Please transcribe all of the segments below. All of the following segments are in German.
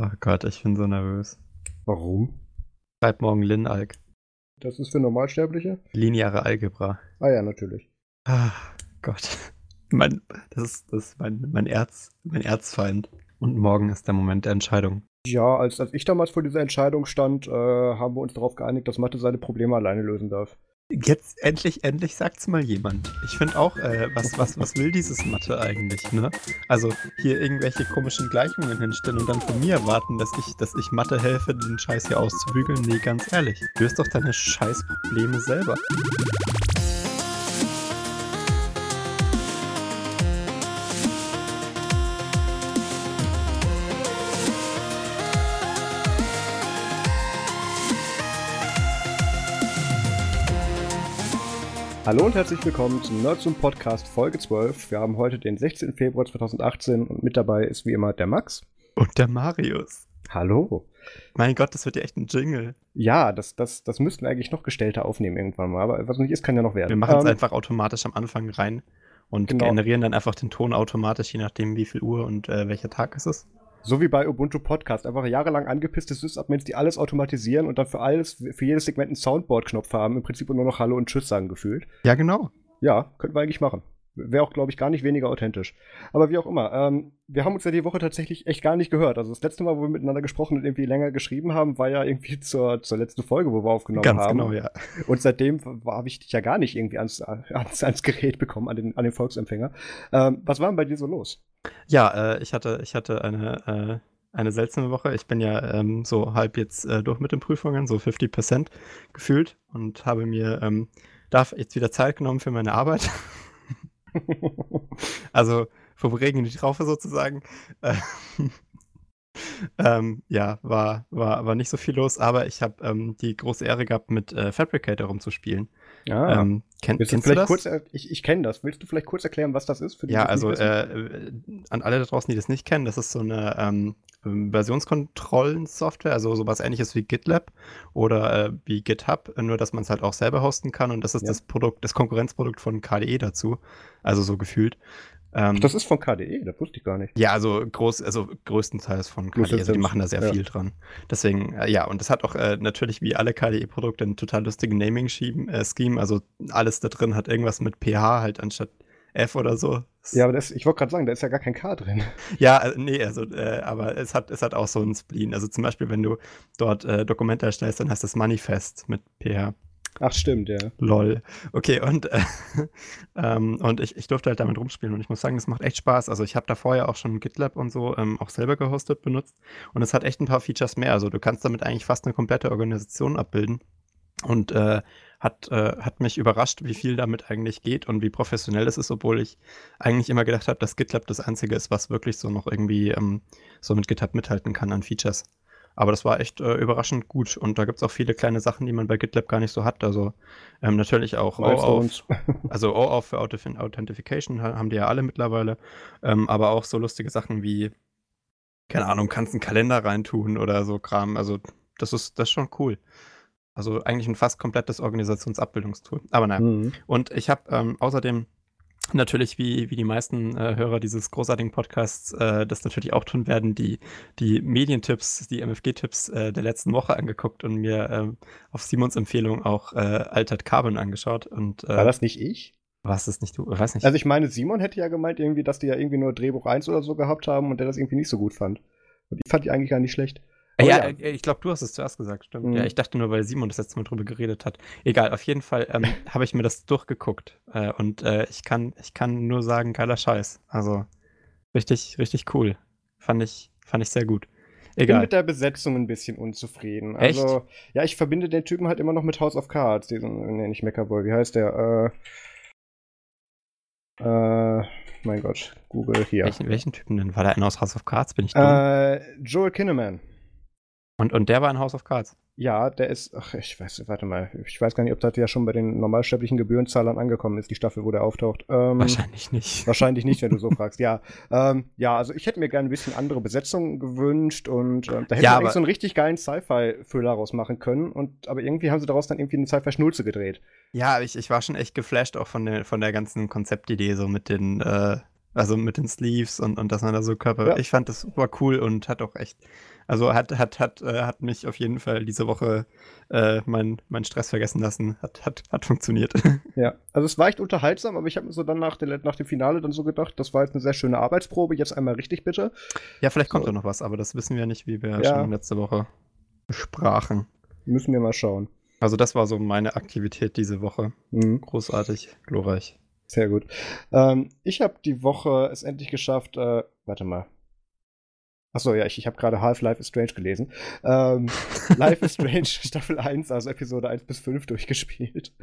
Oh Gott, ich bin so nervös. Warum? Schreib morgen Lin-Alg. Das ist für Normalsterbliche? Lineare Algebra. Ah ja, natürlich. Ah, Gott. Mein, das ist, das ist mein, mein, Erz, mein Erzfeind. Und morgen ist der Moment der Entscheidung. Ja, als, als ich damals vor dieser Entscheidung stand, äh, haben wir uns darauf geeinigt, dass Mathe seine Probleme alleine lösen darf. Jetzt endlich, endlich sagt's mal jemand. Ich finde auch, äh, was, was, was will dieses Mathe eigentlich, ne? Also hier irgendwelche komischen Gleichungen hinstellen und dann von mir erwarten, dass ich, dass ich Mathe helfe, den Scheiß hier auszubügeln. Nee, ganz ehrlich. Löst doch deine Scheißprobleme selber. Hallo und herzlich willkommen zum Nerds und Podcast Folge 12. Wir haben heute den 16. Februar 2018 und mit dabei ist wie immer der Max. Und der Marius. Hallo. Mein Gott, das wird ja echt ein Jingle. Ja, das, das, das müssten wir eigentlich noch gestellter aufnehmen irgendwann mal, aber was nicht ist, kann ja noch werden. Wir machen es ähm, einfach automatisch am Anfang rein und genau. generieren dann einfach den Ton automatisch, je nachdem wie viel Uhr und äh, welcher Tag es ist. So wie bei Ubuntu Podcast. Einfach jahrelang angepisste Sys-Admins, die alles automatisieren und dann für alles, für jedes Segment einen Soundboard-Knopf haben. Im Prinzip nur noch Hallo und Tschüss sagen gefühlt. Ja, genau. Ja, könnten wir eigentlich machen. Wäre auch, glaube ich, gar nicht weniger authentisch. Aber wie auch immer, ähm, wir haben uns ja die Woche tatsächlich echt gar nicht gehört. Also das letzte Mal, wo wir miteinander gesprochen und irgendwie länger geschrieben haben, war ja irgendwie zur, zur letzten Folge, wo wir aufgenommen Ganz haben. Ganz genau, ja. Und seitdem habe ich dich ja gar nicht irgendwie ans, ans, ans Gerät bekommen, an den, an den Volksempfänger. Ähm, was war denn bei dir so los? Ja, äh, ich hatte, ich hatte eine äh eine seltsame Woche. Ich bin ja ähm, so halb jetzt äh, durch mit den Prüfungen, so 50% gefühlt und habe mir ähm, darf jetzt wieder Zeit genommen für meine Arbeit. also vom Regen in die Traufe sozusagen. ähm, ja, war, war, war nicht so viel los, aber ich habe ähm, die große Ehre gehabt, mit äh, Fabricator rumzuspielen. Ja. Ähm, kenn, kennst du das? Kurz, ich ich kenne das. Willst du vielleicht kurz erklären, was das ist? Für die, ja, also äh, an alle da draußen, die das nicht kennen, das ist so eine ähm, Versionskontrollen-Software, also sowas ähnliches wie GitLab oder äh, wie GitHub, nur dass man es halt auch selber hosten kann und das ist ja. das Produkt, das Konkurrenzprodukt von KDE dazu, also so gefühlt. Ähm, das ist von KDE, das wusste ich gar nicht. Ja, also groß, also größtenteils von KDE, also die machen da sehr ja. viel dran. Deswegen, äh, ja, und das hat auch äh, natürlich wie alle KDE-Produkte einen total lustigen Naming-Scheme, äh, also alles da drin hat irgendwas mit PH halt anstatt F oder so. Ja, aber das, ich wollte gerade sagen, da ist ja gar kein K drin. Ja, äh, nee, also, äh, aber es hat, es hat auch so einen Spleen. Also zum Beispiel, wenn du dort äh, Dokumente erstellst, dann heißt das Manifest mit PH. Ach, stimmt, ja. Lol. Okay, und, äh, ähm, und ich, ich durfte halt damit rumspielen und ich muss sagen, es macht echt Spaß. Also ich habe da vorher auch schon GitLab und so ähm, auch selber gehostet benutzt und es hat echt ein paar Features mehr. Also du kannst damit eigentlich fast eine komplette Organisation abbilden. Und äh, hat, äh, hat mich überrascht, wie viel damit eigentlich geht und wie professionell es ist, obwohl ich eigentlich immer gedacht habe, dass GitLab das Einzige ist, was wirklich so noch irgendwie ähm, so mit GitHub mithalten kann an Features. Aber das war echt äh, überraschend gut und da gibt es auch viele kleine Sachen, die man bei GitLab gar nicht so hat. Also ähm, natürlich auch OAuth, also OAuth für Authentification haben die ja alle mittlerweile, ähm, aber auch so lustige Sachen wie, keine Ahnung, kannst einen Kalender reintun oder so Kram. Also das ist, das ist schon cool. Also eigentlich ein fast komplettes Organisationsabbildungstool. Aber naja. Mhm. Und ich habe ähm, außerdem natürlich, wie, wie die meisten äh, Hörer dieses großartigen Podcasts äh, das natürlich auch tun werden, die, die Medientipps, die MFG-Tipps äh, der letzten Woche angeguckt und mir ähm, auf Simons Empfehlung auch äh, Altered Carbon angeschaut. Und, äh, War das nicht ich? Was ist nicht du? Weiß nicht. Also ich meine, Simon hätte ja gemeint, irgendwie, dass die ja irgendwie nur Drehbuch 1 oder so gehabt haben und der das irgendwie nicht so gut fand. Und ich fand die eigentlich gar nicht schlecht. Oh, ja, ja, äh, ich glaube, du hast es zuerst gesagt, stimmt. Mhm. Ja, ich dachte nur, weil Simon das letzte Mal drüber geredet hat. Egal, auf jeden Fall ähm, habe ich mir das durchgeguckt. Äh, und äh, ich, kann, ich kann nur sagen, geiler Scheiß. Also richtig, richtig cool. Fand ich, fand ich sehr gut. Egal. Ich bin mit der Besetzung ein bisschen unzufrieden. Echt? Also, ja, ich verbinde den Typen halt immer noch mit House of Cards. Diesen, nee, nicht Meckerboy, wie heißt der? Äh, äh, mein Gott, Google hier. Welchen, welchen Typen denn? War der einer aus House of Cards? Bin ich dumm? Äh, Joel Kinnaman. Und, und der war in House of Cards? Ja, der ist, ach, ich weiß, warte mal, ich weiß gar nicht, ob das ja schon bei den normalsterblichen Gebührenzahlern angekommen ist, die Staffel, wo der auftaucht. Ähm, wahrscheinlich nicht. Wahrscheinlich nicht, wenn du so fragst, ja. Ähm, ja, also ich hätte mir gerne ein bisschen andere Besetzung gewünscht und äh, da hätte ja, man so einen richtig geilen Sci-Fi-Füller rausmachen können und aber irgendwie haben sie daraus dann irgendwie eine Sci-Fi-Schnulze gedreht. Ja, ich, ich war schon echt geflasht auch von der, von der ganzen Konzeptidee, so mit den, äh, Also mit den Sleeves und, und dass man da so Körper. Ja. Ich fand das super cool und hat auch echt. Also hat, hat, hat, äh, hat mich auf jeden Fall diese Woche äh, meinen mein Stress vergessen lassen. Hat, hat, hat funktioniert. Ja, also es war echt unterhaltsam, aber ich habe mir so dann nach, der, nach dem Finale dann so gedacht, das war jetzt eine sehr schöne Arbeitsprobe, jetzt einmal richtig bitte. Ja, vielleicht kommt so. da noch was, aber das wissen wir nicht, wie wir ja. schon letzte Woche besprachen. Müssen wir mal schauen. Also das war so meine Aktivität diese Woche. Mhm. Großartig, glorreich. Sehr gut. Ähm, ich habe die Woche es endlich geschafft, äh, warte mal, Achso, ja, ich, ich habe gerade Half-Life is Strange gelesen. Ähm, Life is Strange Staffel 1, also Episode 1 bis 5 durchgespielt.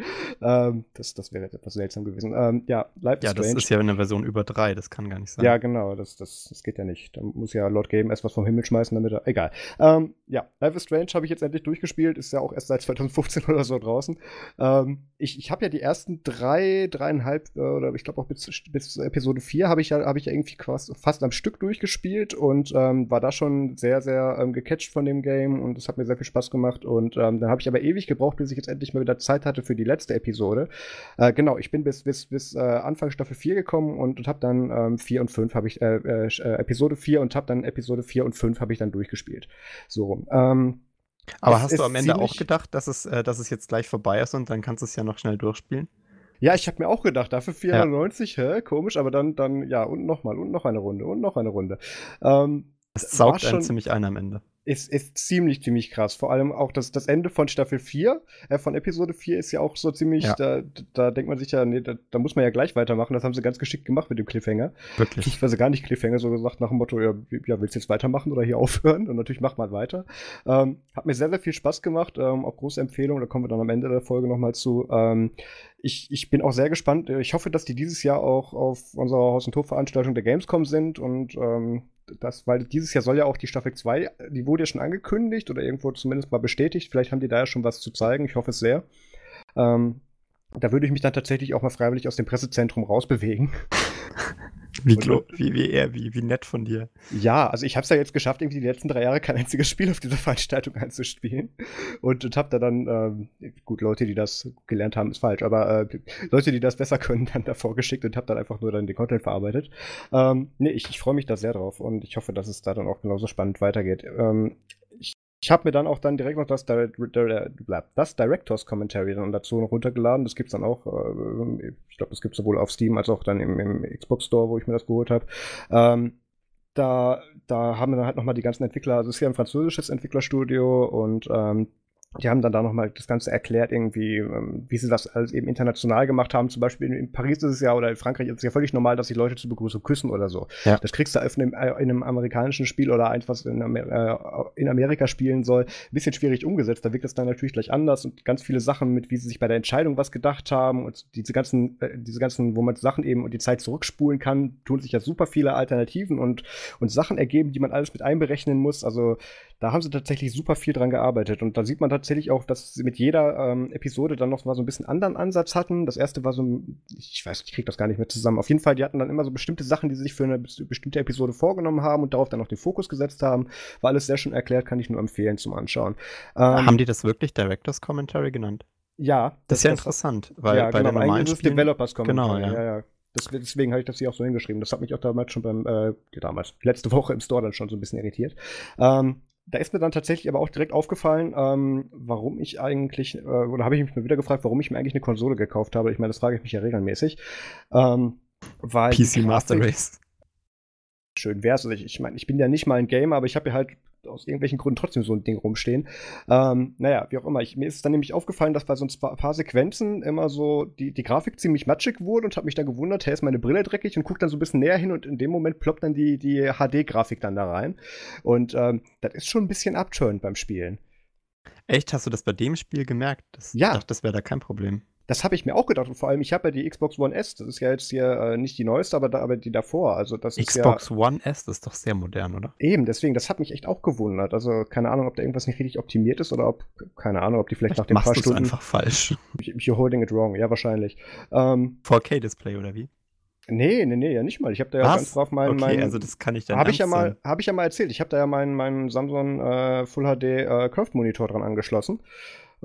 Ähm, das, das wäre jetzt etwas seltsam gewesen. Ähm, ja, Life ja, is Strange. Ja, das ist ja eine Version über 3, das kann gar nicht sein. Ja, genau, das, das, das geht ja nicht. Da muss ja Lord Game erst was vom Himmel schmeißen, damit er. Egal. Ähm, ja, Life is Strange habe ich jetzt endlich durchgespielt, ist ja auch erst seit 2015 oder so draußen. Ähm, ich ich habe ja die ersten drei, dreieinhalb, äh, oder ich glaube auch bis, bis Episode 4 habe ich, ja, hab ich ja irgendwie fast, fast am Stück durchgespielt und ähm, ähm, war da schon sehr, sehr ähm, gecatcht von dem Game und es hat mir sehr viel Spaß gemacht. Und ähm, dann habe ich aber ewig gebraucht, bis ich jetzt endlich mal wieder Zeit hatte für die letzte Episode. Äh, genau, ich bin bis, bis, bis äh, Anfang Staffel 4 gekommen und, und habe dann ähm, 4 und 5 habe ich, äh, äh, äh, Episode 4 und habe dann Episode 4 und 5 habe ich dann durchgespielt. So, ähm, aber hast du am Ende auch gedacht, dass es, äh, dass es jetzt gleich vorbei ist und dann kannst du es ja noch schnell durchspielen? Ja, ich habe mir auch gedacht, dafür 490, ja. hä, komisch, aber dann, dann, ja, und nochmal, und noch eine Runde, und noch eine Runde. Ähm, es saugt einen ziemlich ein am Ende. Ist, ist ziemlich, ziemlich krass. Vor allem auch das, das Ende von Staffel 4, äh, von Episode 4 ist ja auch so ziemlich, ja. da, da denkt man sich ja, nee, da, da, muss man ja gleich weitermachen. Das haben sie ganz geschickt gemacht mit dem Cliffhanger. Wirklich. Ich weiß gar nicht Cliffhanger, so gesagt nach dem Motto, ja, ja willst du jetzt weitermachen oder hier aufhören? Und natürlich macht man weiter. Ähm, hat mir sehr, sehr viel Spaß gemacht. Ähm, auch große Empfehlung, da kommen wir dann am Ende der Folge nochmal zu. Ähm, ich, ich bin auch sehr gespannt. Ich hoffe, dass die dieses Jahr auch auf unserer Haus- und Hofveranstaltung der Gamescom sind und ähm, das, weil dieses Jahr soll ja auch die Staffel 2, die wurde ja schon angekündigt oder irgendwo zumindest mal bestätigt. Vielleicht haben die da ja schon was zu zeigen. Ich hoffe es sehr. Ähm, da würde ich mich dann tatsächlich auch mal freiwillig aus dem Pressezentrum rausbewegen. Wie, wie, wie, eher, wie, wie nett von dir. Ja, also ich habe es ja jetzt geschafft, irgendwie die letzten drei Jahre kein einziges Spiel auf dieser Veranstaltung einzuspielen. Und, und habe da dann, ähm, gut, Leute, die das gelernt haben, ist falsch, aber äh, Leute, die das besser können, dann davor geschickt und habe dann einfach nur dann den Content verarbeitet. Ähm, nee, ich, ich freue mich da sehr drauf und ich hoffe, dass es da dann auch genauso spannend weitergeht. Ähm, ich habe mir dann auch dann direkt noch das, das Directors Commentary dann dazu noch runtergeladen. Das gibt es dann auch, äh, ich glaube, das gibt sowohl auf Steam als auch dann im, im Xbox Store, wo ich mir das geholt habe. Ähm, da, da haben wir dann halt nochmal die ganzen Entwickler, also es ist ja ein französisches Entwicklerstudio und ähm, die haben dann da nochmal das Ganze erklärt, irgendwie, ähm, wie sie das alles eben international gemacht haben. Zum Beispiel in Paris ist es ja oder in Frankreich ist es ja völlig normal, dass sich Leute zur Begrüßung küssen oder so. Ja. Das kriegst du in einem, in einem amerikanischen Spiel oder eins, was in, Amer äh, in, Amerika spielen soll, ein bisschen schwierig umgesetzt. Da wirkt es dann natürlich gleich anders und ganz viele Sachen mit, wie sie sich bei der Entscheidung was gedacht haben und diese ganzen, äh, diese ganzen, wo man Sachen eben und die Zeit zurückspulen kann, tun sich ja super viele Alternativen und, und Sachen ergeben, die man alles mit einberechnen muss. Also da haben sie tatsächlich super viel dran gearbeitet und da sieht man tatsächlich auch, dass sie mit jeder ähm, Episode dann noch mal so ein bisschen anderen Ansatz hatten. Das erste war so, ich weiß, ich krieg das gar nicht mehr zusammen. Auf jeden Fall, die hatten dann immer so bestimmte Sachen, die sie sich für eine bestimmte Episode vorgenommen haben und darauf dann noch den Fokus gesetzt haben. War alles sehr schön erklärt, kann ich nur empfehlen zum Anschauen. Ähm, haben die das wirklich Directors Commentary genannt? Ja. Das, das ist ja das, interessant, weil ja, bei genau, den normalen Spielen, Developers Commentary. Genau, ja. ja, ja. Das, deswegen habe ich das hier auch so hingeschrieben. Das hat mich auch damals schon beim, äh, damals, letzte Woche im Store dann schon so ein bisschen irritiert. Ähm, da ist mir dann tatsächlich aber auch direkt aufgefallen, ähm, warum ich eigentlich, äh, oder habe ich mich mal wieder gefragt, warum ich mir eigentlich eine Konsole gekauft habe. Ich meine, das frage ich mich ja regelmäßig. Ähm, weil PC Master Race schön wäre Also ich, ich meine, ich bin ja nicht mal ein Gamer, aber ich habe ja halt aus irgendwelchen Gründen trotzdem so ein Ding rumstehen. Ähm, naja, wie auch immer. Ich, mir ist dann nämlich aufgefallen, dass bei so ein paar Sequenzen immer so die, die Grafik ziemlich matschig wurde und habe mich da gewundert, hey, ist meine Brille dreckig und guck dann so ein bisschen näher hin und in dem Moment ploppt dann die, die HD-Grafik dann da rein. Und ähm, das ist schon ein bisschen abturned beim Spielen. Echt? Hast du das bei dem Spiel gemerkt? Das, ja. Ich dachte, das wäre da kein Problem. Das habe ich mir auch gedacht und vor allem, ich habe ja die Xbox One S, das ist ja jetzt hier äh, nicht die neueste, aber, da, aber die davor. Also das Xbox ist ja, One S, das ist doch sehr modern, oder? Eben, deswegen, das hat mich echt auch gewundert. Also keine Ahnung, ob da irgendwas nicht richtig optimiert ist oder ob, keine Ahnung, ob die vielleicht, vielleicht nach paar Stunden. einfach falsch. You're holding it wrong, ja, wahrscheinlich. Ähm, 4K-Display oder wie? Nee, nee, nee, ja nicht mal. Ich habe da ja Was? ganz drauf meinen. Okay, mein, also das kann ich dann Habe ich ja mal, habe ich ja mal erzählt. Ich habe da ja meinen, meinen Samsung äh, Full HD äh, Curved Monitor dran angeschlossen.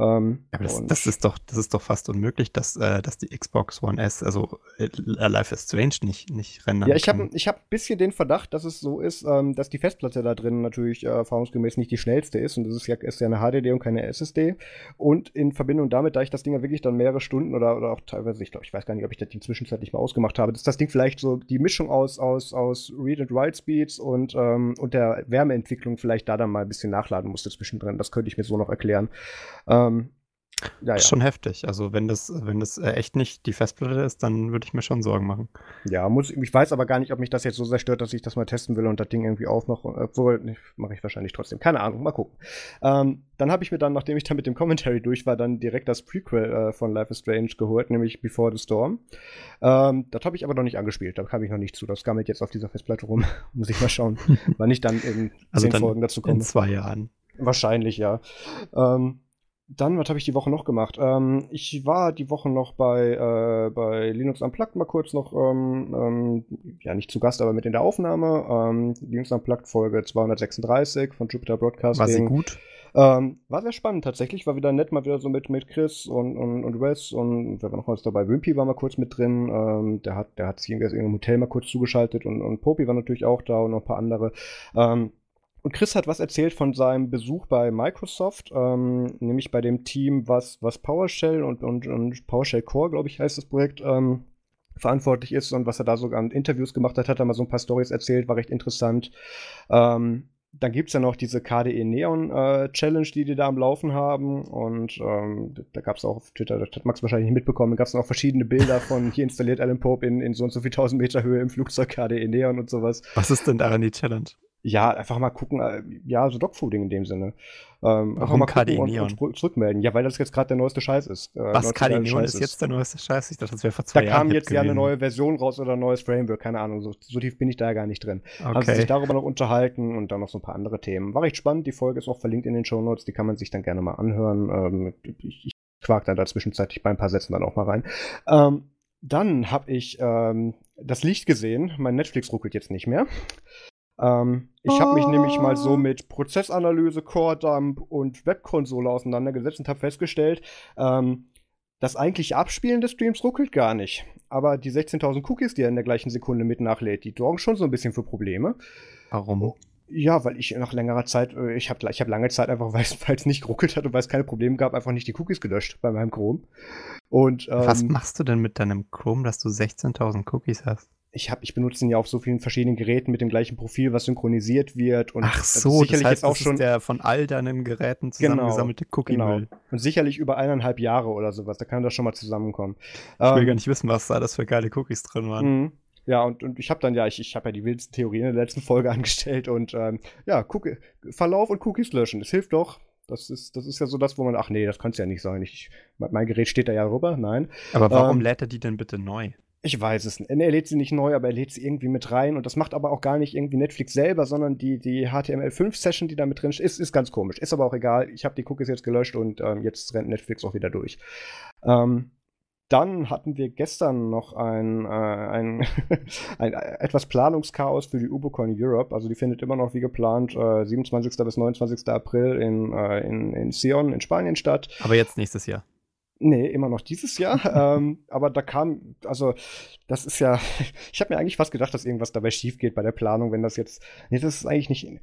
Ähm, aber das, das, ist doch, das ist doch fast unmöglich, dass, äh, dass die Xbox One S, also äh, Life is Strange, nicht, nicht rendern Ja, ich habe ich hab ein bisschen den Verdacht, dass es so ist, ähm, dass die Festplatte da drin natürlich äh, erfahrungsgemäß nicht die schnellste ist und das ist ja, ist ja eine HDD und keine SSD. Und in Verbindung damit, da ich das Ding ja wirklich dann mehrere Stunden oder, oder auch teilweise, ich glaube, ich weiß gar nicht, ob ich das Ding zwischenzeitlich mal ausgemacht habe, dass das Ding vielleicht so die Mischung aus, aus, aus Read and Write Speeds und, ähm, und der Wärmeentwicklung vielleicht da dann mal ein bisschen nachladen musste zwischendrin. Das könnte ich mir so noch erklären. Ähm, ja, ja. Schon heftig. Also wenn das, wenn das äh, echt nicht die Festplatte ist, dann würde ich mir schon Sorgen machen. Ja, muss, ich weiß aber gar nicht, ob mich das jetzt so sehr stört, dass ich das mal testen will und das Ding irgendwie aufmache. Obwohl, mache ich wahrscheinlich trotzdem. Keine Ahnung, mal gucken. Ähm, dann habe ich mir dann, nachdem ich dann mit dem Commentary durch war, dann direkt das Prequel äh, von Life is Strange geholt, nämlich Before the Storm. Ähm, das habe ich aber noch nicht angespielt, da kam ich noch nicht zu. Das gammelt jetzt auf dieser Festplatte rum. muss ich mal schauen, wann ich dann in also zehn Folgen dazu komme. In zwei Jahren. Wahrscheinlich, ja. Ähm, dann, was habe ich die Woche noch gemacht? Ähm, ich war die Woche noch bei, äh, bei Linux Unplugged mal kurz noch, ähm, ähm, ja nicht zu Gast, aber mit in der Aufnahme. Ähm, Linux Unplugged Folge 236 von Jupiter Broadcasting. War sie gut? Ähm, war sehr spannend tatsächlich, war wieder nett, mal wieder so mit, mit Chris und, und, und Wes und wer war noch was dabei? Wimpy war mal kurz mit drin, ähm, der hat, der hat sich irgendwie in einem Hotel mal kurz zugeschaltet und, und Popi war natürlich auch da und noch ein paar andere. Ähm, und Chris hat was erzählt von seinem Besuch bei Microsoft, ähm, nämlich bei dem Team, was, was PowerShell und, und, und PowerShell Core, glaube ich, heißt das Projekt, ähm, verantwortlich ist und was er da sogar an Interviews gemacht hat, hat er mal so ein paar Stories erzählt, war recht interessant. Ähm, dann gibt es ja noch diese KDE Neon äh, Challenge, die die da am Laufen haben. Und ähm, da gab es auch auf Twitter, das hat Max wahrscheinlich nicht mitbekommen, gab es auch verschiedene Bilder von hier installiert Alan Pope in, in so und so viel tausend Meter Höhe im Flugzeug KDE Neon und sowas. Was ist denn daran die Challenge? Ja, einfach mal gucken, äh, ja, so Dogfooding in dem Sinne. Ähm, Warum KD Neon? Und, und zurückmelden. Ja, weil das jetzt gerade der neueste Scheiß ist. Äh, Was KD Neon ist jetzt der neueste Scheiß? Ich dachte, das wäre vor zwei da Jahren. Da kam jetzt ja eine neue Version raus oder ein neues Framework, keine Ahnung. So, so tief bin ich da ja gar nicht drin. Okay. Haben sie sich darüber noch unterhalten und dann noch so ein paar andere Themen. War recht spannend. Die Folge ist auch verlinkt in den Show Notes. Die kann man sich dann gerne mal anhören. Ähm, ich, ich quark dann da zwischenzeitlich bei ein paar Sätzen dann auch mal rein. Ähm, dann habe ich ähm, das Licht gesehen. Mein Netflix ruckelt jetzt nicht mehr. Ähm, ich habe mich nämlich mal so mit Prozessanalyse, Core-Dump und Webkonsole auseinandergesetzt und habe festgestellt, ähm, das eigentliche Abspielen des Streams ruckelt gar nicht. Aber die 16.000 Cookies, die er in der gleichen Sekunde mit nachlädt, die sorgen schon so ein bisschen für Probleme. Warum? Ja, weil ich nach längerer Zeit, äh, ich habe ich hab lange Zeit einfach, weil es nicht geruckelt hat und weil es keine Probleme gab, einfach nicht die Cookies gelöscht bei meinem Chrome. Und, ähm, Was machst du denn mit deinem Chrome, dass du 16.000 Cookies hast? Ich habe, ich benutze ihn ja auf so vielen verschiedenen Geräten mit dem gleichen Profil, was synchronisiert wird. Und Ach so, sicherlich das heißt, auch schon der von all deinen Geräten genau, zusammengesammelte genau, Cookie genau. Und sicherlich über eineinhalb Jahre oder sowas. Da kann das schon mal zusammenkommen. Ich will ähm, gar nicht wissen, was da das für geile Cookies drin waren. Mhm. Ja, und, und ich habe dann ja, ich, ich habe ja die wildesten Theorien in der letzten Folge angestellt und ähm, ja, Cookie, Verlauf und Cookies löschen. Das hilft doch. Das ist, das ist ja so das, wo man, ach nee, das kann es ja nicht sein. Ich, mein Gerät steht da ja rüber, nein. Aber warum ähm, lädt er die denn bitte neu? Ich weiß es nicht. Er lädt sie nicht neu, aber er lädt sie irgendwie mit rein. Und das macht aber auch gar nicht irgendwie Netflix selber, sondern die, die HTML5-Session, die da mit drin ist, ist ganz komisch. Ist aber auch egal. Ich habe die Cookies jetzt gelöscht und ähm, jetzt rennt Netflix auch wieder durch. Ähm, dann hatten wir gestern noch ein, äh, ein, ein, etwas Planungschaos für die UboCon Europe. Also die findet immer noch wie geplant äh, 27. bis 29. April in, äh, in, in Sion in Spanien statt. Aber jetzt nächstes Jahr. Nee, immer noch dieses Jahr. ähm, aber da kam, also das ist ja, ich habe mir eigentlich fast gedacht, dass irgendwas dabei schief geht bei der Planung, wenn das jetzt, nee, das ist eigentlich nicht,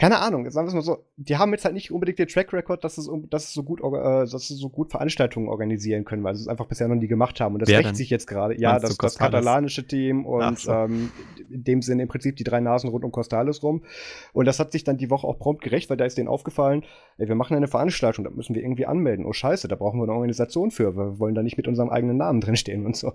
keine Ahnung, sagen wir es mal so, die haben jetzt halt nicht unbedingt den Track Record, dass es, dass es so gut, äh, dass sie so gut Veranstaltungen organisieren können, weil sie es einfach bisher noch nie gemacht haben. Und das Wer rächt sich jetzt gerade. Ja, das, das katalanische Team und so. ähm, in dem Sinne im Prinzip die drei Nasen rund um Costales rum. Und das hat sich dann die Woche auch prompt gerecht, weil da ist denen aufgefallen, ey, wir machen eine Veranstaltung, da müssen wir irgendwie anmelden. Oh Scheiße, da brauchen wir eine Organisation für, wir wollen da nicht mit unserem eigenen Namen drinstehen und so.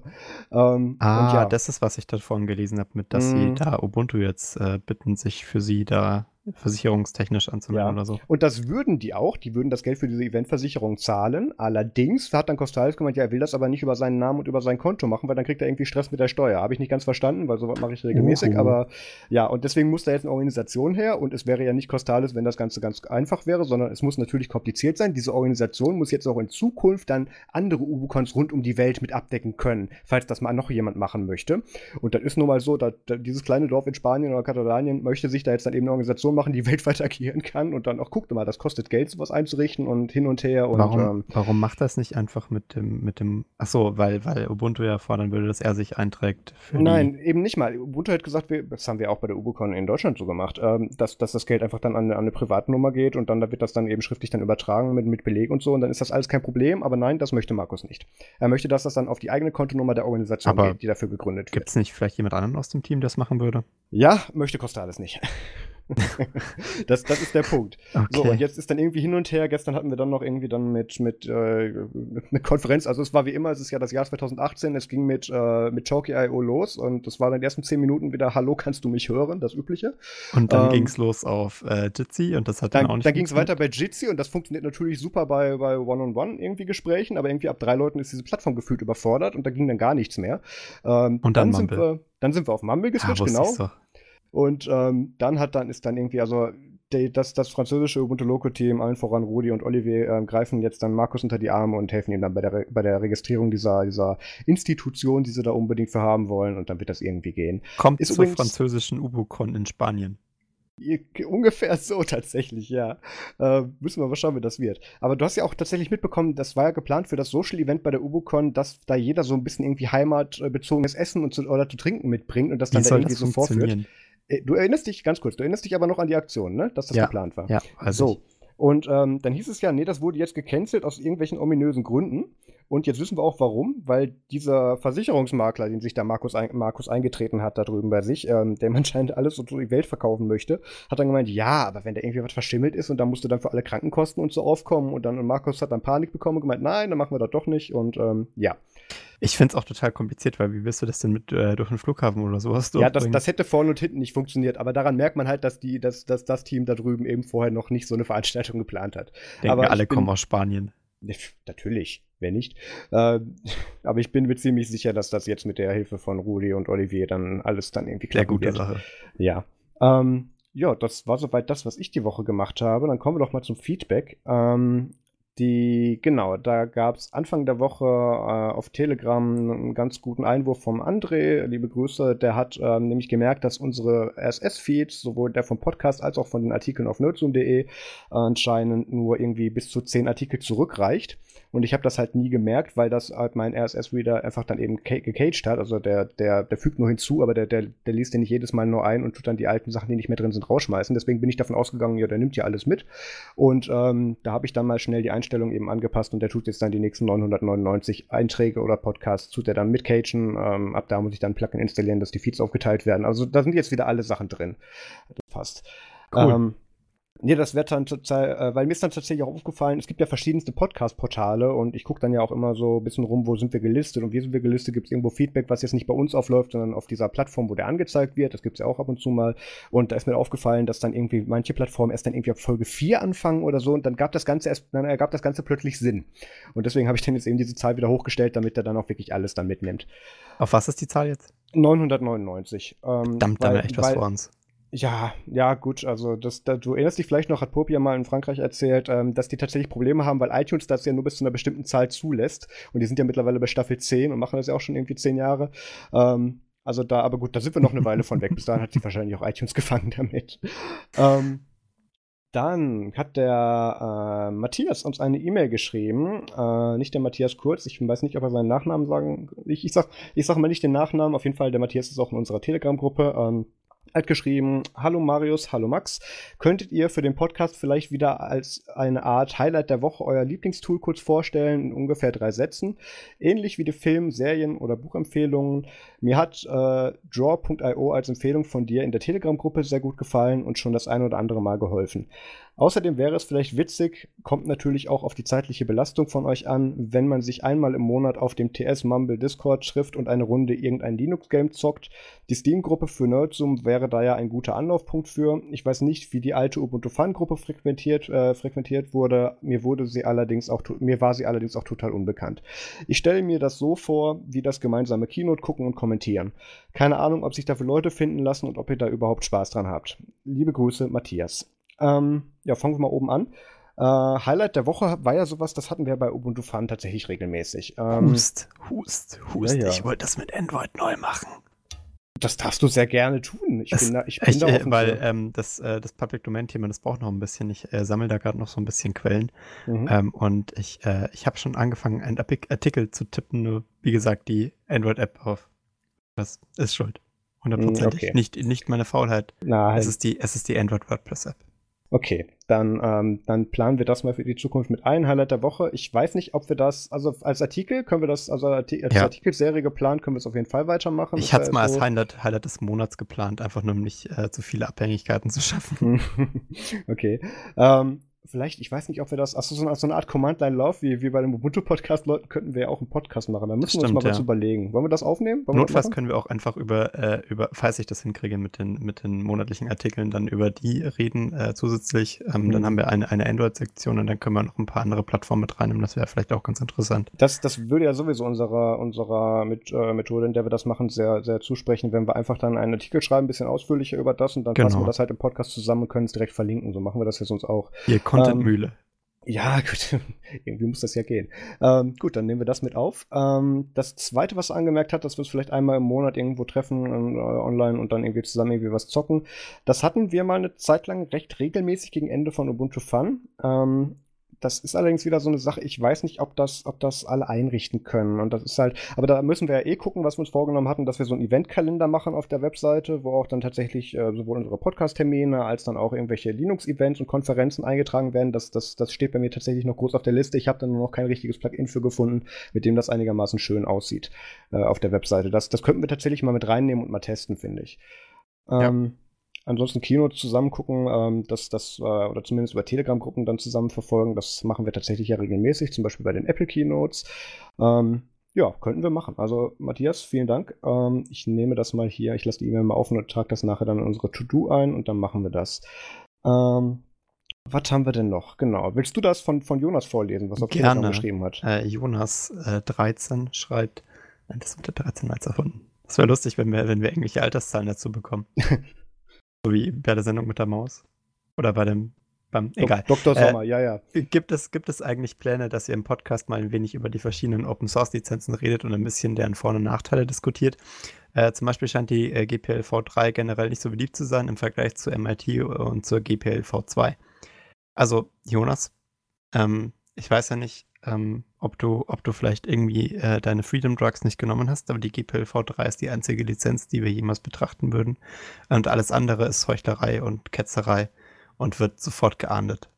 Ähm, ah, und ja. das ist, was ich davon gelesen habe, mit dass mm. sie mhm. da Ubuntu jetzt äh, bitten, sich für sie da versicherungstechnisch anzumelden ja. oder so. Und das würden die auch, die würden das Geld für diese Eventversicherung zahlen. Allerdings hat dann Costales gemeint, ja, er will das aber nicht über seinen Namen und über sein Konto machen, weil dann kriegt er irgendwie Stress mit der Steuer. Habe ich nicht ganz verstanden, weil sowas mache ich regelmäßig, Uhu. aber ja, und deswegen muss da jetzt eine Organisation her und es wäre ja nicht Costales, wenn das Ganze ganz einfach wäre, sondern es muss natürlich kompliziert sein. Diese Organisation muss jetzt auch in Zukunft dann andere Ubicons rund um die Welt mit abdecken können, falls das mal noch jemand machen möchte. Und das ist nun mal so, dass, dass dieses kleine Dorf in Spanien oder Katalanien möchte sich da jetzt dann eben eine Organisation machen, die weltweit agieren kann und dann auch guckt mal, das kostet Geld, sowas einzurichten und hin und her. Und, Warum, ähm, warum macht das nicht einfach mit dem, mit dem, ach so, weil, weil Ubuntu ja fordern würde, dass er sich einträgt für Nein, eben nicht mal. Ubuntu hat gesagt, wir, das haben wir auch bei der UBUCon in Deutschland so gemacht, ähm, dass, dass das Geld einfach dann an, an eine Privatnummer geht und dann da wird das dann eben schriftlich dann übertragen mit, mit Beleg und so und dann ist das alles kein Problem, aber nein, das möchte Markus nicht. Er möchte, dass das dann auf die eigene Kontonummer der Organisation Aber geht, die dafür gegründet die. Gibt wird. es nicht vielleicht jemand anderen aus dem Team, der das machen würde? Ja, möchte Costales nicht. das, das ist der Punkt. So, und jetzt ist dann irgendwie hin und her. Gestern hatten wir dann noch irgendwie dann mit, mit, äh, mit Konferenz. Also es war wie immer, es ist ja das Jahr 2018. Es ging mit, äh, mit Chalky.io los und das war dann die ersten zehn Minuten wieder, hallo, kannst du mich hören? Das Übliche. Und dann Ähm, ging es los auf äh, Jitsi und das hat dann, Dann, auch nicht dann ging es weiter bei Jitsi und das funktioniert natürlich super bei, bei One-on-One irgendwie Gesprächen, aber irgendwie ab drei Leuten ist diese Plattform gefühlt überfordert und da ging dann gar nichts mehr. Ähm, Und dann sind Mumble. wir, dann sind wir auf Mumble Ja, geswitcht, wusste genau. doch. Und ähm, dann hat dann ist dann irgendwie, also die, das, das französische Ubuntu Loco Team, allen voran Rudi und Olivier, ähm, greifen jetzt dann Markus unter die Arme und helfen ihm dann bei der, Re- bei der Registrierung dieser, dieser Institution, die sie da unbedingt für haben wollen. Und dann wird das irgendwie gehen. Kommt Ist zur französischen Ubucon in Spanien. Ungefähr so tatsächlich, ja. Äh, müssen wir mal schauen, wie das wird. Aber du hast ja auch tatsächlich mitbekommen, das war ja geplant für das Social Event bei der UbuCon, dass da jeder so ein bisschen irgendwie heimatbezogenes Essen und zu, oder zu trinken mitbringt und das dann da irgendwie so vorführt. Äh, Du erinnerst dich, ganz kurz, du erinnerst dich aber noch an die Aktion, ne? Dass das Ja, geplant war. Ja, also so. Und ähm, dann hieß es ja, nee, das wurde jetzt gecancelt aus irgendwelchen ominösen Gründen. Und jetzt wissen wir auch warum, weil dieser Versicherungsmakler, den sich da Markus, ein, Markus eingetreten hat, da drüben bei sich, ähm, der anscheinend alles so durch die Welt verkaufen möchte, hat dann gemeint, ja, aber wenn da irgendwie was verschimmelt ist und da musst du dann für alle Krankenkosten und so aufkommen und dann und Markus hat dann Panik bekommen und gemeint, nein, dann machen wir das doch nicht und ähm, ja. Ich finde es auch total kompliziert, weil wie willst du das denn mit äh, durch den Flughafen oder sowas Ja, das, das hätte vorne und hinten nicht funktioniert, aber daran merkt man halt, dass, die, dass, dass das Team da drüben eben vorher noch nicht so eine Veranstaltung geplant hat. Denken aber alle bin- kommen aus Spanien. Ne, Natürlich, wer nicht. Ähm, aber ich bin mir ziemlich sicher, dass das jetzt mit der Hilfe von Rudi und Olivier dann alles dann irgendwie Sehr klappen gute wird. Sache. Ja. Ähm, ja, das war soweit das, was ich die Woche gemacht habe. Dann kommen wir doch mal zum Feedback. Ähm, die, genau, da gab es Anfang der Woche äh, auf Telegram einen ganz guten Einwurf vom André. Liebe Grüße. Der hat ähm, nämlich gemerkt, dass unsere RSS-Feeds, sowohl der vom Podcast als auch von den Artikeln auf nerdzoom.de, äh, anscheinend nur irgendwie bis zu zehn Artikel zurückreicht. Und ich habe das halt nie gemerkt, weil das halt mein RSS-Reader einfach dann eben ca- gecaged hat. Also der, der, der fügt nur hinzu, aber der, der, der liest den nicht jedes Mal nur ein und tut dann die alten Sachen, die nicht mehr drin sind, rausschmeißen. Deswegen bin ich davon ausgegangen, ja, der nimmt ja alles mit. Und ähm, da habe ich dann mal schnell die Einstellung eben angepasst und der tut jetzt dann die nächsten 999 Einträge oder Podcasts, tut er dann mit Cagen. Ähm, ab da muss ich dann Plugin installieren, dass die Feeds aufgeteilt werden. Also da sind jetzt wieder alle Sachen drin. Das passt. Cool. Ähm, Nee, das wird dann total, äh, weil mir ist dann tatsächlich auch aufgefallen, es gibt ja verschiedenste Podcast-Portale und ich gucke dann ja auch immer so ein bisschen rum, wo sind wir gelistet und wie sind wir gelistet, gibt es irgendwo Feedback, was jetzt nicht bei uns aufläuft, sondern auf dieser Plattform, wo der angezeigt wird, das gibt es ja auch ab und zu mal und da ist mir aufgefallen, dass dann irgendwie manche Plattformen erst dann irgendwie ab Folge 4 anfangen oder so und dann gab das Ganze erst, dann ergab das Ganze plötzlich Sinn und deswegen habe ich dann jetzt eben diese Zahl wieder hochgestellt, damit er dann auch wirklich alles dann mitnimmt. Auf was ist die Zahl jetzt? 999. Ähm, Verdammt, da haben wir echt was vor uns. Ja, ja, gut, also das, da, du erinnerst dich vielleicht noch, hat Popi ja mal in Frankreich erzählt, ähm, dass die tatsächlich Probleme haben, weil iTunes das ja nur bis zu einer bestimmten Zahl zulässt. Und die sind ja mittlerweile bei Staffel 10 und machen das ja auch schon irgendwie 10 Jahre. Ähm, also da, aber gut, da sind wir noch eine Weile von weg. Bis dahin hat sie wahrscheinlich auch iTunes gefangen damit. Ähm, dann hat der äh, Matthias uns eine E-Mail geschrieben. Äh, nicht der Matthias Kurz. Ich weiß nicht, ob er seinen Nachnamen sagen. Ich, ich, sag, ich sag mal nicht den Nachnamen. Auf jeden Fall, der Matthias ist auch in unserer Telegram-Gruppe. Ähm, hat geschrieben, hallo Marius, hallo Max. Könntet ihr für den Podcast vielleicht wieder als eine Art Highlight der Woche euer Lieblingstool kurz vorstellen, in ungefähr drei Sätzen? Ähnlich wie die Film-, Serien- oder Buchempfehlungen. Mir hat äh, Draw.io als Empfehlung von dir in der Telegram-Gruppe sehr gut gefallen und schon das eine oder andere Mal geholfen. Außerdem wäre es vielleicht witzig, kommt natürlich auch auf die zeitliche Belastung von euch an, wenn man sich einmal im Monat auf dem TS Mumble Discord trifft und eine Runde irgendein Linux-Game zockt. Die Steam-Gruppe für Nerdsum wäre da ja ein guter Anlaufpunkt für. Ich weiß nicht, wie die alte Ubuntu Fun-Gruppe frequentiert, äh, frequentiert wurde. Mir wurde sie allerdings auch, mir war sie allerdings auch total unbekannt. Ich stelle mir das so vor, wie das gemeinsame Keynote gucken und kommentieren. Keine Ahnung, ob sich dafür Leute finden lassen und ob ihr da überhaupt Spaß dran habt. Liebe Grüße, Matthias. Ähm, ja, fangen wir mal oben an. Äh, Highlight der Woche war ja sowas, das hatten wir bei Ubuntu Fun tatsächlich regelmäßig. Ähm, Hust, hust, hust. ja, ja. Ich wollte das mit Android neu machen. Das darfst du sehr gerne tun. Ich es, bin da, ich bin ich, da offen Weil ähm, das, äh, das Public Domain-Thema, das braucht noch ein bisschen. Ich äh, sammle da gerade noch so ein bisschen Quellen. Mhm. Ähm, und ich, äh, ich habe schon angefangen, einen Artikel zu tippen, nur wie gesagt, die Android-App auf. Das ist schuld. Hundertprozentig. Okay. Nicht, nicht meine Faulheit. Nein. Es ist die, es ist die Android WordPress-App. Okay, dann, ähm, dann planen wir das mal für die Zukunft mit ein Highlight der Woche. Ich weiß nicht, ob wir das, also als Artikel können wir das, also als ja. Artikelserie geplant, können wir es auf jeden Fall weitermachen. Ich hatte es mal so als Highlight, Highlight des Monats geplant, einfach nur um nicht äh, zu viele Abhängigkeiten zu schaffen. okay. Ähm, vielleicht, ich weiß nicht, ob wir das, achso, so, so eine Art Command-Line-Lauf wie, wie bei dem Ubuntu-Podcast-Leuten könnten wir ja auch einen Podcast machen. Da müssen Stimmt, wir uns mal ja. was überlegen. Wollen wir das aufnehmen? Wollen Notfalls können wir auch einfach über, äh, über, falls ich das hinkriege mit den, mit den monatlichen Artikeln, dann über die reden äh, zusätzlich. Ähm, mhm. Dann haben wir eine, eine Android-Sektion und dann können wir noch ein paar andere Plattformen mit reinnehmen. Das wäre vielleicht auch ganz interessant. Das, das würde ja sowieso unserer, unserer mit, äh, Methode, in der wir das machen, sehr, sehr zusprechen, wenn wir einfach dann einen Artikel schreiben, ein bisschen ausführlicher über das und dann genau. fassen wir das halt im Podcast zusammen und können es direkt verlinken. So machen wir das jetzt uns auch. Ihr Contentmühle. Ähm, ja, gut, irgendwie muss das ja gehen. Ähm, gut, dann nehmen wir das mit auf. Ähm, das zweite, was er angemerkt hat, dass wir uns vielleicht einmal im Monat irgendwo treffen äh, online und dann irgendwie zusammen irgendwie was zocken. Das hatten wir mal eine Zeit lang recht regelmäßig gegen Ende von Ubuntu Fun. Ähm, das ist allerdings wieder so eine Sache, ich weiß nicht, ob das, ob das alle einrichten können. Und das ist halt, aber da müssen wir ja eh gucken, was wir uns vorgenommen hatten, dass wir so einen Eventkalender machen auf der Webseite, wo auch dann tatsächlich äh, sowohl unsere Podcast-Termine als dann auch irgendwelche Linux-Events und Konferenzen eingetragen werden. Das, das, das steht bei mir tatsächlich noch groß auf der Liste. Ich habe da nur noch kein richtiges Plugin für gefunden, mit dem das einigermaßen schön aussieht äh, auf der Webseite. Das, das könnten wir tatsächlich mal mit reinnehmen und mal testen, finde ich. Ähm, ja. Ansonsten Keynotes zusammen gucken, ähm, das, das, äh, oder zumindest über Telegram-Gruppen dann zusammen verfolgen. Das machen wir tatsächlich ja regelmäßig, zum Beispiel bei den Apple Keynotes. Ähm, ja, könnten wir machen. Also, Matthias, vielen Dank. Ähm, ich nehme das mal hier, ich lasse die E-Mail mal auf und trage das nachher dann in unsere To-Do ein und dann machen wir das. Ähm, was haben wir denn noch? Genau. Willst du das von, von Jonas vorlesen, was er auf Telegram geschrieben hat? Äh, Jonas äh, 13 schreibt, nein, das wird der 13 als erfunden. Das wäre lustig, wenn wir, wenn wir irgendwelche Alterszahlen dazu bekommen. So wie bei der Sendung mit der Maus. Oder bei dem, beim, egal. Dr. Sommer, äh, ja, ja. Gibt es, gibt es eigentlich Pläne, dass ihr im Podcast mal ein wenig über die verschiedenen Open Source Lizenzen redet und ein bisschen deren Vor- und Nachteile diskutiert? Äh, zum Beispiel scheint die äh, GPL-V3 generell nicht so beliebt zu sein im Vergleich zu MIT und zur GPL-V2. Also, Jonas, ähm, ich weiß ja nicht, ähm, ob, du, ob du vielleicht irgendwie äh, deine Freedom Drugs nicht genommen hast, aber die GPL-V3 ist die einzige Lizenz, die wir jemals betrachten würden. Und alles andere ist Heuchlerei und Ketzerei und wird sofort geahndet.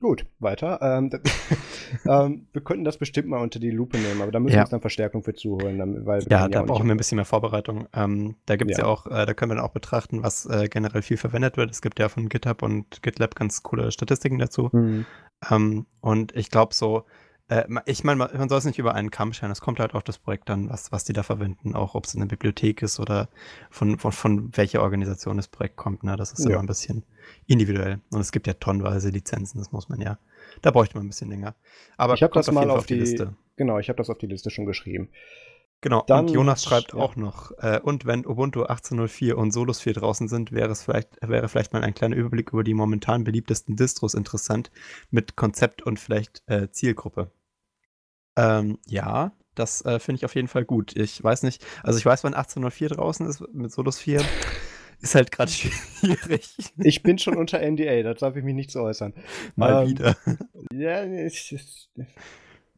Gut, weiter. Ähm, ähm, wir könnten das bestimmt mal unter die Lupe nehmen, aber da müssen ja. wir uns dann Verstärkung für zuholen. Weil ja, da brauchen wir ein bisschen mehr Vorbereitung. Ähm, da gibt es ja. ja. auch, äh, da können wir dann auch betrachten, was äh, generell viel verwendet wird. Es gibt ja von GitHub und GitLab ganz coole Statistiken dazu. Mhm. Ähm, und ich glaube so, äh, ich meine, man soll es nicht über einen Kamm scheren. Es kommt halt auf das Projekt an, was, was die da verwenden, auch ob es eine Bibliothek ist oder von, von, von welcher Organisation das Projekt kommt. Ne? Das ist ja. immer ein bisschen individuell. Und es gibt ja tonnenweise Lizenzen, das muss man ja. Da bräuchte man ein bisschen länger. Aber ich habe das mal auf, auf die, die, Liste. Genau, ich habe das auf die Liste schon geschrieben. Genau, Dann, und Jonas schreibt ja. auch noch, äh, und wenn Ubuntu 18.04 und Solus 4 draußen sind, wäre es vielleicht, wäre vielleicht mal ein kleiner Überblick über die momentan beliebtesten Distros interessant, mit Konzept und vielleicht äh, Zielgruppe. Ähm, ja, das äh, finde ich auf jeden Fall gut. Ich weiß nicht, also ich weiß, wann 1804 draußen ist mit Solus 4. ist halt gerade schwierig. Ich bin schon unter NDA, da darf ich mich nicht zu äußern. Mal ähm, wieder. Ja, ich, ich,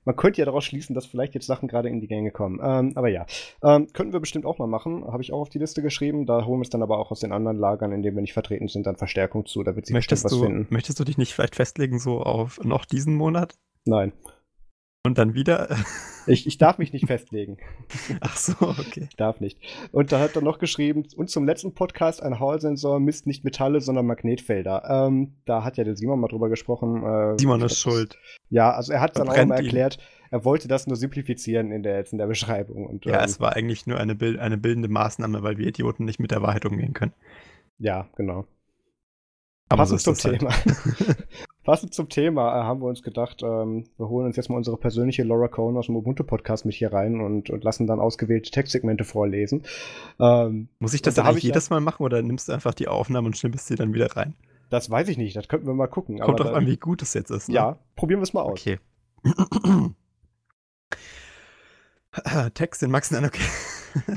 man könnte ja daraus schließen, dass vielleicht jetzt Sachen gerade in die Gänge kommen. Ähm, aber ja, ähm, könnten wir bestimmt auch mal machen. Habe ich auch auf die Liste geschrieben. Da holen wir es dann aber auch aus den anderen Lagern, in denen wir nicht vertreten sind, dann Verstärkung zu. Da wird sich möchtest bestimmt was du, finden. Möchtest du dich nicht vielleicht festlegen, so auf noch diesen Monat? Nein. Und dann wieder. Ich, ich darf mich nicht festlegen. Ach so, okay. Ich darf nicht. Und dann hat er noch geschrieben, und zum letzten Podcast, ein Hall-Sensor misst nicht Metalle, sondern Magnetfelder. Ähm, da hat ja der Simon mal drüber gesprochen. Äh, Simon ist schuld. Ja, also er hat dann auch mal erklärt, er wollte das nur simplifizieren in der, jetzt in der Beschreibung. Und, ja, ähm, es war eigentlich nur eine, Bild, eine bildende Maßnahme, weil wir Idioten nicht mit der Wahrheit umgehen können. Ja, genau. Aber Passend so zum halt. Passend zum Thema äh, haben wir uns gedacht, ähm, wir holen uns jetzt mal unsere persönliche Laura Cohn aus dem Ubuntu-Podcast mit hier rein und, und, lassen dann ausgewählte Textsegmente vorlesen. Ähm, Muss ich das da eigentlich jedes Mal machen oder nimmst du einfach die Aufnahme und schnippst sie dann wieder rein? Das weiß ich nicht, das könnten wir mal gucken. Kommt doch an, wie gut es jetzt ist. Ne? Ja, probieren wir es mal aus. Okay. Text in Max, nein, okay.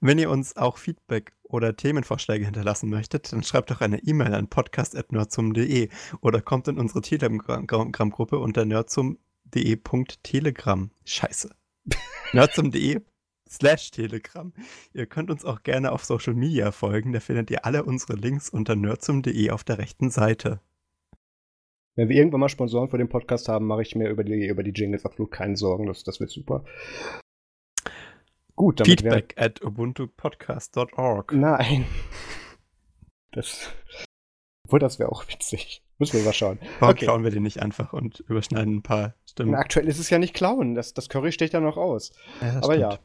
Wenn ihr uns auch Feedback oder Themenvorschläge hinterlassen möchtet, dann schreibt doch eine E-Mail an podcast.nerdsum.de oder kommt in unsere Telegram-Gruppe unter nerdsum.de.telegram. Scheiße. nerdsum.de slash Telegram. Ihr könnt uns auch gerne auf Social Media folgen, da findet ihr alle unsere Links unter nerdsum.de auf der rechten Seite. Wenn wir irgendwann mal Sponsoren für den Podcast haben, mache ich mir über die, über die Jingles absolut keine Sorgen. Das, das wird super. Gut, damit Feedback at ubuntupodcast.org. Nein. Das. Obwohl, das wäre auch witzig. Müssen wir mal schauen. Warum okay. klauen wir den nicht einfach und überschneiden ein paar Stimmen? Na, aktuell ist es ja nicht klauen. Das, das Curry steht ja noch aus. Ja, Aber stimmt. ja.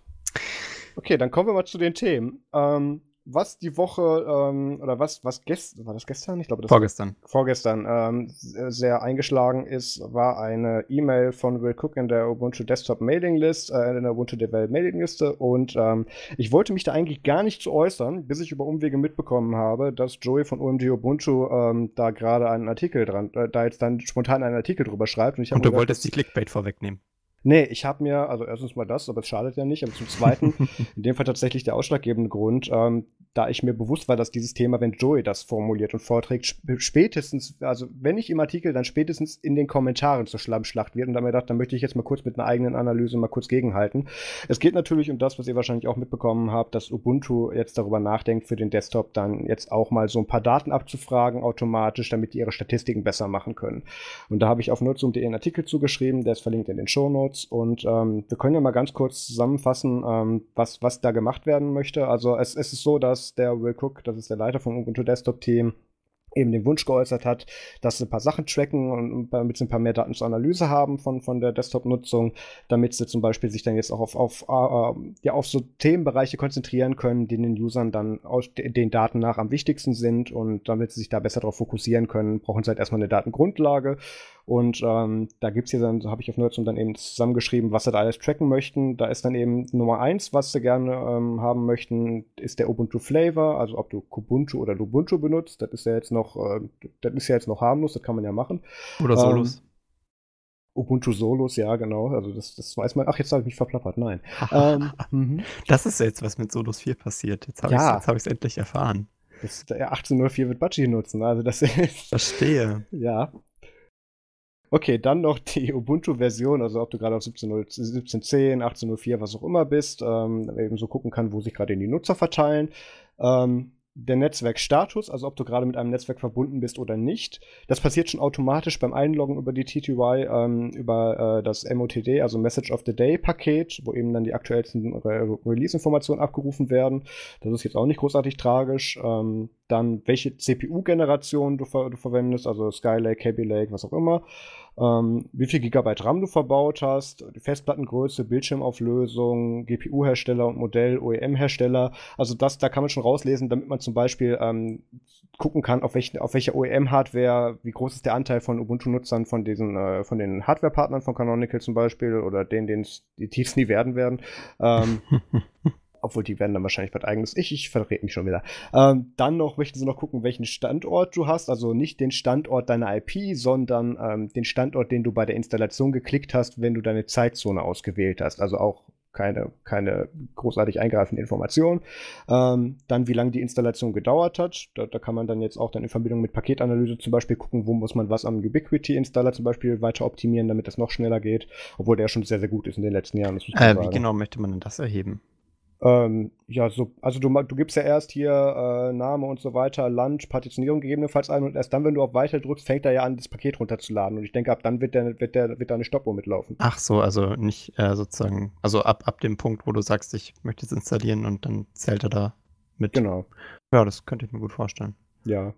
Okay, dann kommen wir mal zu den Themen. Ähm, was die Woche ähm, oder was was gestern war das gestern? Ich glaube das vorgestern. War, vorgestern ähm, sehr eingeschlagen ist, war eine E-Mail von Will Cook in der Ubuntu Desktop Mailing List, äh, in der Ubuntu Develop Mailing Liste und ähm, ich wollte mich da eigentlich gar nicht zu äußern, bis ich über Umwege mitbekommen habe, dass Joey von OMG Ubuntu ähm, da gerade einen Artikel dran, äh, da jetzt dann spontan einen Artikel drüber schreibt und ich Und du gedacht, wolltest die Clickbait vorwegnehmen. Nee, ich habe mir, also erstens mal das, aber es schadet ja nicht, aber zum Zweiten, in dem Fall tatsächlich der ausschlaggebende Grund, ähm, da ich mir bewusst war, dass dieses Thema, wenn Joey das formuliert und vorträgt, spätestens, also wenn nicht im Artikel, dann spätestens in den Kommentaren zur Schlammschlacht wird. Und da mir gedacht, da möchte ich jetzt mal kurz mit einer eigenen Analyse mal kurz gegenhalten. Es geht natürlich um das, was ihr wahrscheinlich auch mitbekommen habt, dass Ubuntu jetzt darüber nachdenkt, für den Desktop dann jetzt auch mal so ein paar Daten abzufragen, automatisch, damit die ihre Statistiken besser machen können. Und da habe ich auf nutzung.de einen Artikel zugeschrieben, der ist verlinkt in den Show Notes. Und ähm, wir können ja mal ganz kurz zusammenfassen, ähm, was, was da gemacht werden möchte. Also es, es ist so, dass der Will Cook, das ist der Leiter vom Ubuntu Desktop Team, eben den Wunsch geäußert hat, dass sie ein paar Sachen tracken und damit sie ein paar mehr Daten zur Analyse haben von, von der Desktop-Nutzung, damit sie zum Beispiel sich dann jetzt auch auf, auf, äh, ja, auf so Themenbereiche konzentrieren können, die den Usern dann aus den Daten nach am wichtigsten sind und damit sie sich da besser darauf fokussieren können, brauchen sie halt erstmal eine Datengrundlage und ähm, da gibt es hier dann, so habe ich auf Nerdsum dann eben zusammengeschrieben, was sie da alles tracken möchten. Da ist dann eben Nummer eins, was sie gerne ähm, haben möchten, ist der Ubuntu Flavor, also ob du Kubuntu oder Lubuntu benutzt. Das ist ja jetzt noch, äh, das ist ja jetzt noch harmlos, das kann man ja machen. Oder Solos. Ähm, Ubuntu Solos, ja, genau. Also das, das weiß man. Ach, jetzt habe ich mich verplappert. Nein. ähm, mhm. das ist jetzt, was mit Solos 4 passiert. Jetzt habe ja. ich es hab endlich erfahren. Das, der 1804 wird Budgie nutzen. Also das ist. Verstehe. Ja. Okay, dann noch die Ubuntu-Version, also ob du gerade auf 17.10, 18.04, was auch immer bist, ähm, eben so gucken kann, wo sich gerade die Nutzer verteilen. Ähm, der Netzwerkstatus, also ob du gerade mit einem Netzwerk verbunden bist oder nicht. Das passiert schon automatisch beim Einloggen über die TTY, ähm, über äh, das MOTD, also Message of the Day Paket, wo eben dann die aktuellsten Re Release-Informationen abgerufen werden. Das ist jetzt auch nicht großartig tragisch. Ähm, dann welche CPU-Generation du, ver du, verwendest, also Skylake, Kaby Lake, was auch immer ähm, wie viel Gigabyte RAM du verbaut hast, die Festplattengröße, Bildschirmauflösung, GPU-Hersteller und Modell, OEM-Hersteller. Also das, da kann man schon rauslesen, damit man zum Beispiel ähm, gucken kann, auf, welchen, auf welcher OEM-Hardware, wie groß ist der Anteil von Ubuntu-Nutzern von diesen, äh, von den Hardware-Partnern von Canonical zum Beispiel oder denen, denen die tiefst nie werden werden. Ähm, obwohl die werden dann wahrscheinlich was eigenes. Ich, ich verrate mich schon wieder. Ähm, dann noch möchten sie noch gucken, welchen Standort du hast. Also nicht den Standort deiner IP, sondern ähm, den Standort, den du bei der Installation geklickt hast, wenn du deine Zeitzone ausgewählt hast. Also auch keine, keine großartig eingreifende Information. Ähm, dann, wie lange die Installation gedauert hat. Da, da, kann man dann jetzt auch dann in Verbindung mit Paketanalyse zum Beispiel gucken, wo muss man was am Ubiquity-Installer zum Beispiel weiter optimieren, damit das noch schneller geht. Obwohl der schon sehr, sehr gut ist in den letzten Jahren. Äh, wie genau möchte man denn das erheben? Ähm, ja, so, also du, du gibst ja erst hier äh, Name und so weiter, Land, Partitionierung gegebenenfalls ein und erst dann, wenn du auf Weiter drückst, fängt er ja an, das Paket runterzuladen. Und ich denke, ab dann wird der, wird der, wird da eine Stoppuhr mitlaufen. Ach so, also nicht äh, sozusagen, also ab, ab dem Punkt, wo du sagst, ich möchte es installieren und dann zählt er da mit. Genau. Ja, das könnte ich mir gut vorstellen. Ja.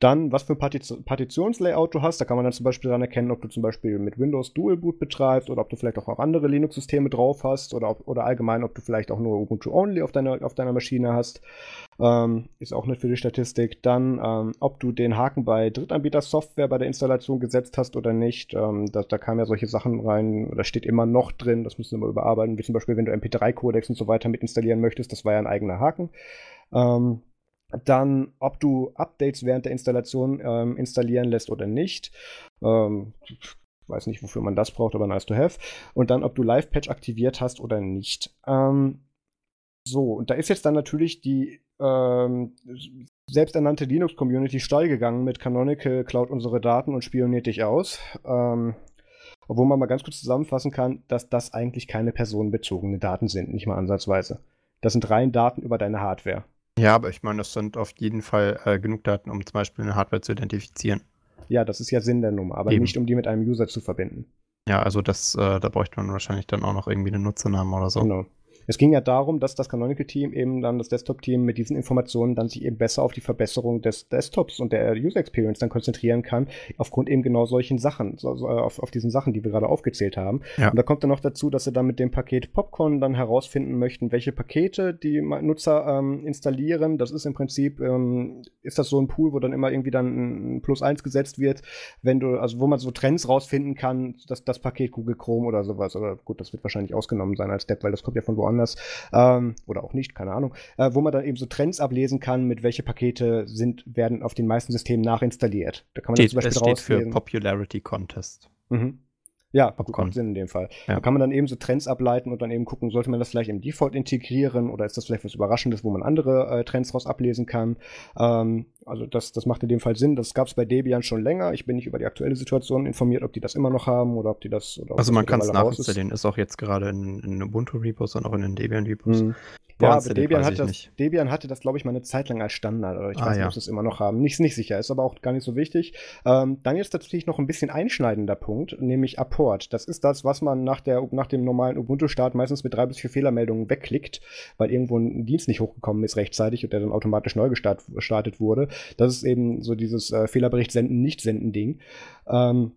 Dann, was für ein Partiz Partitionslayout du hast. Da kann man dann zum Beispiel daran erkennen, ob du zum Beispiel mit Windows Dual Boot betreibst oder ob du vielleicht auch noch andere Linux-Systeme drauf hast oder, ob, oder allgemein, ob du vielleicht auch nur Ubuntu Only auf deiner, auf deiner Maschine hast. Ähm, ist auch nicht für die Statistik. Dann, ähm, ob du den Haken bei Drittanbieter-Software bei der Installation gesetzt hast oder nicht. Ähm, da, da kamen ja solche Sachen rein, da steht immer noch drin, das müssen wir mal überarbeiten, wie zum Beispiel, wenn du MP3-Codex und so weiter mit installieren möchtest, das war ja ein eigener Haken. Ähm, dann, ob du Updates während der Installation ähm, installieren lässt oder nicht. Ähm, weiß nicht, wofür man das braucht, aber nice to have. Und dann, ob du Live-Patch aktiviert hast oder nicht. Ähm, so, und da ist jetzt dann natürlich die ähm, selbsternannte Linux-Community steil gegangen mit Canonical klaut unsere Daten und spioniert dich aus. Ähm, obwohl man mal ganz kurz zusammenfassen kann, dass das eigentlich keine personenbezogene Daten sind, nicht mal ansatzweise. Das sind rein Daten über deine Hardware. Ja, aber ich meine, das sind auf jeden Fall äh, genug Daten, um zum Beispiel eine Hardware zu identifizieren. Ja, das ist ja Sinn der Nummer, aber Eben. nicht um die mit einem User zu verbinden. Ja, also das, äh, da bräuchte man wahrscheinlich dann auch noch irgendwie einen Nutzernamen oder so. Genau. Es ging ja darum, dass das Canonical-Team eben dann, das Desktop-Team mit diesen Informationen dann sich eben besser auf die Verbesserung des Desktops und der User Experience dann konzentrieren kann, aufgrund eben genau solchen Sachen, so, auf, auf diesen Sachen, die wir gerade aufgezählt haben. Ja. Und da kommt dann noch dazu, dass sie dann mit dem Paket Popcorn dann herausfinden möchten, welche Pakete die Nutzer ähm, installieren. Das ist im Prinzip, ähm, ist das so ein Pool, wo dann immer irgendwie dann ein Plus eins gesetzt wird, wenn du, also wo man so Trends rausfinden kann, dass das Paket Google Chrome oder sowas, oder gut, das wird wahrscheinlich ausgenommen sein als Step, weil das kommt ja von woanders anders. Ähm, oder auch nicht, keine Ahnung. Äh, wo man dann eben so Trends ablesen kann, mit welche Pakete sind, werden auf den meisten Systemen nachinstalliert. Da kann man steht, zum Beispiel das steht für Popularity Contest. Mhm. Ja, Popcorn. Sinn in dem Fall. Ja. Da kann man dann eben so Trends ableiten und dann eben gucken, sollte man das vielleicht im Default integrieren oder ist das vielleicht was Überraschendes, wo man andere äh, Trends raus ablesen kann. Ähm, also das, das macht in dem Fall Sinn. Das gab es bei Debian schon länger. Ich bin nicht über die aktuelle Situation informiert, ob die das immer noch haben oder ob die das. also man kann es nachinstallieren. Ist. ist auch jetzt gerade in, in Ubuntu-Repos und auch in den Debian-Repos. Mhm. Ja, aber Debian, hat das, Debian hatte das, glaube ich, mal eine Zeit lang als Standard. Oder ich ah, weiß nicht, ja. ob sie es immer noch haben. Nicht, nicht sicher, ist aber auch gar nicht so wichtig. Ähm, dann jetzt natürlich noch ein bisschen einschneidender Punkt, nämlich Apport. Das ist das, was man nach, der, nach dem normalen Ubuntu-Start meistens mit drei bis vier Fehlermeldungen wegklickt, weil irgendwo ein Dienst nicht hochgekommen ist rechtzeitig und der dann automatisch neu gestartet wurde. Das ist eben so dieses äh, Fehlerbericht senden, nicht senden Ding. Ähm,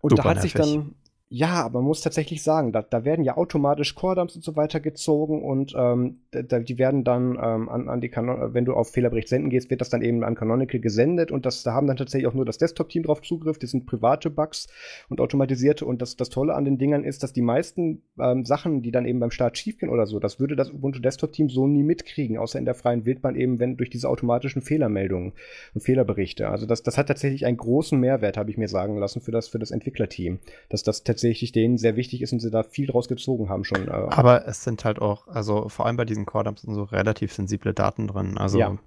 und Super da hat nervig. sich dann ja, aber man muss tatsächlich sagen, da, da werden ja automatisch Core-Dumps und so weiter gezogen und ähm, da, die werden dann ähm, an, an die Canon wenn du auf Fehlerbericht senden gehst, wird das dann eben an Canonical gesendet und das, da haben dann tatsächlich auch nur das Desktop-Team drauf Zugriff, das sind private Bugs und automatisierte und das, das Tolle an den Dingern ist, dass die meisten ähm, Sachen, die dann eben beim Start schiefgehen oder so, das würde das Ubuntu Desktop-Team so nie mitkriegen, außer in der freien Wildbahn eben, wenn durch diese automatischen Fehlermeldungen und Fehlerberichte. Also das, das hat tatsächlich einen großen Mehrwert, habe ich mir sagen lassen, für das, für das Entwicklerteam, dass das tatsächlich tatsächlich denen sehr wichtig ist und sie da viel draus gezogen haben schon. Äh. Aber es sind halt auch, also vor allem bei diesen Core-Dumps sind so relativ sensible Daten drin. Also ja.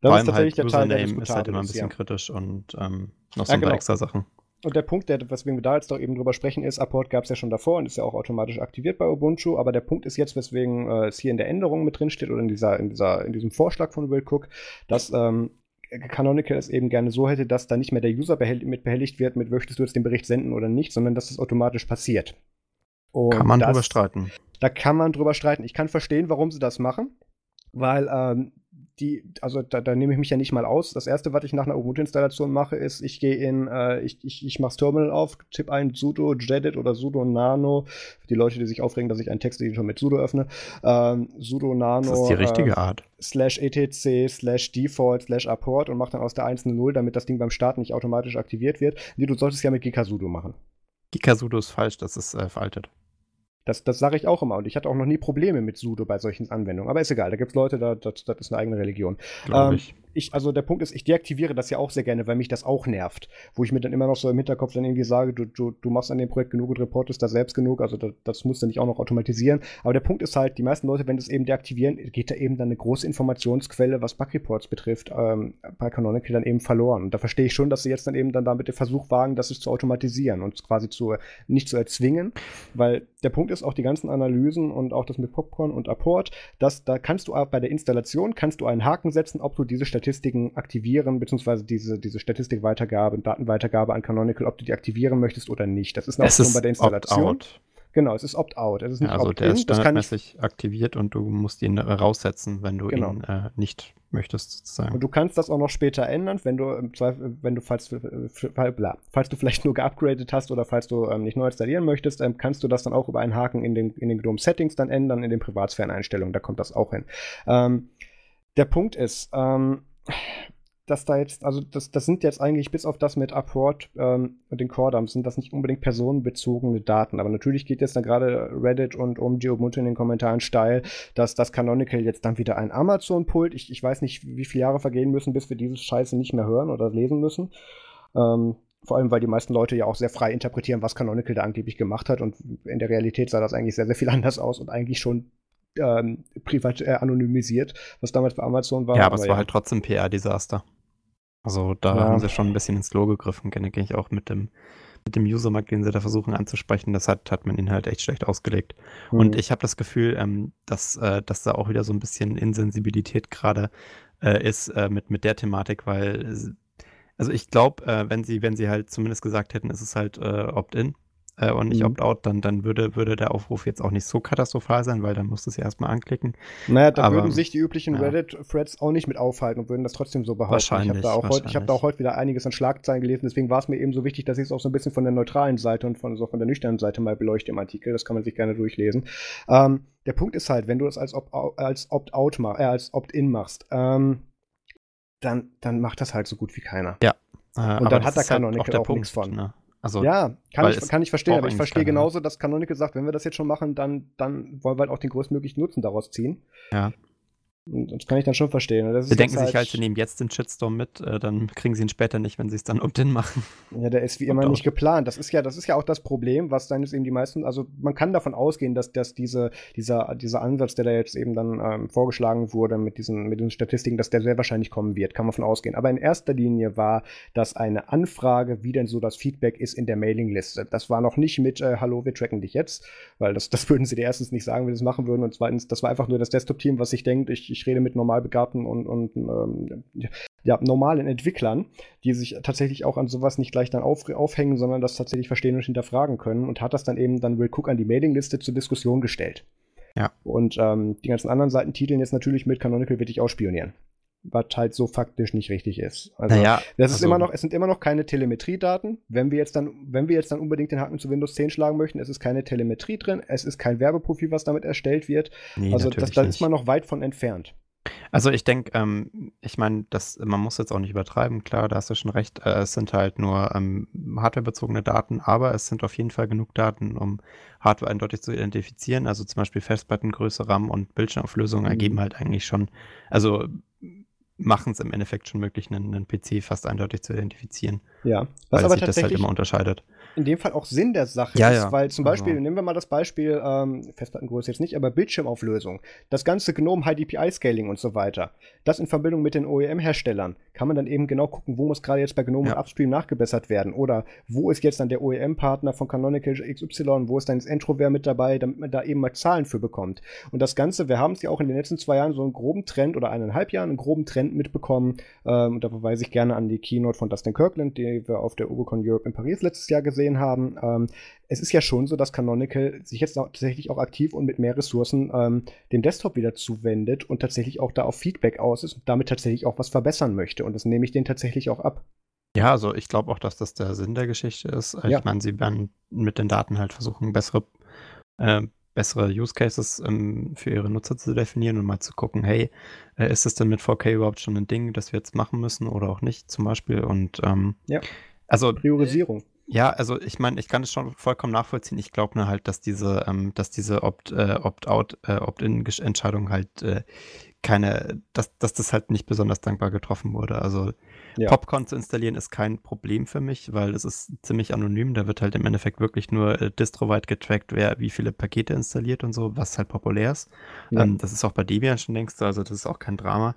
Das vor allem halt der Username Teil, ist halt immer ein bisschen ja. kritisch und ähm, noch so ja, ein paar genau. extra Sachen. Und der Punkt, der, weswegen wir da jetzt doch eben drüber sprechen, ist, Apport gab es ja schon davor und ist ja auch automatisch aktiviert bei Ubuntu, aber der Punkt ist jetzt, weswegen äh, es hier in der Änderung mit drin steht oder in, dieser, in, dieser, in diesem Vorschlag von Will Cook, dass ähm, Canonical es eben gerne so hätte, dass da nicht mehr der User mit behelligt wird, mit möchtest du jetzt den Bericht senden oder nicht, sondern dass es automatisch passiert. Und kann man das, drüber streiten. Da kann man drüber streiten. Ich kann verstehen, warum sie das machen, weil ähm, die, also da, da nehme ich mich ja nicht mal aus. Das erste, was ich nach einer Ubuntu-Installation mache, ist, ich gehe in, äh, ich, ich, ich mache das Terminal auf, tippe ein sudo jedit oder sudo nano. Für die Leute, die sich aufregen, dass ich einen Texteditor mit sudo öffne. Ähm, sudo nano. Das ist die richtige äh, Art. Slash etc, slash default, slash apport und mache dann aus der 1 eine 0, damit das Ding beim Start nicht automatisch aktiviert wird. Nee, du solltest ja mit gksudo machen. Gksudo ist falsch, das ist äh, veraltet. Das, das sage ich auch immer. Und ich hatte auch noch nie Probleme mit sudo bei solchen Anwendungen. Aber ist egal, da gibt es Leute, da, das, das ist eine eigene Religion. Ähm, ich ich, also der Punkt ist, ich deaktiviere das ja auch sehr gerne, weil mich das auch nervt. Wo ich mir dann immer noch so im Hinterkopf dann irgendwie sage, du, du, du machst an dem Projekt genug und reportest da selbst genug, also das, das musst du nicht auch noch automatisieren. Aber der Punkt ist halt, die meisten Leute, wenn das eben deaktivieren, geht da eben dann eine große Informationsquelle, was Bug-Reports betrifft, ähm, bei Canonical dann eben verloren. Und da verstehe ich schon, dass sie jetzt dann eben dann damit den Versuch wagen, das zu automatisieren und quasi zu, nicht zu erzwingen, weil der Punkt ist auch die ganzen Analysen und auch das mit Popcorn und Apport, dass da kannst du bei der Installation kannst du einen Haken setzen, ob du diese Statistik Statistiken aktivieren, beziehungsweise diese, diese Statistikweitergabe, Datenweitergabe an Canonical, ob du die aktivieren möchtest oder nicht. Das ist eine Option bei der Installation. Genau, es ist Opt-out. Es ist nicht ja, also der ist standardmäßig aktiviert und du musst ihn raussetzen, wenn du genau. ihn äh, nicht möchtest, sozusagen. Und du kannst das auch noch später ändern, wenn du im Zweifel, wenn du, falls, bla, falls du vielleicht nur geupgradet hast oder falls du ähm, nicht neu installieren möchtest, ähm, kannst du das dann auch über einen Haken in den, in den GNOME Settings dann ändern, in den Privatsphären-Einstellungen, da kommt das auch hin. Ähm, der Punkt ist, ähm, dass da jetzt, also das, das sind jetzt eigentlich bis auf das mit Upward ähm, und den Core-Dumps, sind das nicht unbedingt personenbezogene Daten. Aber natürlich geht jetzt da gerade Reddit und OMG Ubuntu in den Kommentaren steil, dass das Canonical jetzt dann wieder ein Amazon-Pult. Ich, ich weiß nicht, wie viele Jahre vergehen müssen, bis wir dieses Scheiße nicht mehr hören oder lesen müssen. Ähm, Vor allem, weil die meisten Leute ja auch sehr frei interpretieren, was Canonical da angeblich gemacht hat. Und in der Realität sah das eigentlich sehr, sehr viel anders aus und eigentlich schon ähm, privat äh, anonymisiert, was damals bei Amazon war. Ja, aber, aber es ja. war halt trotzdem PR-Desaster. Also da ja. haben sie schon ein bisschen ins Klo gegriffen, denke ich, auch mit dem, mit dem Usermarkt, den sie da versuchen anzusprechen. Das hat, hat man ihnen halt echt schlecht ausgelegt. Mhm. Und ich habe das Gefühl, ähm, dass, äh, dass da auch wieder so ein bisschen Insensibilität gerade äh, ist äh, mit, mit der Thematik, weil also ich glaube, äh, wenn sie, wenn sie halt zumindest gesagt hätten, ist es halt äh, Opt-in, äh, und nicht mhm. Opt-out, dann, dann würde, würde der Aufruf jetzt auch nicht so katastrophal sein, weil dann musst du es ja erstmal anklicken. Naja, da würden sich die üblichen ja. Reddit-Threads auch nicht mit aufhalten und würden das trotzdem so behaupten. Wahrscheinlich. Ich habe da, auch hab da auch heute wieder einiges an Schlagzeilen gelesen, deswegen war es mir eben so wichtig, dass ich es auch so ein bisschen von der neutralen Seite und von, so von der nüchternen Seite mal beleuchte im Artikel. Das kann man sich gerne durchlesen. Ähm, der Punkt ist halt, wenn du das als Opt-out machst, äh, als Opt-in machst, ähm, dann, dann macht das halt so gut wie keiner. Ja. Äh, und dann hat da Canonical halt auch, auch nichts von. Ne? Also, ja, kann ich, kann ich verstehen, aber ich verstehe genauso, dass Canonical sagt, wenn wir das jetzt schon machen, dann, dann wollen wir halt auch den größtmöglichen Nutzen daraus ziehen. Ja. Das kann ich dann schon verstehen. sie denken halt sich halt, sie nehmen jetzt den Shitstorm mit, äh, dann kriegen sie ihn später nicht, wenn sie es dann opt-in machen. Ja, der ist wie immer nicht geplant. Das ist ja, das ist ja auch das Problem, was dann ist eben die meisten, also man kann davon ausgehen, dass, dass diese, dieser, dieser Ansatz, der da jetzt eben dann ähm, vorgeschlagen wurde mit diesen, mit diesen Statistiken, dass der sehr wahrscheinlich kommen wird, kann man von ausgehen. Aber in erster Linie war das eine Anfrage, wie denn so das Feedback ist in der Mailingliste. Das war noch nicht mit äh, Hallo, wir tracken dich jetzt, weil das, das würden sie dir erstens nicht sagen, wenn sie das machen würden. Und zweitens, das war einfach nur das Desktop-Team, was sich denkt, ich, ich rede mit normalbegabten und, und ähm, ja, normalen Entwicklern, die sich tatsächlich auch an sowas nicht gleich dann auf, aufhängen, sondern das tatsächlich verstehen und hinterfragen können und hat das dann eben dann Will Cook an die Mailingliste zur Diskussion gestellt. Ja. Und ähm, die ganzen anderen Seiten titeln jetzt natürlich mit Canonical wird dich ausspionieren was halt so faktisch nicht richtig ist. Also naja, das ist also, immer noch, es sind immer noch keine Telemetriedaten. Wenn wir jetzt dann, wenn wir jetzt dann unbedingt den Haken zu Windows 10 schlagen möchten, es ist keine Telemetrie drin, es ist kein Werbeprofil, was damit erstellt wird. Nee, also das, da ist man noch weit von entfernt. Also ich denke, ähm, ich meine, man muss jetzt auch nicht übertreiben, klar, da hast du schon recht. Äh, es sind halt nur ähm, hardwarebezogene Daten, aber es sind auf jeden Fall genug Daten, um Hardware eindeutig zu identifizieren. Also zum Beispiel Festplattengröße, RAM und Bildschirmauflösung mhm. ergeben halt eigentlich schon, also machen es im Endeffekt schon möglich, einen, einen, PC fast eindeutig zu identifizieren. Ja, was weil aber sich das halt immer unterscheidet. In dem Fall auch Sinn der Sache ja, ist, ja. weil zum Beispiel, also. nehmen wir mal das Beispiel, ähm, Festplattengröße jetzt nicht, aber Bildschirmauflösung, das ganze GNOME High DPI Scaling und so weiter, das in Verbindung mit den OEM-Herstellern, kann man dann eben genau gucken, wo muss gerade jetzt bei GNOME ja. Upstream nachgebessert werden oder wo ist jetzt dann der OEM-Partner von Canonical XY, wo ist dann das Entrovers mit dabei, damit man da eben mal Zahlen für bekommt. Und das Ganze, wir haben es ja auch in den letzten zwei Jahren so einen groben Trend oder eineinhalb Jahren einen groben Trend mitbekommen. Ähm, und da verweise ich gerne an die Keynote von Dustin Kirkland, die wir auf der Ubicon Europe in Paris letztes Jahr gesehen haben. Ähm, es ist ja schon so, dass Canonical sich jetzt tatsächlich auch aktiv und mit mehr Ressourcen ähm, dem Desktop wieder zuwendet und tatsächlich auch da auf Feedback aus ist und damit tatsächlich auch was verbessern möchte. Und das nehme ich denen tatsächlich auch ab. Ja, also ich glaube auch, dass das der Sinn der Geschichte ist. Ja. Ich meine, sie werden mit den Daten halt versuchen, bessere, äh, bessere Use Cases ähm, für ihre Nutzer zu definieren und mal zu gucken, hey, äh, ist es denn mit 4K überhaupt schon ein Ding, das wir jetzt machen müssen oder auch nicht zum Beispiel? Und ähm, ja. also Priorisierung. Ja, also ich meine, ich kann es schon vollkommen nachvollziehen. Ich glaube nur halt, dass diese, ähm, dass diese äh, Opt-out, äh, Opt-in-Entscheidung halt äh, keine, dass, dass das halt nicht besonders dankbar getroffen wurde. Also ja. Popcorn zu installieren ist kein Problem für mich, weil es ist ziemlich anonym. Da wird halt im Endeffekt wirklich nur äh, distroweit getrackt, wer wie viele Pakete installiert und so, was halt populär ist. Ja. Ähm, das ist auch bei Debian schon längst, also das ist auch kein Drama.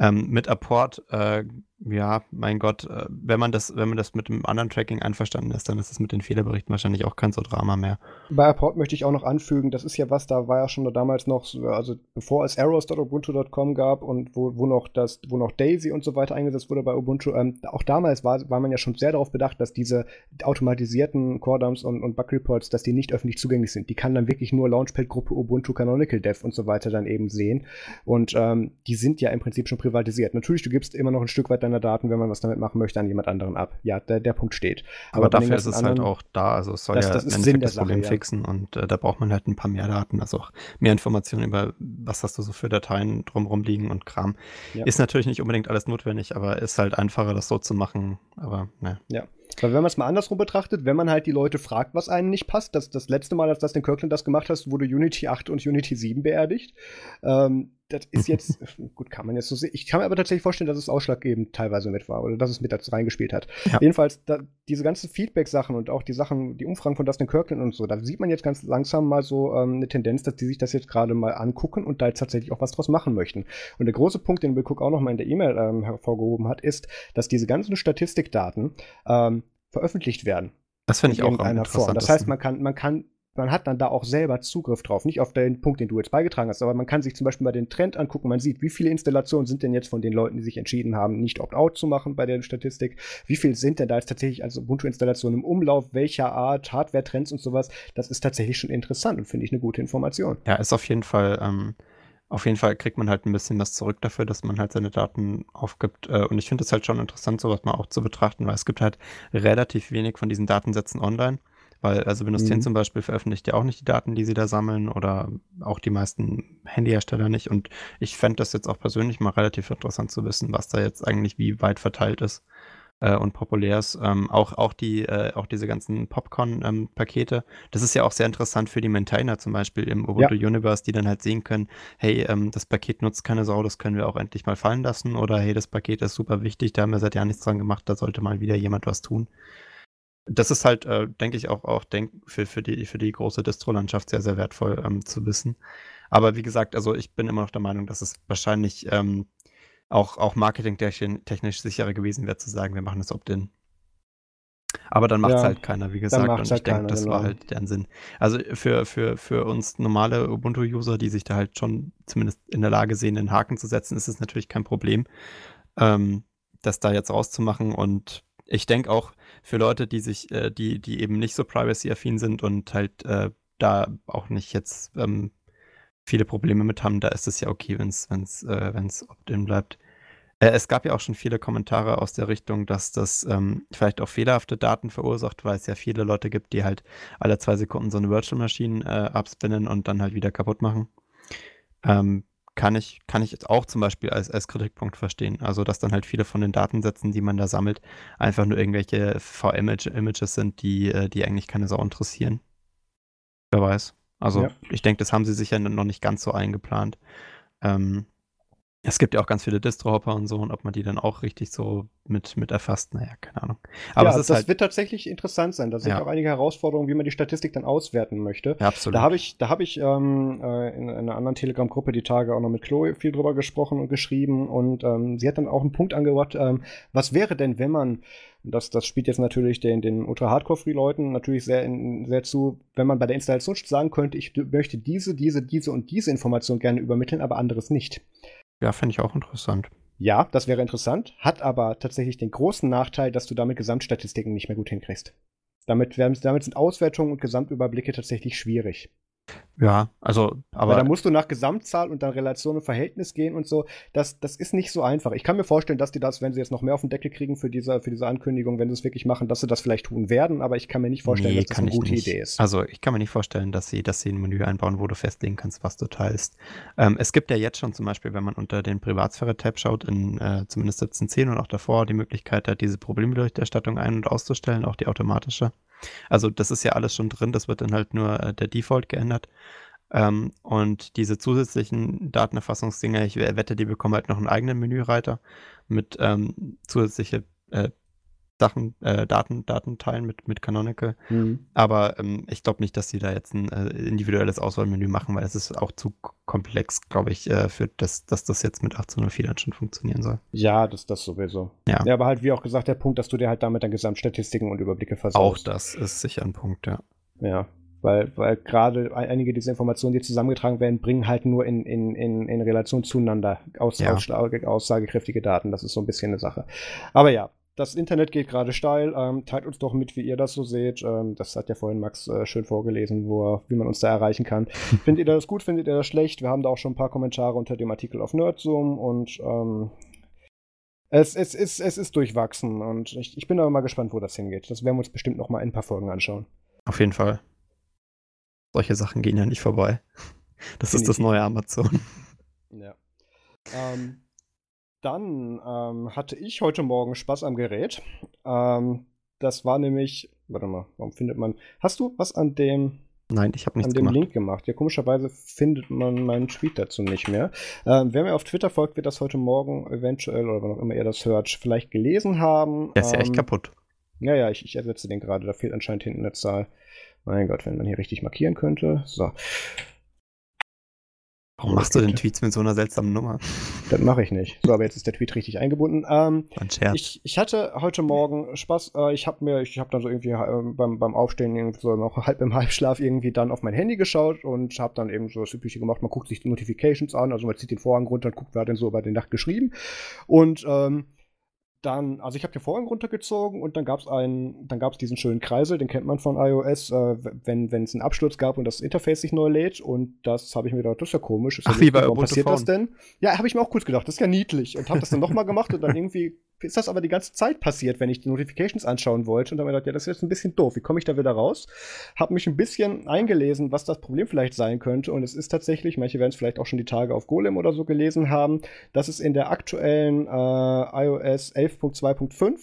Ähm, mit Apport, äh, ja, mein Gott, äh, wenn man das, wenn man das mit dem anderen Tracking einverstanden ist, dann ist es mit den Fehlerberichten wahrscheinlich auch kein so Drama mehr. Bei Apport möchte ich auch noch anfügen, das ist ja was, da war ja schon damals noch, also bevor es arrows.ubuntu.com gab und wo, wo noch das, wo noch Daisy und so weiter eingesetzt wurde bei Ubuntu, ähm, auch damals war, war man ja schon sehr darauf bedacht, dass diese automatisierten Core-Dumps und, und Bug-Reports, dass die nicht öffentlich zugänglich sind. Die kann dann wirklich nur Launchpad-Gruppe Ubuntu Canonical Dev und so weiter dann eben sehen. Und ähm, die sind ja im Prinzip schon privatisiert. Natürlich, du gibst immer noch ein Stück weit deiner Daten, wenn man was damit machen möchte, an jemand anderen ab. Ja, der, der Punkt steht. Aber, Aber dafür ist es halt anderen, halt auch da. Also es soll das, ja das, Sinn das Problem ja. fixen und äh, da braucht man halt ein paar mehr Daten, also auch mehr Informationen über, was hast du so für Dateien drumherum liegen und Kram. Ja. Ist natürlich nicht unbedingt alles notwendig, aber ist halt einfacher, das so zu machen. Aber ne. Ja. Weil wenn man es mal andersrum betrachtet, wenn man halt die Leute fragt, was einem nicht passt, das, das letzte Mal, als das den Kirkland das gemacht hast, wurde Unity 8 und Unity 7 beerdigt. Ähm, das ist jetzt, gut, kann man jetzt so sehen. Ich kann mir aber tatsächlich vorstellen, dass es ausschlaggebend teilweise mit war oder dass es mit dazu reingespielt hat. Ja. Jedenfalls, da, diese ganzen Feedback-Sachen und auch die Sachen, die Umfragen von Dustin Kirkland und so, da sieht man jetzt ganz langsam mal so ähm, eine Tendenz, dass die sich das jetzt gerade mal angucken und da jetzt tatsächlich auch was draus machen möchten. Und der große Punkt, den Bill Cook auch noch mal in der E-Mail ähm, hervorgehoben hat, ist, dass diese ganzen Statistikdaten ähm, veröffentlicht werden. Das finde ich auch interessant. Form. Das heißt, man kann, man kann man hat dann da auch selber Zugriff drauf. Nicht auf den Punkt, den du jetzt beigetragen hast, aber man kann sich zum Beispiel mal den Trend angucken. Man sieht, wie viele Installationen sind denn jetzt von den Leuten, die sich entschieden haben, nicht Opt-out zu machen bei der Statistik. Wie viel sind denn da jetzt tatsächlich als Ubuntu-Installationen im Umlauf? Welcher Art? Hardware-Trends und sowas? Das ist tatsächlich schon interessant und finde ich eine gute Information. Ja, ist auf jeden Fall. Ähm auf jeden Fall kriegt man halt ein bisschen was zurück dafür, dass man halt seine Daten aufgibt. Äh, und ich finde es halt schon interessant, sowas mal auch zu betrachten, weil es gibt halt relativ wenig von diesen Datensätzen online. Weil, also Windows mhm. 10 zum Beispiel veröffentlicht ja auch nicht die Daten, die sie da sammeln oder auch die meisten Handyhersteller nicht. Und ich fände das jetzt auch persönlich mal relativ interessant zu wissen, was da jetzt eigentlich wie weit verteilt ist äh, und populär ist. Ähm, auch, auch, die, äh, auch diese ganzen Popcorn-Pakete. Ähm, das ist ja auch sehr interessant für die Maintainer zum Beispiel im Ubuntu ja. Universe, die dann halt sehen können, hey, ähm, das Paket nutzt keine Sau, das können wir auch endlich mal fallen lassen. Oder hey, das Paket ist super wichtig, da haben wir seit Jahren nichts dran gemacht, da sollte mal wieder jemand was tun das ist halt, äh, denke ich, auch, auch denk für, für, die, für die große Distro-Landschaft sehr, sehr wertvoll ähm, zu wissen. Aber wie gesagt, also ich bin immer noch der Meinung, dass es wahrscheinlich ähm, auch, auch marketingtechnisch sicherer gewesen wäre, zu sagen, wir machen das Opt-in. Aber dann macht es ja, halt keiner, wie gesagt. Und ich halt denke, das genau. war halt deren Sinn. Also für, für, für uns normale Ubuntu-User, die sich da halt schon zumindest in der Lage sehen, den Haken zu setzen, ist es natürlich kein Problem, ähm, das da jetzt rauszumachen. Und ich denke auch, für Leute, die sich, äh, die, die eben nicht so privacy-affin sind und halt äh, da auch nicht jetzt ähm, viele Probleme mit haben, da ist es ja okay, wenn es wenn's, äh, wenn's opt-in bleibt. Äh, es gab ja auch schon viele Kommentare aus der Richtung, dass das ähm, vielleicht auch fehlerhafte Daten verursacht, weil es ja viele Leute gibt, die halt alle zwei Sekunden so eine Virtual Machine äh, abspinnen und dann halt wieder kaputt machen. Ähm, kann ich, kann ich jetzt auch zum Beispiel als, als Kritikpunkt verstehen. Also, dass dann halt viele von den Datensätzen, die man da sammelt, einfach nur irgendwelche V-Images sind, die, äh, die eigentlich keine Sau interessieren. Wer weiß. Also, ja. ich denke, das haben sie sicher noch nicht ganz so eingeplant. Ähm, es gibt ja auch ganz viele Distro-Hopper und so, und ob man die dann auch richtig so mit, mit erfasst, naja, keine Ahnung. Aber ja, das halt, wird tatsächlich interessant sein. Da sind ja. auch einige Herausforderungen, wie man die Statistik dann auswerten möchte. Ja, absolut. Da habe ich, da hab ich ähm, äh, in, in einer anderen Telegram-Gruppe die Tage auch noch mit Chloe viel drüber gesprochen und geschrieben. Und ähm, sie hat dann auch einen Punkt angebracht, ähm, was wäre denn, wenn man das, das spielt jetzt natürlich den, den Ultra-Hardcore-Free-Leuten natürlich sehr, in, sehr zu, wenn man bei der Installation sagen könnte, ich möchte diese, diese, diese und diese Information gerne übermitteln, aber anderes nicht. Ja, finde ich auch interessant. Ja, das wäre interessant, hat aber tatsächlich den großen Nachteil, dass du damit Gesamtstatistiken nicht mehr gut hinkriegst. Damit, damit sind Auswertungen und Gesamtüberblicke tatsächlich schwierig. Ja, also, aber. Weil da musst du nach Gesamtzahl und dann Relation und Verhältnis gehen und so. Das, das ist nicht so einfach. Ich kann mir vorstellen, dass die das, wenn sie jetzt noch mehr auf den Deckel kriegen für diese, für diese Ankündigung, wenn sie es wirklich machen, dass sie das vielleicht tun werden, aber ich kann mir nicht vorstellen, nee, dass das eine gute nicht. Idee ist. Also, ich kann mir nicht vorstellen, dass sie, dass sie ein Menü einbauen, wo du festlegen kannst, was du teilst. Ähm, es gibt ja jetzt schon zum Beispiel, wenn man unter den Privatsphäre-Tab schaut, in äh, zumindest 17.10 und auch davor die Möglichkeit hat, diese Problemberichterstattung ein- und auszustellen, auch die automatische. Also das ist ja alles schon drin, das wird dann halt nur äh, der Default geändert. Ähm, und diese zusätzlichen Datenerfassungsdinger, ich wette, die bekommen halt noch einen eigenen Menüreiter mit ähm, zusätzliche äh, Sachen, äh, Daten, Datenteilen mit, mit Canonical. Mhm. Aber ähm, ich glaube nicht, dass sie da jetzt ein äh, individuelles Auswahlmenü machen, weil es ist auch zu komplex, glaube ich, äh, für das, dass das jetzt mit 1804 dann schon funktionieren soll. Ja, das, das sowieso. Ja. ja, aber halt, wie auch gesagt, der Punkt, dass du dir halt damit dann Gesamtstatistiken und Überblicke versaust. Auch das ist sicher ein Punkt, ja. Ja, weil, weil gerade einige dieser Informationen, die zusammengetragen werden, bringen halt nur in, in, in, in Relation zueinander aus, ja. aussagekräftige Daten. Das ist so ein bisschen eine Sache. Aber ja, das Internet geht gerade steil. Ähm, teilt uns doch mit, wie ihr das so seht. Ähm, das hat ja vorhin Max äh, schön vorgelesen, wo, wie man uns da erreichen kann. findet ihr das gut? Findet ihr das schlecht? Wir haben da auch schon ein paar Kommentare unter dem Artikel auf Nerdzoom und ähm, es, es, es, es ist durchwachsen und ich, ich bin aber mal gespannt, wo das hingeht. Das werden wir uns bestimmt noch mal in ein paar Folgen anschauen. Auf jeden Fall. Solche Sachen gehen ja nicht vorbei. Das Definitiv. ist das neue Amazon. Ja. Ähm, dann ähm, hatte ich heute Morgen Spaß am Gerät. Ähm, das war nämlich, warte mal, warum findet man, hast du was an dem, Nein, ich habe nichts an dem gemacht. Link gemacht. Ja, komischerweise findet man meinen Tweet dazu nicht mehr. Ähm, wer mir auf Twitter folgt, wird das heute Morgen eventuell, oder wann auch immer ihr das hört, vielleicht gelesen haben. Der ist ja echt Ähm, kaputt. Ja, ja, ich, ich ersetze den gerade. Da fehlt anscheinend hinten eine Zahl. Mein Gott, wenn man hier richtig markieren könnte. So, Warum machst du denn. Tweets mit so einer seltsamen Nummer? das mache ich nicht. So, aber jetzt ist der Tweet richtig eingebunden. Ähm, Ein Scherz. Ich, ich hatte heute Morgen Spaß. Äh, ich habe mir, ich habe dann so irgendwie äh, beim, beim Aufstehen irgendwie so noch halb im Halbschlaf irgendwie dann auf mein Handy geschaut und habe dann eben so das Übliche gemacht. Man guckt sich die Notifications an, also man zieht den Vorhang runter und guckt, wer hat denn so über die Nacht geschrieben. Und ähm, dann, also ich habe den Vorhang runtergezogen und dann gab es einen, dann gab es diesen schönen Kreisel, den kennt man von iOS, äh, wenn es einen Absturz gab und das Interface sich neu lädt und das habe ich mir gedacht, das ist ja komisch. Ist ja Ach, bei warum passiert das Phone. denn? Ja, habe ich mir auch kurz gedacht, das ist ja niedlich und habe das dann nochmal gemacht und dann irgendwie ist das aber die ganze Zeit passiert, wenn ich die Notifications anschauen wollte und dann habe ich gedacht, ja, das ist jetzt ein bisschen doof. Wie komme ich da wieder raus? Habe mich ein bisschen eingelesen, was das Problem vielleicht sein könnte und es ist tatsächlich, manche werden es vielleicht auch schon die Tage auf Golem oder so gelesen haben, dass es in der aktuellen äh, iOS 11.2.5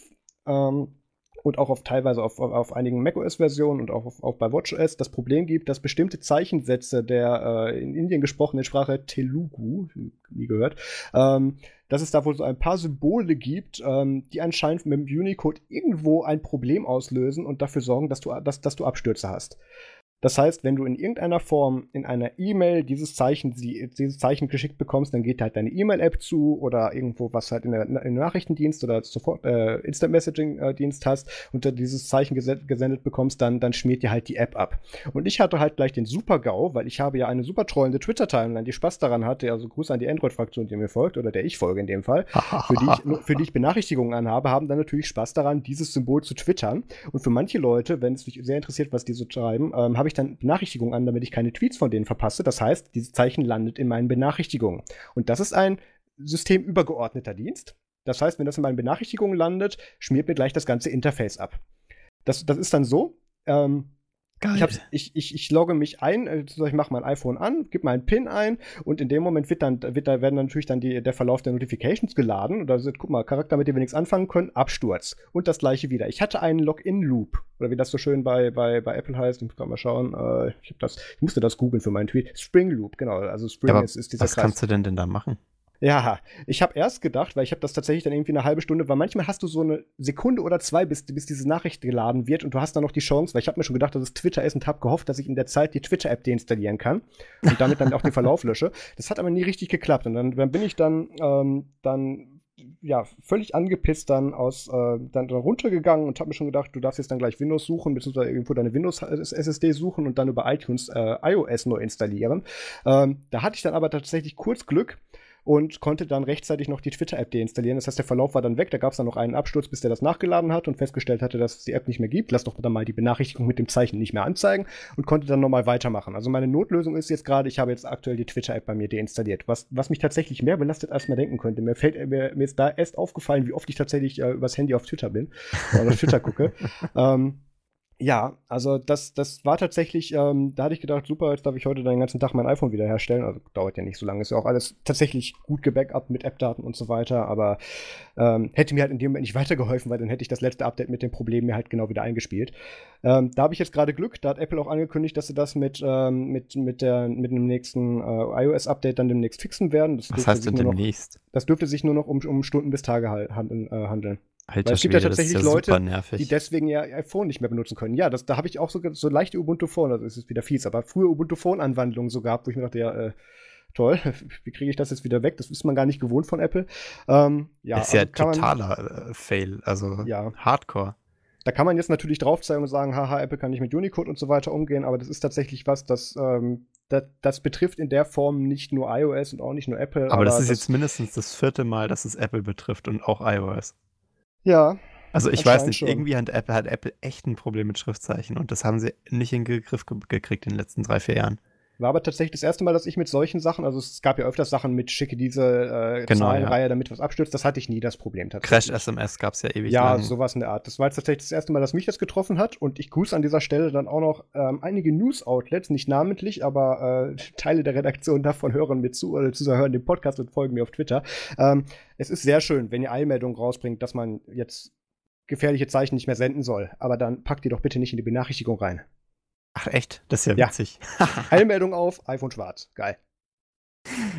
ähm, und auch auf teilweise auf, auf, auf einigen macOS-Versionen und auch, auf, auch bei WatchOS das Problem gibt, dass bestimmte Zeichensätze der äh, in Indien gesprochenen Sprache Telugu, nie gehört, ähm, dass es da wohl so ein paar Symbole gibt, ähm, die anscheinend mit dem Unicode irgendwo ein Problem auslösen und dafür sorgen, dass du, dass, dass du Abstürze hast. Das heißt, wenn du in irgendeiner Form in einer E-Mail dieses Zeichen, dieses Zeichen geschickt bekommst, dann geht halt deine E-Mail-App zu oder irgendwo, was halt in der, im Nachrichtendienst oder sofort äh, Instant Messaging-Dienst hast und du dieses Zeichen gesendet, bekommst, dann, dann schmiert dir halt die App ab. Und ich hatte halt gleich den Super-GAU, weil ich habe ja eine super trollende Twitter-Timeline, die Spaß daran hatte, also Gruß an die Android-Fraktion, die mir folgt, oder der ich folge in dem Fall, für die ich, für die ich Benachrichtigungen anhabe, haben dann natürlich Spaß daran, dieses Symbol zu twittern. Und für manche Leute, wenn es mich sehr interessiert, was die so schreiben, ähm, habe ich dann Benachrichtigungen an, damit ich keine Tweets von denen verpasse. Das heißt, dieses Zeichen landet in meinen Benachrichtigungen. Und das ist ein systemübergeordneter Dienst. Das heißt, wenn das in meinen Benachrichtigungen landet, schmiert mir gleich das ganze Interface ab. Das, das ist dann so. Ähm, Geil. ich, ich, ich, logge mich ein, also ich mache mein iPhone an, gebe meinen PIN ein und in dem Moment wird dann, wird da werden dann natürlich dann die, der Verlauf der Notifications geladen. Und da sind, guck mal, Charakter, mit dem wir nichts anfangen können, Absturz. Und das gleiche wieder. Ich hatte einen Login-Loop, oder wie das so schön bei, bei, bei Apple heißt. Ich muss gerade mal schauen. Äh, ich, das, ich musste das googeln für meinen Tweet. Spring Loop, genau. Also Spring Ja, ist, ist dieser Was Kreis. kannst du denn denn da machen? Ja, ich habe erst gedacht, weil ich habe das tatsächlich dann irgendwie eine halbe Stunde, weil manchmal hast du so eine Sekunde oder zwei, bis, bis diese Nachricht geladen wird und du hast dann noch die Chance, weil ich habe mir schon gedacht, dass es Twitter ist und habe gehofft, dass ich in der Zeit die Twitter-App deinstallieren kann und damit dann auch den Verlauf lösche. Das hat aber nie richtig geklappt und dann, dann bin ich dann, ähm, dann ja, völlig angepisst dann aus, äh, dann, dann runtergegangen und habe mir schon gedacht, du darfst jetzt dann gleich Windows suchen, beziehungsweise irgendwo deine Windows-SSD suchen und dann über iTunes äh, iOS neu installieren. Ähm, da hatte ich dann aber tatsächlich kurz Glück und konnte dann rechtzeitig noch die Twitter-App deinstallieren. Das heißt, der Verlauf war dann weg. Da gab es dann noch einen Absturz, bis der das nachgeladen hat und festgestellt hatte, dass es die App nicht mehr gibt. Lass doch dann mal die Benachrichtigung mit dem Zeichen nicht mehr anzeigen und konnte dann nochmal weitermachen. Also meine Notlösung ist jetzt gerade, ich habe jetzt aktuell die Twitter-App bei mir deinstalliert, was, was mich tatsächlich mehr belastet, als man denken könnte. Mir, fällt, mir, mir ist da erst aufgefallen, wie oft ich tatsächlich äh, übers Handy auf Twitter bin oder auf Twitter gucke. ähm, ja, also das, das war tatsächlich, ähm, da hatte ich gedacht, super, jetzt darf ich heute den ganzen Tag mein iPhone wiederherstellen. Also dauert ja nicht so lange, ist ja auch alles tatsächlich gut gebackupt mit App-Daten und so weiter, aber ähm, hätte mir halt in dem Moment nicht weitergeholfen, weil dann hätte ich das letzte Update mit dem Problem mir halt genau wieder eingespielt. Ähm, da habe ich jetzt gerade Glück, da hat Apple auch angekündigt, dass sie das mit, ähm, mit, mit, der, mit dem nächsten äh, iOS-Update dann demnächst fixen werden. Das Was dürfte heißt denn nur noch, demnächst? das dürfte sich nur noch um, um Stunden bis Tage handeln. Äh, handeln. Alter es gibt ja Schwede, das ist tatsächlich ja Leute, die deswegen ihr iPhone nicht mehr benutzen können. Ja, das, da habe ich auch so, so leichte Ubuntu Phone, also es ist wieder fies, aber früher Ubuntu Phone Anwandlungen so gehabt, wo ich mir dachte, ja, äh, toll, wie kriege ich das jetzt wieder weg? Das ist man gar nicht gewohnt von Apple. Ähm, ja, ist ja also kann man- totaler äh, Fail, also Ja. Hardcore. Da kann man jetzt natürlich drauf zeigen und sagen, haha, Apple kann nicht mit Unicode und so weiter umgehen, aber das ist tatsächlich was, das, ähm, das, das betrifft in der Form nicht nur iOS und auch nicht nur Apple. Aber, das ist jetzt mindestens das vierte Mal, dass es Apple betrifft und auch iOS. Ja, Also ich weiß nicht, schon. irgendwie hat Apple, hat Apple echt ein Problem mit Schriftzeichen und das haben sie nicht in den Griff ge gekriegt in den letzten drei, vier Jahren. War aber tatsächlich das erste Mal, dass ich mit solchen Sachen, also es gab ja öfters Sachen mit schicke diese äh, Genau, Zahlenreihe, damit was abstürzt, das hatte ich nie das Problem tatsächlich. Crash-SMS gab es ja ewig Ja, lang. sowas in der Art. Das war jetzt tatsächlich das erste Mal, dass mich das getroffen hat. Und ich grüße an dieser Stelle dann auch noch ähm, einige News-Outlets, nicht namentlich, aber äh, Teile der Redaktion davon hören mir zu oder zu hören den Podcast und folgen mir auf Twitter. Ähm, es ist sehr schön, wenn ihr Eilmeldungen rausbringt, dass man jetzt gefährliche Zeichen nicht mehr senden soll. Aber dann packt die doch bitte nicht in die Benachrichtigung rein. Ach echt? Das ist ja Ja. witzig. Eilmeldung auf, iPhone schwarz. Geil.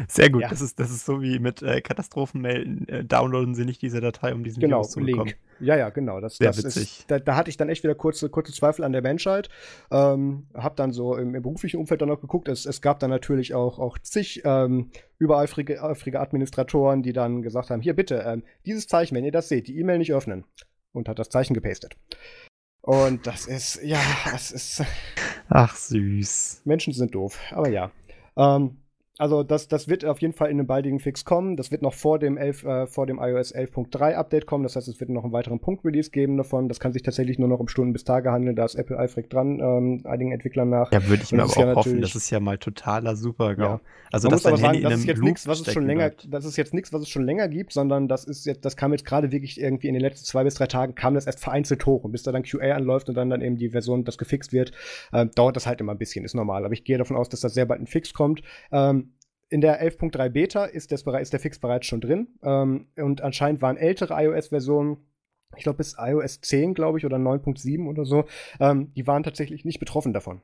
Sehr gut. Ja. Das, ist, das ist so wie mit äh, Katastrophenmelden. Äh, downloaden Sie nicht diese Datei, um diesen Genau, Virus zu bekommen. Link. Ja, ja, genau. Das, Sehr das witzig. Ist, da, da hatte ich dann echt wieder kurze, kurze Zweifel an der Menschheit. Ähm, hab dann so im, im beruflichen Umfeld dann noch geguckt. Es, es gab dann natürlich auch, auch zig ähm, übereifrige eifrige Administratoren, die dann gesagt haben: Hier bitte, ähm, dieses Zeichen, wenn ihr das seht, die E-Mail nicht öffnen. Und hat das Zeichen gepastet. Und das ist, ja, das ist. Ach, süß. Menschen sind doof, aber ja. Ähm, also das, das wird auf jeden Fall in einem baldigen Fix kommen. Das wird noch vor dem, 11, äh, vor dem iOS 11.3 Update kommen. Das heißt, es wird noch einen weiteren Punkt-Release geben davon. Das kann sich tatsächlich nur noch um Stunden bis Tage handeln. Da ist Apple eifrig dran, ähm, einigen Entwicklern nach. Ja, würde ich mir das aber ist ja auch hoffen. Das ist ja mal totaler Super-GAU. Ja. Also, Man dass muss aber sagen, Handy in das ist jetzt nichts, was es schon länger, das ist jetzt nichts, was es schon länger gibt, sondern das ist jetzt, das kam jetzt gerade wirklich irgendwie in den letzten zwei bis drei Tagen kam das erst vereinzelt hoch und bis da dann QA anläuft und dann dann eben die Version, das gefixt wird, ähm, dauert das halt immer ein bisschen, ist normal. Aber ich gehe davon aus, dass das sehr bald ein Fix kommt. Ähm, in der 11.3 Beta ist, das, ist der Fix bereits schon drin ähm, und anscheinend waren ältere iOS-Versionen ich glaube bis iOS 10, glaube ich, oder 9.7 oder so, ähm, die waren tatsächlich nicht betroffen davon.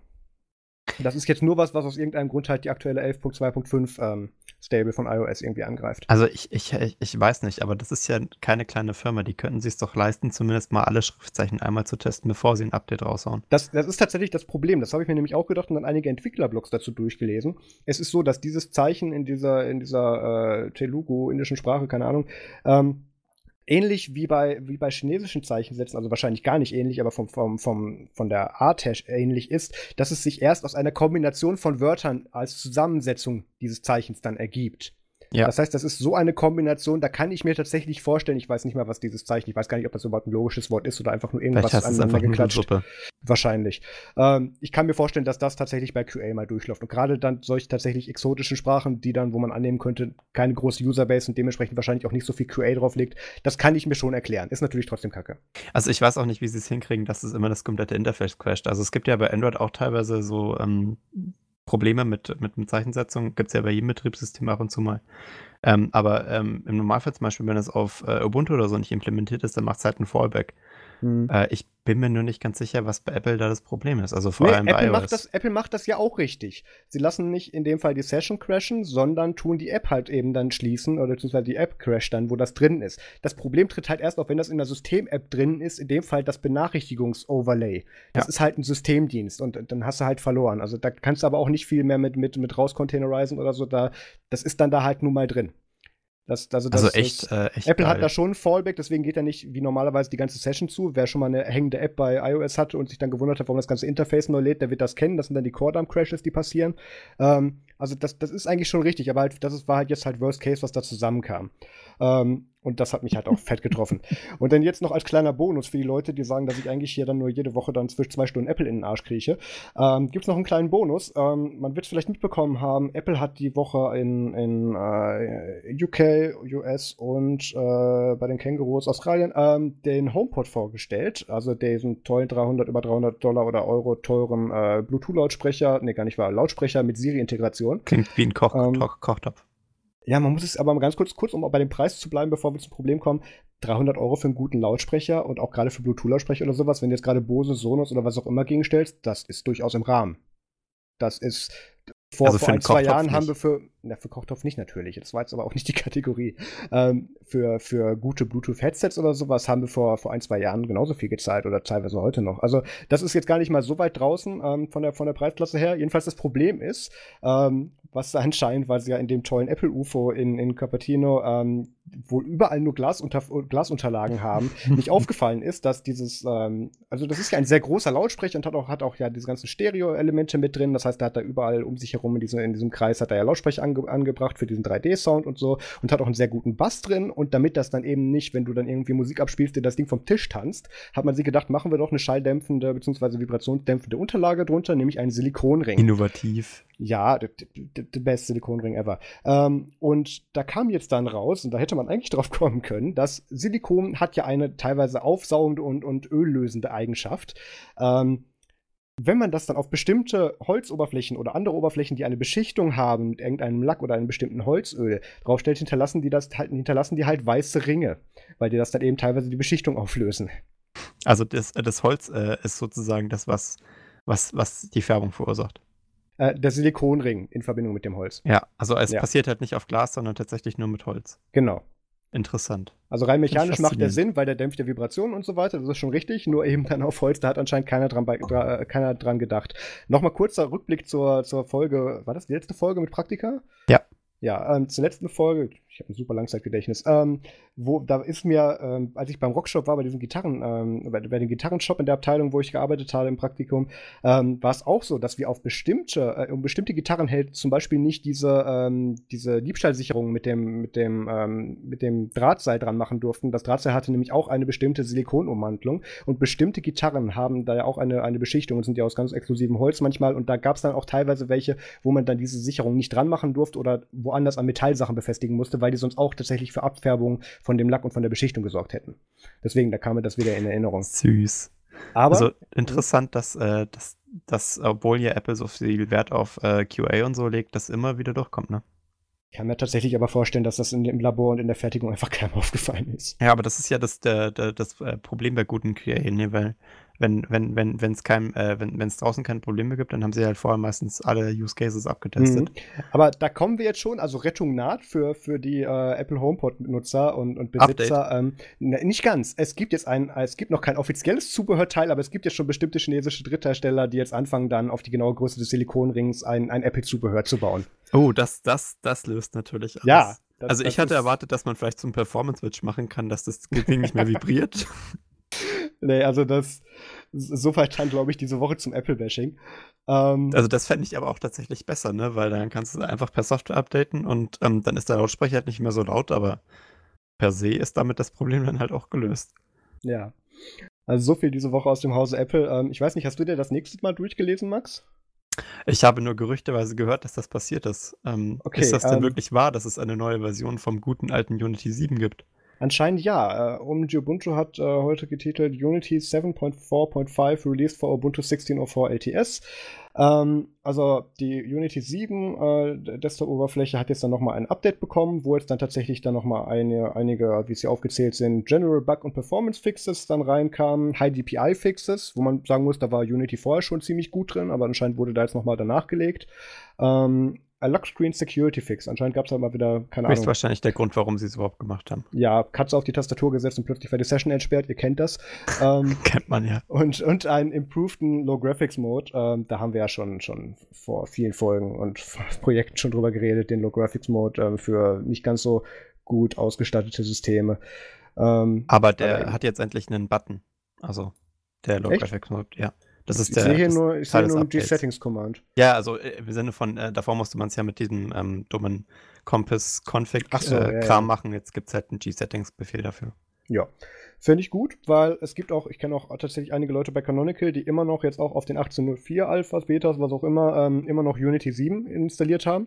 Das ist jetzt nur was, was aus irgendeinem Grund halt die aktuelle 11.2.5 ähm, Stable von iOS irgendwie angreift. Also ich, ich, ich, weiß nicht, aber das ist ja keine kleine Firma. Die könnten sich doch leisten, zumindest mal alle Schriftzeichen einmal zu testen, bevor sie ein Update raushauen. Das, das ist tatsächlich das Problem. Das habe ich mir nämlich auch gedacht und dann einige Entwicklerblogs dazu durchgelesen. Es ist so, dass dieses Zeichen in dieser, in dieser äh, Telugu, indischen Sprache, keine Ahnung, ähm, ähnlich wie bei, wie bei chinesischen Zeichensätzen, also wahrscheinlich gar nicht ähnlich, aber vom, vom, vom, von der Art her ähnlich ist, dass es sich erst aus einer Kombination von Wörtern als Zusammensetzung dieses Zeichens dann ergibt. Ja. Das heißt, das ist so eine Kombination, da kann ich mir tatsächlich vorstellen, ich weiß nicht mal, was dieses Zeichen, ich weiß gar nicht, ob das überhaupt ein logisches Wort ist oder einfach nur irgendwas aneinander geklatscht. Wahrscheinlich. Ähm, ich kann mir vorstellen, dass das tatsächlich bei QA mal durchläuft. Und gerade dann solche tatsächlich exotischen Sprachen, die dann, wo man annehmen könnte, keine große Userbase und dementsprechend wahrscheinlich auch nicht so viel QA drauf liegt, das kann ich mir schon erklären. Ist natürlich trotzdem kacke. Also ich weiß auch nicht, wie sie es hinkriegen, dass es immer das komplette Interface crasht. Also es gibt ja bei Android auch teilweise so ähm, Probleme mit, mit, mit Zeichensetzung. Gibt es ja bei jedem Betriebssystem ab und zu mal. Ähm, aber ähm, im Normalfall zum Beispiel, wenn es auf äh, Ubuntu oder so nicht implementiert ist, dann macht es halt ein Fallback. Äh, ich bin mir nur nicht ganz sicher, was bei Apple da das Problem ist. Also vor Nee, allem bei Apple, iOS. macht das, Apple macht das ja auch richtig. Sie lassen nicht in dem Fall die Session crashen, sondern tun die App halt eben dann schließen oder beziehungsweise die App crasht dann, wo das drin ist. Das Problem tritt halt erst auf, wenn das in der System-App drin ist, in dem Fall das Benachrichtigungs-Overlay. Das Ja. ist halt ein Systemdienst und dann hast du halt verloren. Also da kannst du aber auch nicht viel mehr mit, mit, mit raus-containerisen oder so. Da, das ist dann da halt nun mal drin. Das, also, das, also echt, das, äh, echt Apple hat geil. da schon ein Fallback, deswegen geht er nicht wie normalerweise die ganze Session zu. Wer schon mal eine hängende App bei iOS hatte und sich dann gewundert hat, warum das ganze Interface neu lädt, der wird das kennen. Das sind dann die Core-Dump-Crashes, die passieren. Ähm, also das, das ist eigentlich schon richtig, aber halt, das ist, war halt jetzt halt Worst Case, was da zusammenkam. Ähm, und das hat mich halt auch fett getroffen. Und dann jetzt noch als kleiner Bonus für die Leute, die sagen, dass ich eigentlich hier dann nur jede Woche dann zwischen zwei Stunden Apple in den Arsch krieche, ähm, gibt es noch einen kleinen Bonus. Ähm, man wird es vielleicht mitbekommen haben, Apple hat die Woche in, in äh, UK, US und äh, bei den Kängurus Australien ähm, den HomePod vorgestellt. Also diesen tollen 300, über 300 Dollar oder Euro teuren äh, Bluetooth-Lautsprecher, nee, gar nicht wahr, Lautsprecher mit Siri-Integration. Klingt wie ein Koch, Ähm, Koch, Kochtopf. Ja, man muss es aber mal ganz kurz, kurz, um auch bei dem Preis zu bleiben, bevor wir zum Problem kommen. 300 Euro für einen guten Lautsprecher und auch gerade für Bluetooth-Lautsprecher oder sowas, wenn du jetzt gerade Bose, Sonos oder was auch immer gegenstellst, das ist durchaus im Rahmen. Das ist vor, Also vor ein, zwei Jahren haben nicht. wir für, na, für Kochtopf nicht natürlich, das war jetzt aber auch nicht die Kategorie. Ähm, für, für gute Bluetooth-Headsets oder sowas haben wir vor, vor ein, zwei Jahren genauso viel gezahlt oder teilweise heute noch. Also das ist jetzt gar nicht mal so weit draußen ähm, von, der, von der Preisklasse her. Jedenfalls das Problem ist, ähm, was anscheinend, weil sie ja in dem tollen Apple-UFO in, in Cupertino ähm, wohl überall nur Glasunter Glasunterlagen haben, nicht aufgefallen ist, dass dieses, ähm, also das ist ja ein sehr großer Lautsprecher und hat auch, hat auch ja diese ganzen Stereo-Elemente mit drin. Das heißt, da hat er überall um sich herum in, diese, in diesem Kreis hat er ja Lautsprecher ange angebracht für diesen 3D-Sound und so und hat auch einen sehr guten Bass drin. Und damit das dann eben nicht, wenn du dann irgendwie Musik abspielst, dir das Ding vom Tisch tanzt, hat man sich gedacht, machen wir doch eine schalldämpfende bzw. vibrationsdämpfende Unterlage drunter, nämlich einen Silikonring. Innovativ. Ja, der beste Silikonring ever. Ähm, und da kam jetzt dann raus, und da hätte man eigentlich drauf kommen können, dass Silikon hat ja eine teilweise aufsaugende und, und öllösende Eigenschaft. Ähm, wenn man das dann auf bestimmte Holzoberflächen oder andere Oberflächen, die eine Beschichtung haben mit irgendeinem Lack oder einem bestimmten Holzöl, draufstellt, hinterlassen die das halt, hinterlassen die halt weiße Ringe, weil die das dann eben teilweise die Beschichtung auflösen. Also das, das Holz äh, ist sozusagen das, was was, was die Färbung verursacht. Äh, der Silikonring in Verbindung mit dem Holz. Ja, also es Ja. passiert halt nicht auf Glas, sondern tatsächlich nur mit Holz. Genau. Interessant. Also rein mechanisch macht der. Sinn, weil der dämpft ja Vibrationen und so weiter, das ist schon richtig, nur eben dann auf Holz, da hat anscheinend keiner dran, bei, dra, äh, keiner dran gedacht. Nochmal kurzer Rückblick zur, zur Folge, war das die letzte Folge mit Praktika? Ja. Ja, ähm, zur letzten Folge, ich habe ein super Langzeitgedächtnis, ähm, wo, da ist mir, ähm, als ich beim Rockshop war, bei diesem Gitarren, ähm, bei, bei dem Gitarrenshop in der Abteilung, wo ich gearbeitet habe im Praktikum, ähm, war es auch so, dass wir auf bestimmte, äh, um bestimmte Gitarren hält zum Beispiel nicht diese, ähm, diese Diebstahlsicherung mit dem, mit dem, ähm, mit dem Drahtseil dran machen durften. Das Drahtseil hatte nämlich auch eine bestimmte Silikonummantelung und bestimmte Gitarren haben da ja auch eine, eine Beschichtung und sind ja aus ganz exklusivem Holz manchmal und da gab es dann auch teilweise welche, wo man dann diese Sicherung nicht dran machen durfte oder woanders an Metallsachen befestigen musste, weil die sonst auch tatsächlich für Abfärbung von dem Lack und von der Beschichtung gesorgt hätten. Deswegen, da kam mir das wieder in Erinnerung. Süß. Aber also interessant, dass, äh, dass, dass, obwohl ja Apple so viel Wert auf äh, QA und so legt, das immer wieder durchkommt, ne? ich kann mir tatsächlich aber vorstellen, dass das in, im Labor und in der Fertigung einfach keinem aufgefallen ist. Ja, aber das ist ja das, der, der, das äh, Problem bei guten QA, ne? Weil wenn wenn wenn wenn es kein äh, wenn wenn es draußen keine Probleme gibt, dann haben sie halt vorher meistens alle Use Cases abgetestet. Mhm. Aber da kommen wir jetzt schon, also Rettung naht für, für die äh, Apple HomePod-Nutzer und, und Besitzer. Ähm, nicht ganz. Es gibt jetzt ein, es gibt noch kein offizielles Zubehörteil, aber es gibt jetzt schon bestimmte chinesische Dritthersteller, die jetzt anfangen, dann auf die genaue Größe des Silikonrings ein, ein Apple-Zubehör zu bauen. Oh, das das das löst natürlich alles. Ja. das- also ich hatte erwartet, dass man vielleicht zum Performance-Switch machen kann, dass das Ding nicht mehr vibriert. Nee, also das, so weit dann, glaube ich, diese Woche zum Apple-Bashing. Ähm, Also das fände ich aber auch tatsächlich besser, ne? Weil dann kannst du es einfach per Software updaten und ähm, dann ist der Lautsprecher halt nicht mehr so laut, aber per se ist damit das Problem dann halt auch gelöst. ja. Also so viel diese Woche aus dem Hause Apple. Ähm, ich weiß nicht, hast du dir das nächste Mal durchgelesen, Max? Ich habe nur gerüchteweise gehört, dass das passiert ist. Ähm, Okay, ist das denn ähm, wirklich wahr, dass es eine neue Version vom guten alten Unity 7 gibt? Anscheinend ja. Äh, Omnigy Ubuntu hat äh, heute getitelt Unity 7.4.5 released for Ubuntu 16.04 LTS. Ähm, also die Unity 7 äh, Desktop-Oberfläche hat jetzt dann nochmal ein Update bekommen, wo jetzt dann tatsächlich dann nochmal eine, einige, wie sie aufgezählt sind, General Bug und Performance Fixes dann reinkamen, High DPI Fixes, wo man sagen muss, da war Unity vorher schon ziemlich gut drin, aber anscheinend wurde da jetzt nochmal danach gelegt. Ähm, Lockscreen Security Fix. Anscheinend gab es da mal wieder, keine Das ist Ahnung. wahrscheinlich der Grund, warum sie es überhaupt gemacht haben. Ja, Katze auf die Tastatur gesetzt und plötzlich war die Session entsperrt, ihr kennt das. ähm, Kennt man ja. und, und einen improveden Low Graphics Mode. Ähm, da haben wir ja schon, schon vor vielen Folgen und Projekten schon drüber geredet, den Low Graphics Mode ähm, für nicht ganz so gut ausgestattete Systeme. Ähm, Aber der Aber- hat jetzt endlich einen Button. Also der Low Echt? Graphics Mode, ja. Das ist ich der. sehe hier nur, ich sehe nur einen Updates. G-Settings-Command. Ja, also äh, im Sinne von, äh, davor musste man es ja mit diesem ähm, dummen Compass-Config-Kram so, ja, äh, ja. Kram machen. Jetzt gibt es halt einen G-Settings-Befehl dafür. Ja. Finde ich gut, weil es gibt auch, ich kenne auch tatsächlich einige Leute bei Canonical, die immer noch jetzt auch auf den 18.04 Alphas, Betas, was auch immer, ähm, immer noch Unity 7 installiert haben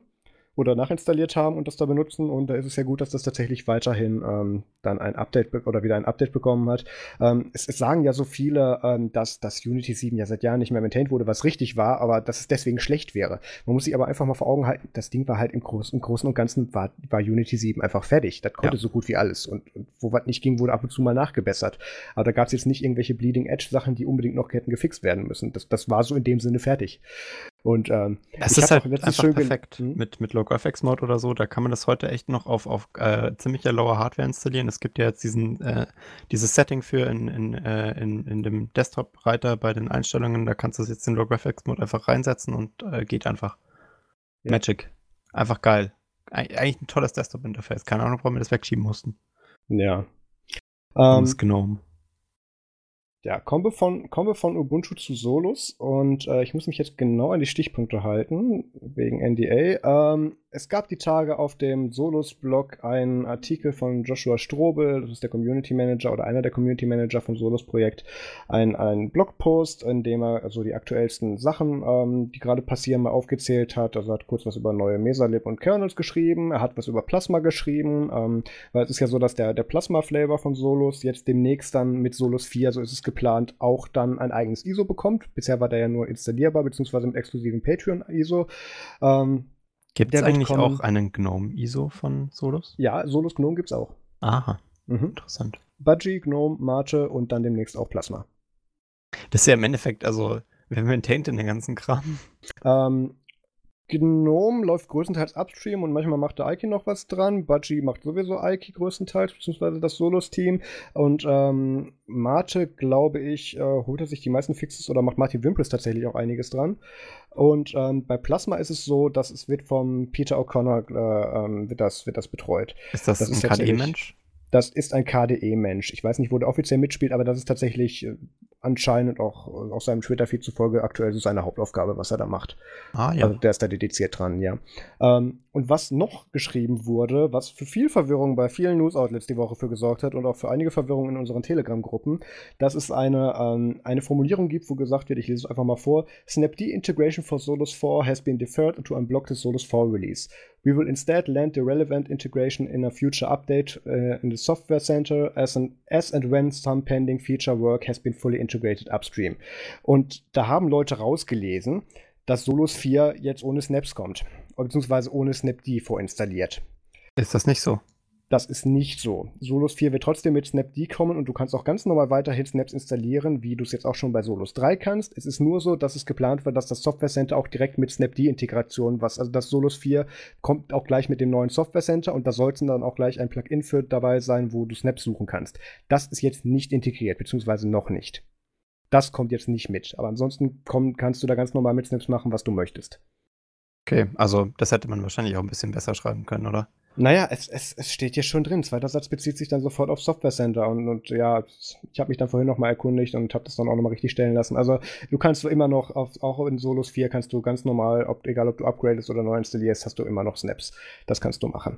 oder nachinstalliert haben und das da benutzen. Und da ist es ja gut, dass das tatsächlich weiterhin ähm, dann ein Update oder wieder ein Update bekommen hat. Ähm, es, es sagen ja so viele, ähm, dass das Unity 7 ja seit Jahren nicht mehr maintained wurde, was richtig war, aber dass es deswegen schlecht wäre. Man muss sich aber einfach mal vor Augen halten, das Ding war halt im, Groß, im Großen und Ganzen war, war Unity 7 einfach fertig. Das konnte Ja. so gut wie alles. Und, und wo was nicht ging, wurde ab und zu mal nachgebessert. Aber da gab es jetzt nicht irgendwelche Bleeding Edge Sachen, die unbedingt noch hätten gefixt werden müssen. Das, das war so in dem Sinne fertig. Und ähm, Es ist halt einfach perfekt. Hm? Mit, mit Low Graphics Mode oder so, da kann man das heute echt noch auf, auf äh, ziemlicher lower Hardware installieren. Es gibt ja jetzt diesen, äh, dieses Setting für in, in, äh, in, in dem Desktop-Reiter bei den Einstellungen. Da kannst du jetzt den Low Graphics Mode einfach reinsetzen und äh, geht einfach. Ja. Magic. Einfach geil. Eig eigentlich ein tolles Desktop-Interface. Keine Ahnung, warum wir das wegschieben mussten. ja. Um, Ähm, das Gnome. Ja, kommen wir von, kommen wir von Ubuntu zu Solus und äh, ich muss mich jetzt genau an die Stichpunkte halten, wegen NDA. Ähm, es gab die Tage auf dem Solus-Blog einen Artikel von Joshua Strobel, das ist der Community Manager oder einer der Community Manager vom Solus-Projekt, ein, ein Blogpost, in dem er also die aktuellsten Sachen, ähm, die gerade passieren, mal aufgezählt hat. Also er hat kurz was über neue Mesalib und Kernels geschrieben, er hat was über Plasma geschrieben, ähm, weil es ist ja so, dass der, der Plasma-Flavor von Solus jetzt demnächst dann mit Solus 4, so ist es geplant, auch dann ein eigenes ISO bekommt. Bisher war der ja nur installierbar, beziehungsweise mit exklusiven Patreon-ISO. Ähm, Gibt es eigentlich kommen- auch einen Gnome-ISO von Solus? ja, Solus Gnome gibt's auch. Aha, Mhm. interessant. Budgie, Gnome, Mate und dann demnächst auch Plasma. Das ist ja im Endeffekt, also Wer maintaint denn den ganzen Kram? Ähm, Gnome läuft größtenteils upstream und manchmal macht der Aiki noch was dran. Budgie macht sowieso Aiki größtenteils, beziehungsweise das Solos-Team. Und ähm, Mate, glaube ich, äh, holt er sich die meisten Fixes oder macht Martin Wimples tatsächlich auch einiges dran. Und ähm, bei Plasma ist es so, dass es wird vom Peter O'Connor äh, ähm, wird, das, wird das betreut. Ist das, das ein KDE-Mensch? Das ist ein KDE-Mensch. Ich weiß nicht, wo der offiziell mitspielt, aber das ist tatsächlich äh, anscheinend auch äh, aus seinem Twitter-Feed zufolge aktuell so seine Hauptaufgabe, was er da macht. Ah, ja. Also der ist da dediziert dran, ja. Ähm, und was noch geschrieben wurde, was für viel Verwirrung bei vielen News-Outlets die Woche für gesorgt hat und auch für einige Verwirrung in unseren Telegram-Gruppen, dass es eine, ähm, eine Formulierung gibt, wo gesagt wird, ich lese es einfach mal vor, Snapd Integration for Solus 4 has been deferred to unblock the Solus 4 release. We will instead land the relevant integration in a future update uh, in the software center as, an, as and when some pending feature work has been fully integrated upstream. Und da haben Leute rausgelesen, dass Solus 4 jetzt ohne Snaps kommt, beziehungsweise ohne Snapd vorinstalliert. Ist das nicht so? Das ist nicht so. Solus 4 wird trotzdem mit Snapd kommen und du kannst auch ganz normal weiterhin Snaps installieren, wie du es jetzt auch schon bei Solus 3 kannst. Es ist nur so, dass es geplant wird, dass das Software Center auch direkt mit Snapd-Integration, was, also das Solus 4 kommt auch gleich mit dem neuen Software Center und da sollte dann auch gleich ein Plugin für dabei sein, wo du Snaps suchen kannst. Das ist jetzt nicht integriert, beziehungsweise noch nicht. Das kommt jetzt nicht mit. Aber ansonsten komm, kannst du da ganz normal mit Snaps machen, was du möchtest. Okay, also das hätte man wahrscheinlich auch ein bisschen besser schreiben können, oder? Naja, es, es, es steht hier schon drin. Zweiter Satz bezieht sich dann sofort auf Software Center. Und, und ja, ich habe mich dann vorhin nochmal erkundigt und habe das dann auch nochmal richtig stellen lassen. Also du kannst immer noch, auf, auch in Solus 4 kannst du ganz normal, ob, egal ob du upgradest oder neu installierst, hast du immer noch Snaps. Das kannst du machen.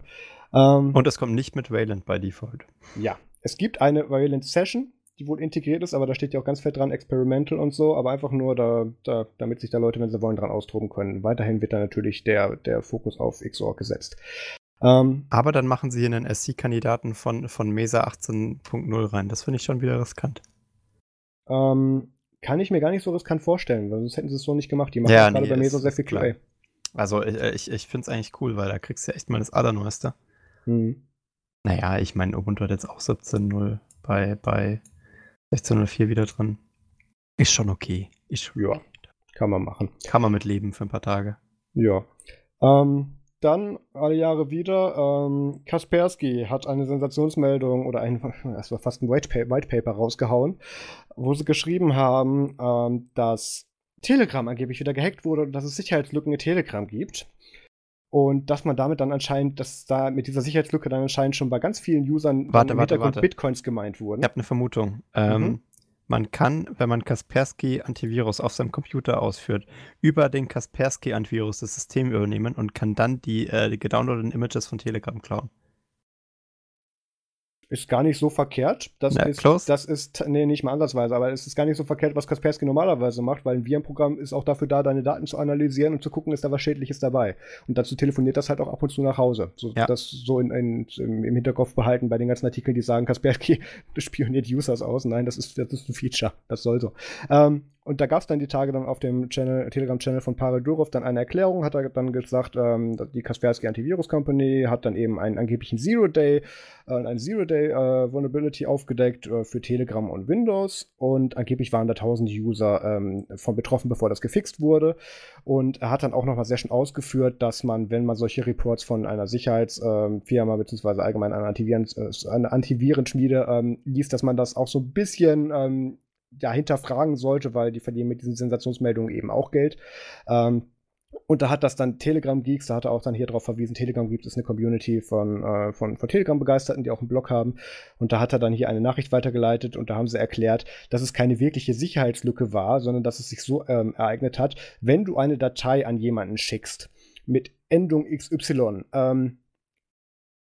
Ähm, und es kommt nicht mit Wayland bei Default. Ja, es gibt eine Wayland Session, die wohl integriert ist, aber da steht ja auch ganz fett dran, Experimental und so, aber einfach nur, da, da, damit sich da Leute, wenn sie wollen, dran austoben können. Weiterhin wird da natürlich der, der Fokus auf XOR gesetzt. Ähm, aber dann machen sie hier einen SC-Kandidaten von, von Mesa 18.0 rein. Das finde ich schon wieder riskant. Ähm, kann ich mir gar nicht so riskant vorstellen, weil sonst hätten sie es so nicht gemacht. Die machen ja, gerade nee, bei Mesa sehr viel QA. Also äh, ich, ich, ich finde es eigentlich cool, weil da kriegst du ja echt mal das Allerneueste. Hm. Naja, ich meine, Ubuntu hat jetzt auch 17.0 bei, bei 16.04 wieder drin. Ist schon okay. Ist ja, kann man machen. Kann man mit leben für ein paar Tage. Ja. Ähm, dann alle Jahre wieder, ähm, Kaspersky hat eine Sensationsmeldung oder ein, das war fast ein White Paper, White Paper rausgehauen, wo sie geschrieben haben, ähm, dass Telegram angeblich wieder gehackt wurde und dass es Sicherheitslücken in Telegram gibt. Und dass man damit dann anscheinend, dass da mit dieser Sicherheitslücke dann anscheinend schon bei ganz vielen Usern warte, im warte, Hintergrund warte. Bitcoins gemeint wurden. Ich habe eine Vermutung. Ähm, mhm. Man kann, wenn man Kaspersky Antivirus auf seinem Computer ausführt, über den Kaspersky Antivirus das System übernehmen und kann dann die, äh, die gedownloadeten Images von Telegram klauen ist gar nicht so verkehrt. Das, Na, ist, close. das ist, nee, nicht mal ansatzweise, aber es ist gar nicht so verkehrt, was Kaspersky normalerweise macht, weil ein Virenprogramm ist auch dafür da, deine Daten zu analysieren und zu gucken, ist da was Schädliches dabei. Und dazu telefoniert das halt auch ab und zu nach Hause. So, ja. Das so in, in, im Hinterkopf behalten bei den ganzen Artikeln, die sagen, Kaspersky spioniert Users aus. Nein, das ist, das ist ein Feature. Das soll so. Ähm, und da gab es dann die Tage dann auf dem Channel, Telegram-Channel von Pavel Durov dann eine Erklärung, hat er dann gesagt, ähm, die Kaspersky Antivirus Company hat dann eben einen angeblichen Zero-Day, äh, ein Zero-Day äh, Vulnerability aufgedeckt äh, für Telegram und Windows und angeblich waren da tausend User ähm, von betroffen, bevor das gefixt wurde. Und er hat dann auch nochmal sehr schön ausgeführt, dass man, wenn man solche Reports von einer Sicherheitsfirma ähm, beziehungsweise allgemein einer, Antiviren, äh, einer Antivirenschmiede ähm, liest, dass man das auch so ein bisschen ähm, ja, hinterfragen sollte, weil die verdienen mit diesen Sensationsmeldungen eben auch Geld. Ähm, und da hat das dann Telegram Geeks, da hat er auch dann hier drauf verwiesen, Telegram Geeks ist eine Community von, äh, von, von Telegram-Begeisterten, die auch einen Blog haben. Und da hat er dann hier eine Nachricht weitergeleitet und da haben sie erklärt, dass es keine wirkliche Sicherheitslücke war, sondern dass es sich so ähm, ereignet hat, wenn du eine Datei an jemanden schickst mit Endung XY, ähm,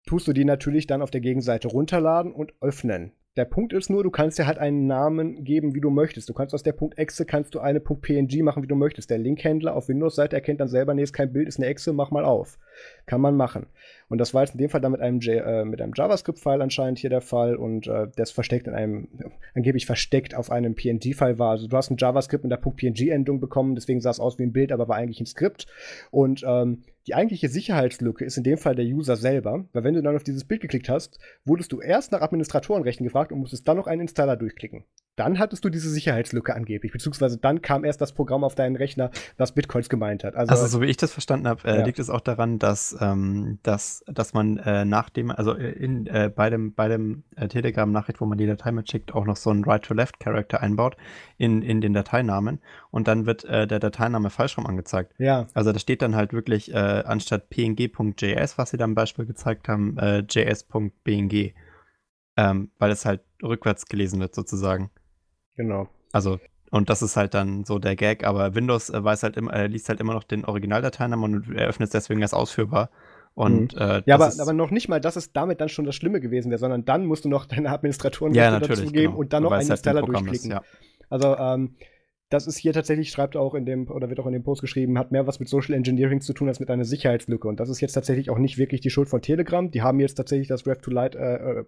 tust du die natürlich dann auf der Gegenseite runterladen und öffnen. Der Punkt ist nur, du kannst dir halt einen Namen geben, wie du möchtest. Du kannst aus der Punkt .exe kannst du eine Punkt .png machen, wie du möchtest. Der Linkhändler auf Windows-Seite erkennt dann selber, nee, ist kein Bild, ist eine Exe, mach mal auf. Kann man machen. Und das war jetzt in dem Fall dann mit einem, äh, einem JavaScript-File anscheinend hier der Fall und äh, ist versteckt in einem, angeblich versteckt auf einem PNG-File war. Also du hast ein JavaScript mit der Punkt .png-Endung bekommen, deswegen sah es aus wie ein Bild, aber war eigentlich ein Skript. Und ähm, die eigentliche Sicherheitslücke ist in dem Fall der User selber, weil wenn du dann auf dieses Bild geklickt hast, wurdest du erst nach Administratorenrechten gefragt und musstest dann noch einen Installer durchklicken. Dann hattest du diese Sicherheitslücke angeblich, beziehungsweise dann kam erst das Programm auf deinen Rechner, was Bitcoins gemeint hat. Also, also so wie ich das verstanden habe, äh, ja. liegt es auch daran, dass, ähm, dass, dass man äh, nach dem, also in, äh, bei dem, bei dem äh, Telegram-Nachricht, wo man die Datei mitschickt, auch noch so einen Right-to-Left-Charakter einbaut in, in den Dateinamen und dann wird äh, der Dateiname falsch rum angezeigt. Ja. Also da steht dann halt wirklich äh, anstatt png.js, was sie da im Beispiel gezeigt haben, js.bng. Ähm, weil es halt rückwärts gelesen wird sozusagen. Genau. Also, und das ist halt dann so der Gag, aber Windows äh, weiß halt immer, äh, liest halt immer noch den Originaldateinamen und eröffnet es deswegen als ausführbar. Und, mhm. äh, ja, aber, aber noch nicht mal, dass es damit dann schon das Schlimme gewesen wäre, sondern dann musst du noch deine Administratoren ja, dazu geben genau. und dann noch einen halt Installer durchklicken. Ist, ja. Also ähm, das ist hier tatsächlich, schreibt auch in dem, oder wird auch in dem Post geschrieben, hat mehr was mit Social Engineering zu tun als mit einer Sicherheitslücke. Und das ist jetzt tatsächlich auch nicht wirklich die Schuld von Telegram. Die haben jetzt tatsächlich das Left to Right, äh, äh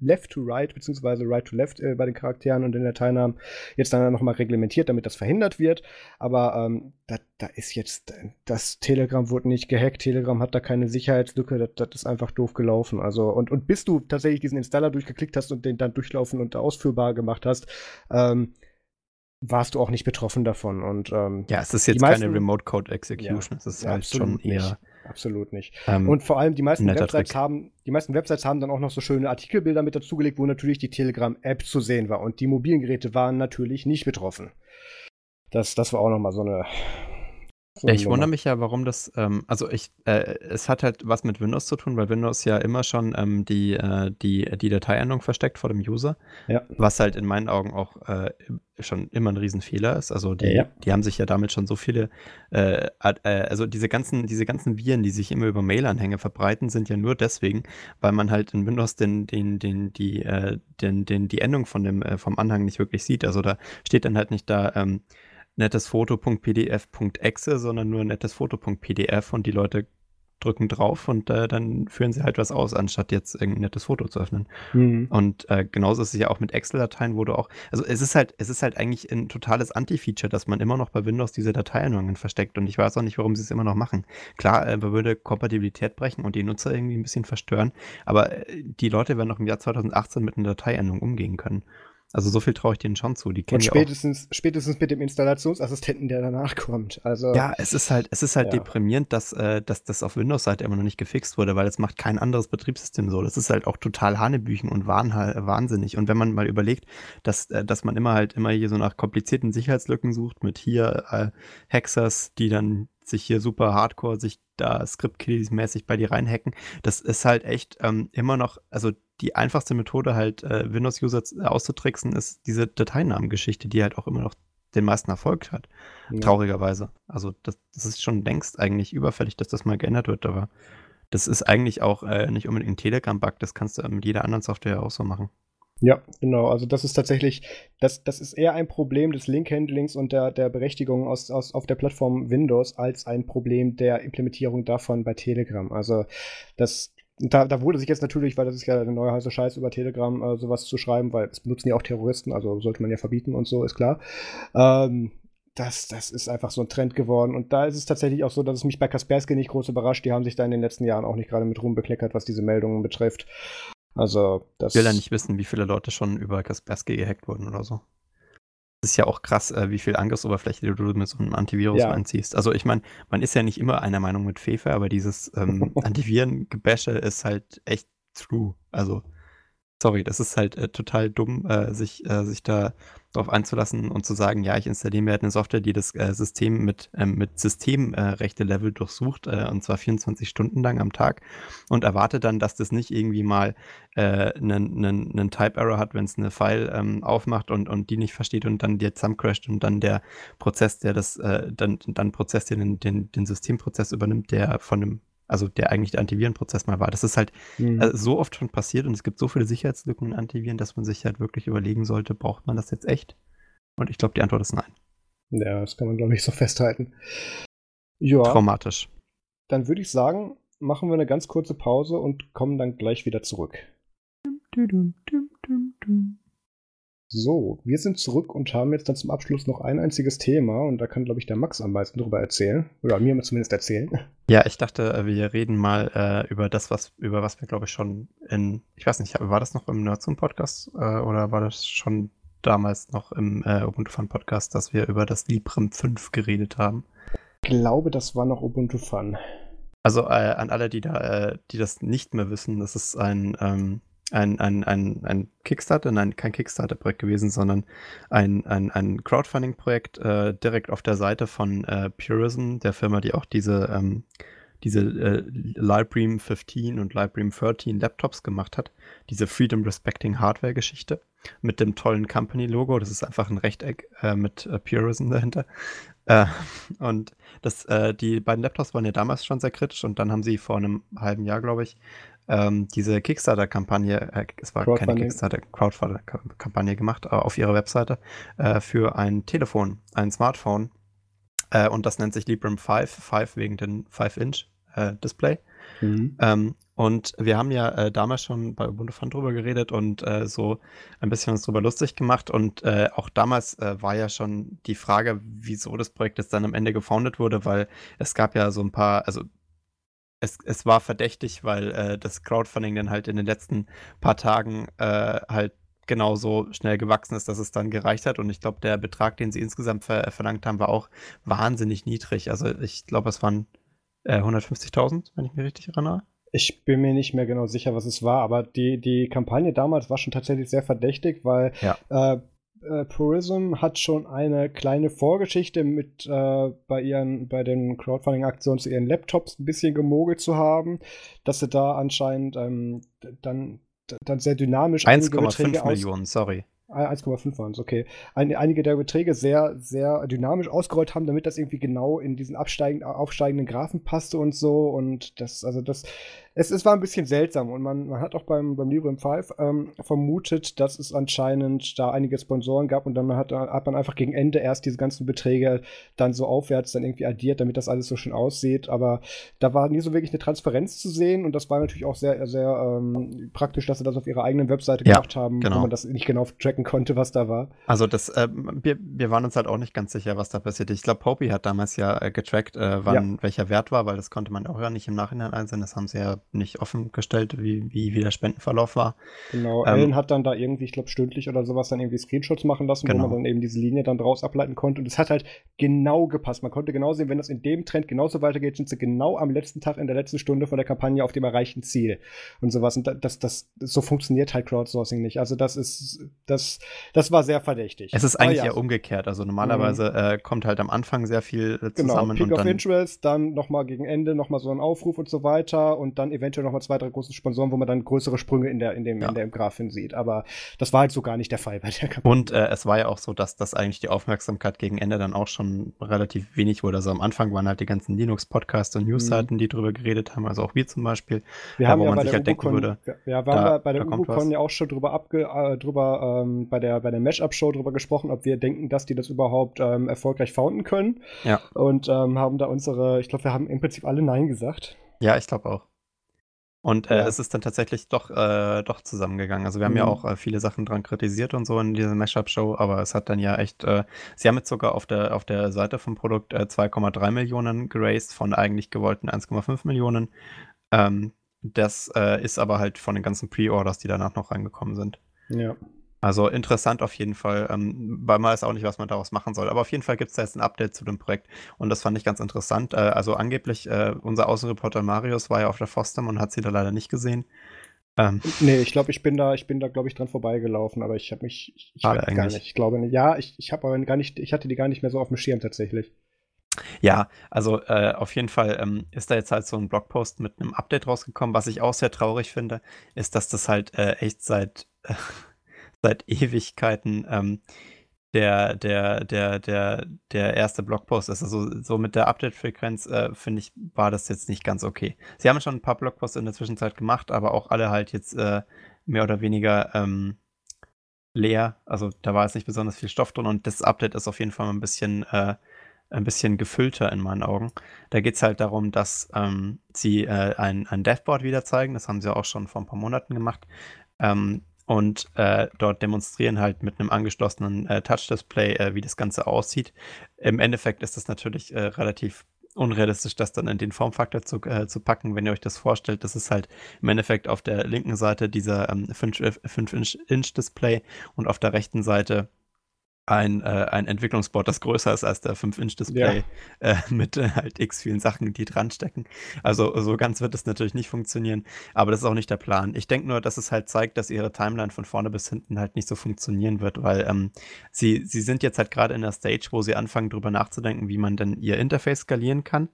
Left to Right, beziehungsweise Right to Left äh, bei den Charakteren und den Dateinamen jetzt dann nochmal reglementiert, damit das verhindert wird. Aber ähm, da, da ist jetzt, das Telegram wurde nicht gehackt, Telegram hat da keine Sicherheitslücke, das, das ist einfach doof gelaufen. Also, und, und bis du tatsächlich diesen Installer durchgeklickt hast und den dann durchlaufen und ausführbar gemacht hast, ähm, warst du auch nicht betroffen davon. Und, ähm, ja, es ist jetzt meisten, keine Remote Code Execution, ja, es ist ja, halt schon eher. Nicht. Absolut nicht. Ähm, und vor allem die meisten Websites haben, die meisten Websites haben dann auch noch so schöne Artikelbilder mit dazugelegt, wo natürlich die Telegram-App zu sehen war. Und die mobilen Geräte waren natürlich nicht betroffen. Das, das war auch nochmal so eine, so ich wundere mich ja, warum das, ähm, also ich, äh, es hat halt was mit Windows zu tun, weil Windows ja immer schon ähm, die, äh, die, die Dateiendung versteckt vor dem User. Ja. Was halt in meinen Augen auch äh, schon immer ein Riesenfehler ist. Also die, ja. die haben sich ja damit schon so viele, äh, äh, also diese ganzen, diese ganzen Viren, die sich immer über Mail-Anhänge verbreiten, sind ja nur deswegen, weil man halt in Windows den, den, den, die, äh, den, den, die Endung von dem, vom Anhang nicht wirklich sieht. Also da steht dann halt nicht da, ähm, nettesfoto.pdf.exe, sondern nur nettesfoto.pdf und die Leute drücken drauf und äh, dann führen sie halt was aus, anstatt jetzt irgendein nettes Foto zu öffnen. Mhm. Und äh, genauso ist es ja auch mit Excel-Dateien, wo du auch, also es ist halt, es ist halt eigentlich ein totales Anti-Feature, dass man immer noch bei Windows diese Dateiendungen versteckt und ich weiß auch nicht, warum sie es immer noch machen. Klar, äh, man würde Kompatibilität brechen und die Nutzer irgendwie ein bisschen verstören, aber äh, die Leute werden noch im Jahr 2018 mit einer Dateiendung umgehen können. Also so viel traue ich denen schon zu. Die kennen Und spätestens, spätestens mit dem Installationsassistenten, der danach kommt. Also, ja, es ist halt, es ist halt ja. deprimierend, dass, äh, dass das auf Windows-Seite immer noch nicht gefixt wurde, weil es macht kein anderes Betriebssystem so. Das ist halt auch total Hanebüchen und wahnsinnig. Und wenn man mal überlegt, dass, äh, dass man immer halt immer hier so nach komplizierten Sicherheitslücken sucht, mit hier äh, Hexers, die dann sich hier super hardcore sich da Script-Kiddies-mäßig bei dir reinhacken. Das ist halt echt ähm, immer noch, also die einfachste Methode halt äh, Windows-User auszutricksen, ist diese Dateinamengeschichte, die halt auch immer noch den meisten Erfolg hat. Ja. Traurigerweise. Also das, das, ist schon längst eigentlich überfällig, dass das mal geändert wird, aber das ist eigentlich auch äh, nicht unbedingt ein Telegram-Bug, das kannst du mit jeder anderen Software auch so machen. Ja, genau. Also das ist tatsächlich, das, das ist eher ein Problem des Link-Handlings und der, der Berechtigung aus, aus, auf der Plattform Windows als ein Problem der Implementierung davon bei Telegram. Also das, da, da wurde sich jetzt natürlich, weil das ist ja der neue heiße Scheiß über Telegram, äh, sowas zu schreiben, weil es benutzen ja auch Terroristen, also sollte man ja verbieten und so, ist klar. Ähm, das, das ist einfach so ein Trend geworden. Und da ist es tatsächlich auch so, dass es mich bei Kaspersky nicht groß überrascht. Die haben sich da in den letzten Jahren auch nicht gerade mit Ruhm bekleckert, was diese Meldungen betrifft. Also, das. Ich will ja nicht wissen, wie viele Leute schon über Kaspersky gehackt wurden oder so ist ja auch krass, äh, wie viel Angriffsoberfläche du mit so einem Antivirus ja. anziehst. Also ich meine, man ist ja nicht immer einer Meinung mit Fefe, aber dieses ähm, Antiviren-Gebäsche ist halt echt true. Also sorry, das ist halt äh, total dumm, äh, sich, äh, sich da drauf einzulassen und zu sagen, ja, ich installiere mir halt eine Software, die das äh, System mit, ähm, mit Systemrechte-Level durchsucht, äh, und zwar 24 Stunden lang am Tag und erwarte dann, dass das nicht irgendwie mal einen, einen, Type-Error hat, wenn es eine File ähm, aufmacht und, und die nicht versteht und dann dir zusammencrasht und dann der Prozess, der das, dann, dann Prozess, den, den, den Systemprozess übernimmt, der von einem also der eigentlich der Antivirenprozess mal war. Das ist halt mhm. äh, so oft schon passiert und es gibt so viele Sicherheitslücken in Antiviren, dass man sich halt wirklich überlegen sollte, braucht man das jetzt echt? Und ich glaube, die Antwort ist nein. Ja, das kann man, glaube ich, so festhalten. Ja. Traumatisch. Dann würde ich sagen, machen wir eine ganz kurze Pause und kommen dann gleich wieder zurück. Dum, dum, dum, so, wir sind zurück und haben jetzt dann zum Abschluss noch ein einziges Thema und da kann, glaube ich, der Max am meisten drüber erzählen. Oder mir zumindest erzählen. Ja, ich dachte, äh, wir reden mal äh, über das, was, über was wir, glaube ich, schon in, ich weiß nicht, war das noch im Nerdzoom-Podcast äh, oder war das schon damals noch im äh, Ubuntu Fun Podcast, dass wir über das Librem 5 geredet haben. Ich glaube, das war noch Ubuntu Fun. Also äh, an alle, die da, äh, die das nicht mehr wissen, das ist ein, ähm, ein, ein, ein, ein Kickstarter, nein, kein Kickstarter-Projekt gewesen, sondern ein, ein, ein Crowdfunding-Projekt äh, direkt auf der Seite von äh, Purism, der Firma, die auch diese, ähm, diese äh, Librem 15 und Librem 13 Laptops gemacht hat. Diese Freedom Respecting Hardware-Geschichte mit dem tollen Company-Logo. Das ist einfach ein Rechteck äh, mit äh, Purism dahinter. Äh, und das, äh, die beiden Laptops waren ja damals schon sehr kritisch und dann haben sie vor einem halben Jahr, glaube ich, ähm, diese Kickstarter-Kampagne, äh, es war keine Kickstarter, Crowdfunding-Kampagne gemacht, äh, auf ihrer Webseite äh, für ein Telefon, ein Smartphone. Äh, und das nennt sich Librem 5, 5 wegen den 5-Inch-Display. Mhm. Ähm, und wir haben ja äh, damals schon bei Ubuntu Fun drüber geredet und äh, so ein bisschen uns drüber lustig gemacht. Und äh, auch damals äh, war ja schon die Frage, wieso das Projekt jetzt dann am Ende gefoundet wurde, weil es gab ja so ein paar, also es, es war verdächtig, weil äh, das Crowdfunding dann halt in den letzten paar Tagen äh, halt genauso schnell gewachsen ist, dass es dann gereicht hat. Und ich glaube, der Betrag, den sie insgesamt ver verlangt haben, war auch wahnsinnig niedrig. Also ich glaube, es waren 150.000, wenn ich mich richtig erinnere. Ich bin mir nicht mehr genau sicher, was es war, aber die, die Kampagne damals war schon tatsächlich sehr verdächtig, weil ja. äh, äh, Purism hat schon eine kleine Vorgeschichte mit äh, bei ihren, bei den Crowdfunding-Aktionen zu ihren Laptops ein bisschen gemogelt zu haben, dass sie da anscheinend ähm, dann, dann sehr dynamisch 1,5 Millionen, sorry. 1,5 waren es, okay. Ein, einige der Beträge sehr, sehr dynamisch ausgerollt haben, damit das irgendwie genau in diesen absteigenden, aufsteigenden Graphen passte und so. Und das, also das, es, es war ein bisschen seltsam und man, man hat auch beim, beim Librem 5 ähm, vermutet, dass es anscheinend da einige Sponsoren gab und dann hat, hat man einfach gegen Ende erst diese ganzen Beträge dann so aufwärts dann irgendwie addiert, damit das alles so schön aussieht. Aber da war nie so wirklich eine Transparenz zu sehen und das war natürlich auch sehr, sehr ähm, praktisch, dass sie das auf ihrer eigenen Webseite ja, gemacht haben, genau. wo man das nicht genau tracken konnte, was da war. Also das, äh, wir, wir waren uns halt auch nicht ganz sicher, was da passiert. Ich glaube, Popey hat damals ja äh, getrackt, äh, wann ja. welcher Wert war, weil das konnte man auch ja nicht im Nachhinein einsehen. Das haben sie ja nicht offengestellt, wie, wie, wie der Spendenverlauf war. Genau, ähm, Ellen hat dann da irgendwie, ich glaube, stündlich oder sowas dann irgendwie Screenshots machen lassen, genau. wo man dann eben diese Linie dann draus ableiten konnte. Und es hat halt genau gepasst. Man konnte genau sehen, wenn das in dem Trend genauso weitergeht, sind sie genau am letzten Tag in der letzten Stunde von der Kampagne auf dem erreichten Ziel und sowas. Und das, das, so funktioniert halt Crowdsourcing nicht. Also das ist, das, das war sehr verdächtig. Es ist eigentlich ja. eher umgekehrt. Also normalerweise mhm. äh, kommt halt am Anfang sehr viel genau, zusammen. Genau, Peak of Interest, dann nochmal gegen Ende nochmal so ein Aufruf und so weiter und dann eventuell nochmal zwei, drei große Sponsoren, wo man dann größere Sprünge in der, in dem, ja. in der Grafin sieht. Aber das war halt so gar nicht der Fall bei der Kampagne. Und äh, es war ja auch so, dass das eigentlich die Aufmerksamkeit gegen Ende dann auch schon relativ wenig wurde. Also am Anfang waren halt die ganzen Linux-Podcasts und Newsseiten, mhm. die drüber geredet haben, also auch wir zum Beispiel. Wir haben wo ja man sich halt denken würde. Ja, wir da, haben bei der UbuCon ja auch schon drüber abge, äh, drüber, ähm, bei der, bei der Mashup-Show drüber gesprochen, ob wir denken, dass die das überhaupt ähm, erfolgreich founden können. Ja. Und ähm, haben da unsere, ich glaube, wir haben im Prinzip alle Nein gesagt. Ja, ich glaube auch. Und äh, ja. es ist dann tatsächlich doch, äh, doch zusammengegangen. Also wir haben mhm. ja auch äh, viele Sachen dran kritisiert und so in dieser Mashup-Show, aber es hat dann ja echt, äh, sie haben jetzt sogar auf der, auf der Seite vom Produkt 2,3 äh, Millionen geraced von eigentlich gewollten 1,5 Millionen. Ähm, das äh, ist aber halt von den ganzen Pre-Orders, die danach noch reingekommen sind. Ja. Also interessant auf jeden Fall, ähm, weil man weiß auch nicht, was man daraus machen soll. Aber auf jeden Fall gibt es da jetzt ein Update zu dem Projekt und das fand ich ganz interessant. Äh, also angeblich, äh, unser Außenreporter Marius war ja auf der Fostem und hat sie da leider nicht gesehen. Ähm, nee, ich glaube, ich bin da, ich bin da, glaube ich, dran vorbeigelaufen, aber ich habe mich, ich, ich gar nicht. Ich glaube nicht. Ja, ich, ich habe aber gar nicht, ich hatte die gar nicht mehr so auf dem Schirm tatsächlich. Ja, also äh, auf jeden Fall ähm, ist da jetzt halt so ein Blogpost mit einem Update rausgekommen. Was ich auch sehr traurig finde, ist, dass das halt äh, echt seit seit Ewigkeiten ähm, der, der, der, der, der erste Blogpost ist. Also so mit der Update-Frequenz, äh, finde ich, war das jetzt nicht ganz okay. Sie haben schon ein paar Blogposts in der Zwischenzeit gemacht, aber auch alle halt jetzt äh, mehr oder weniger ähm, leer. Also da war jetzt nicht besonders viel Stoff drin und das Update ist auf jeden Fall ein bisschen, äh, ein bisschen gefüllter in meinen Augen. Da geht es halt darum, dass ähm, sie äh, ein, ein Devboard wieder zeigen. Das haben sie auch schon vor ein paar Monaten gemacht. Ähm, und äh, dort demonstrieren halt mit einem angeschlossenen äh, Touch-Display, äh, wie das Ganze aussieht. Im Endeffekt ist das natürlich äh, relativ unrealistisch, das dann in den Formfaktor zu, äh, zu packen, wenn ihr euch das vorstellt. Das ist halt im Endeffekt auf der linken Seite dieser ähm, 5-Inch-Display und auf der rechten Seite ein, äh, ein Entwicklungsboard, das größer ist als der 5-Inch-Display, ja. äh, mit äh, halt x vielen Sachen, die dran stecken. Also so ganz wird es natürlich nicht funktionieren, aber das ist auch nicht der Plan. Ich denke nur, dass es halt zeigt, dass ihre Timeline von vorne bis hinten halt nicht so funktionieren wird, weil ähm, sie, sie sind jetzt halt gerade in der Stage, wo sie anfangen, darüber nachzudenken, wie man denn ihr Interface skalieren kann.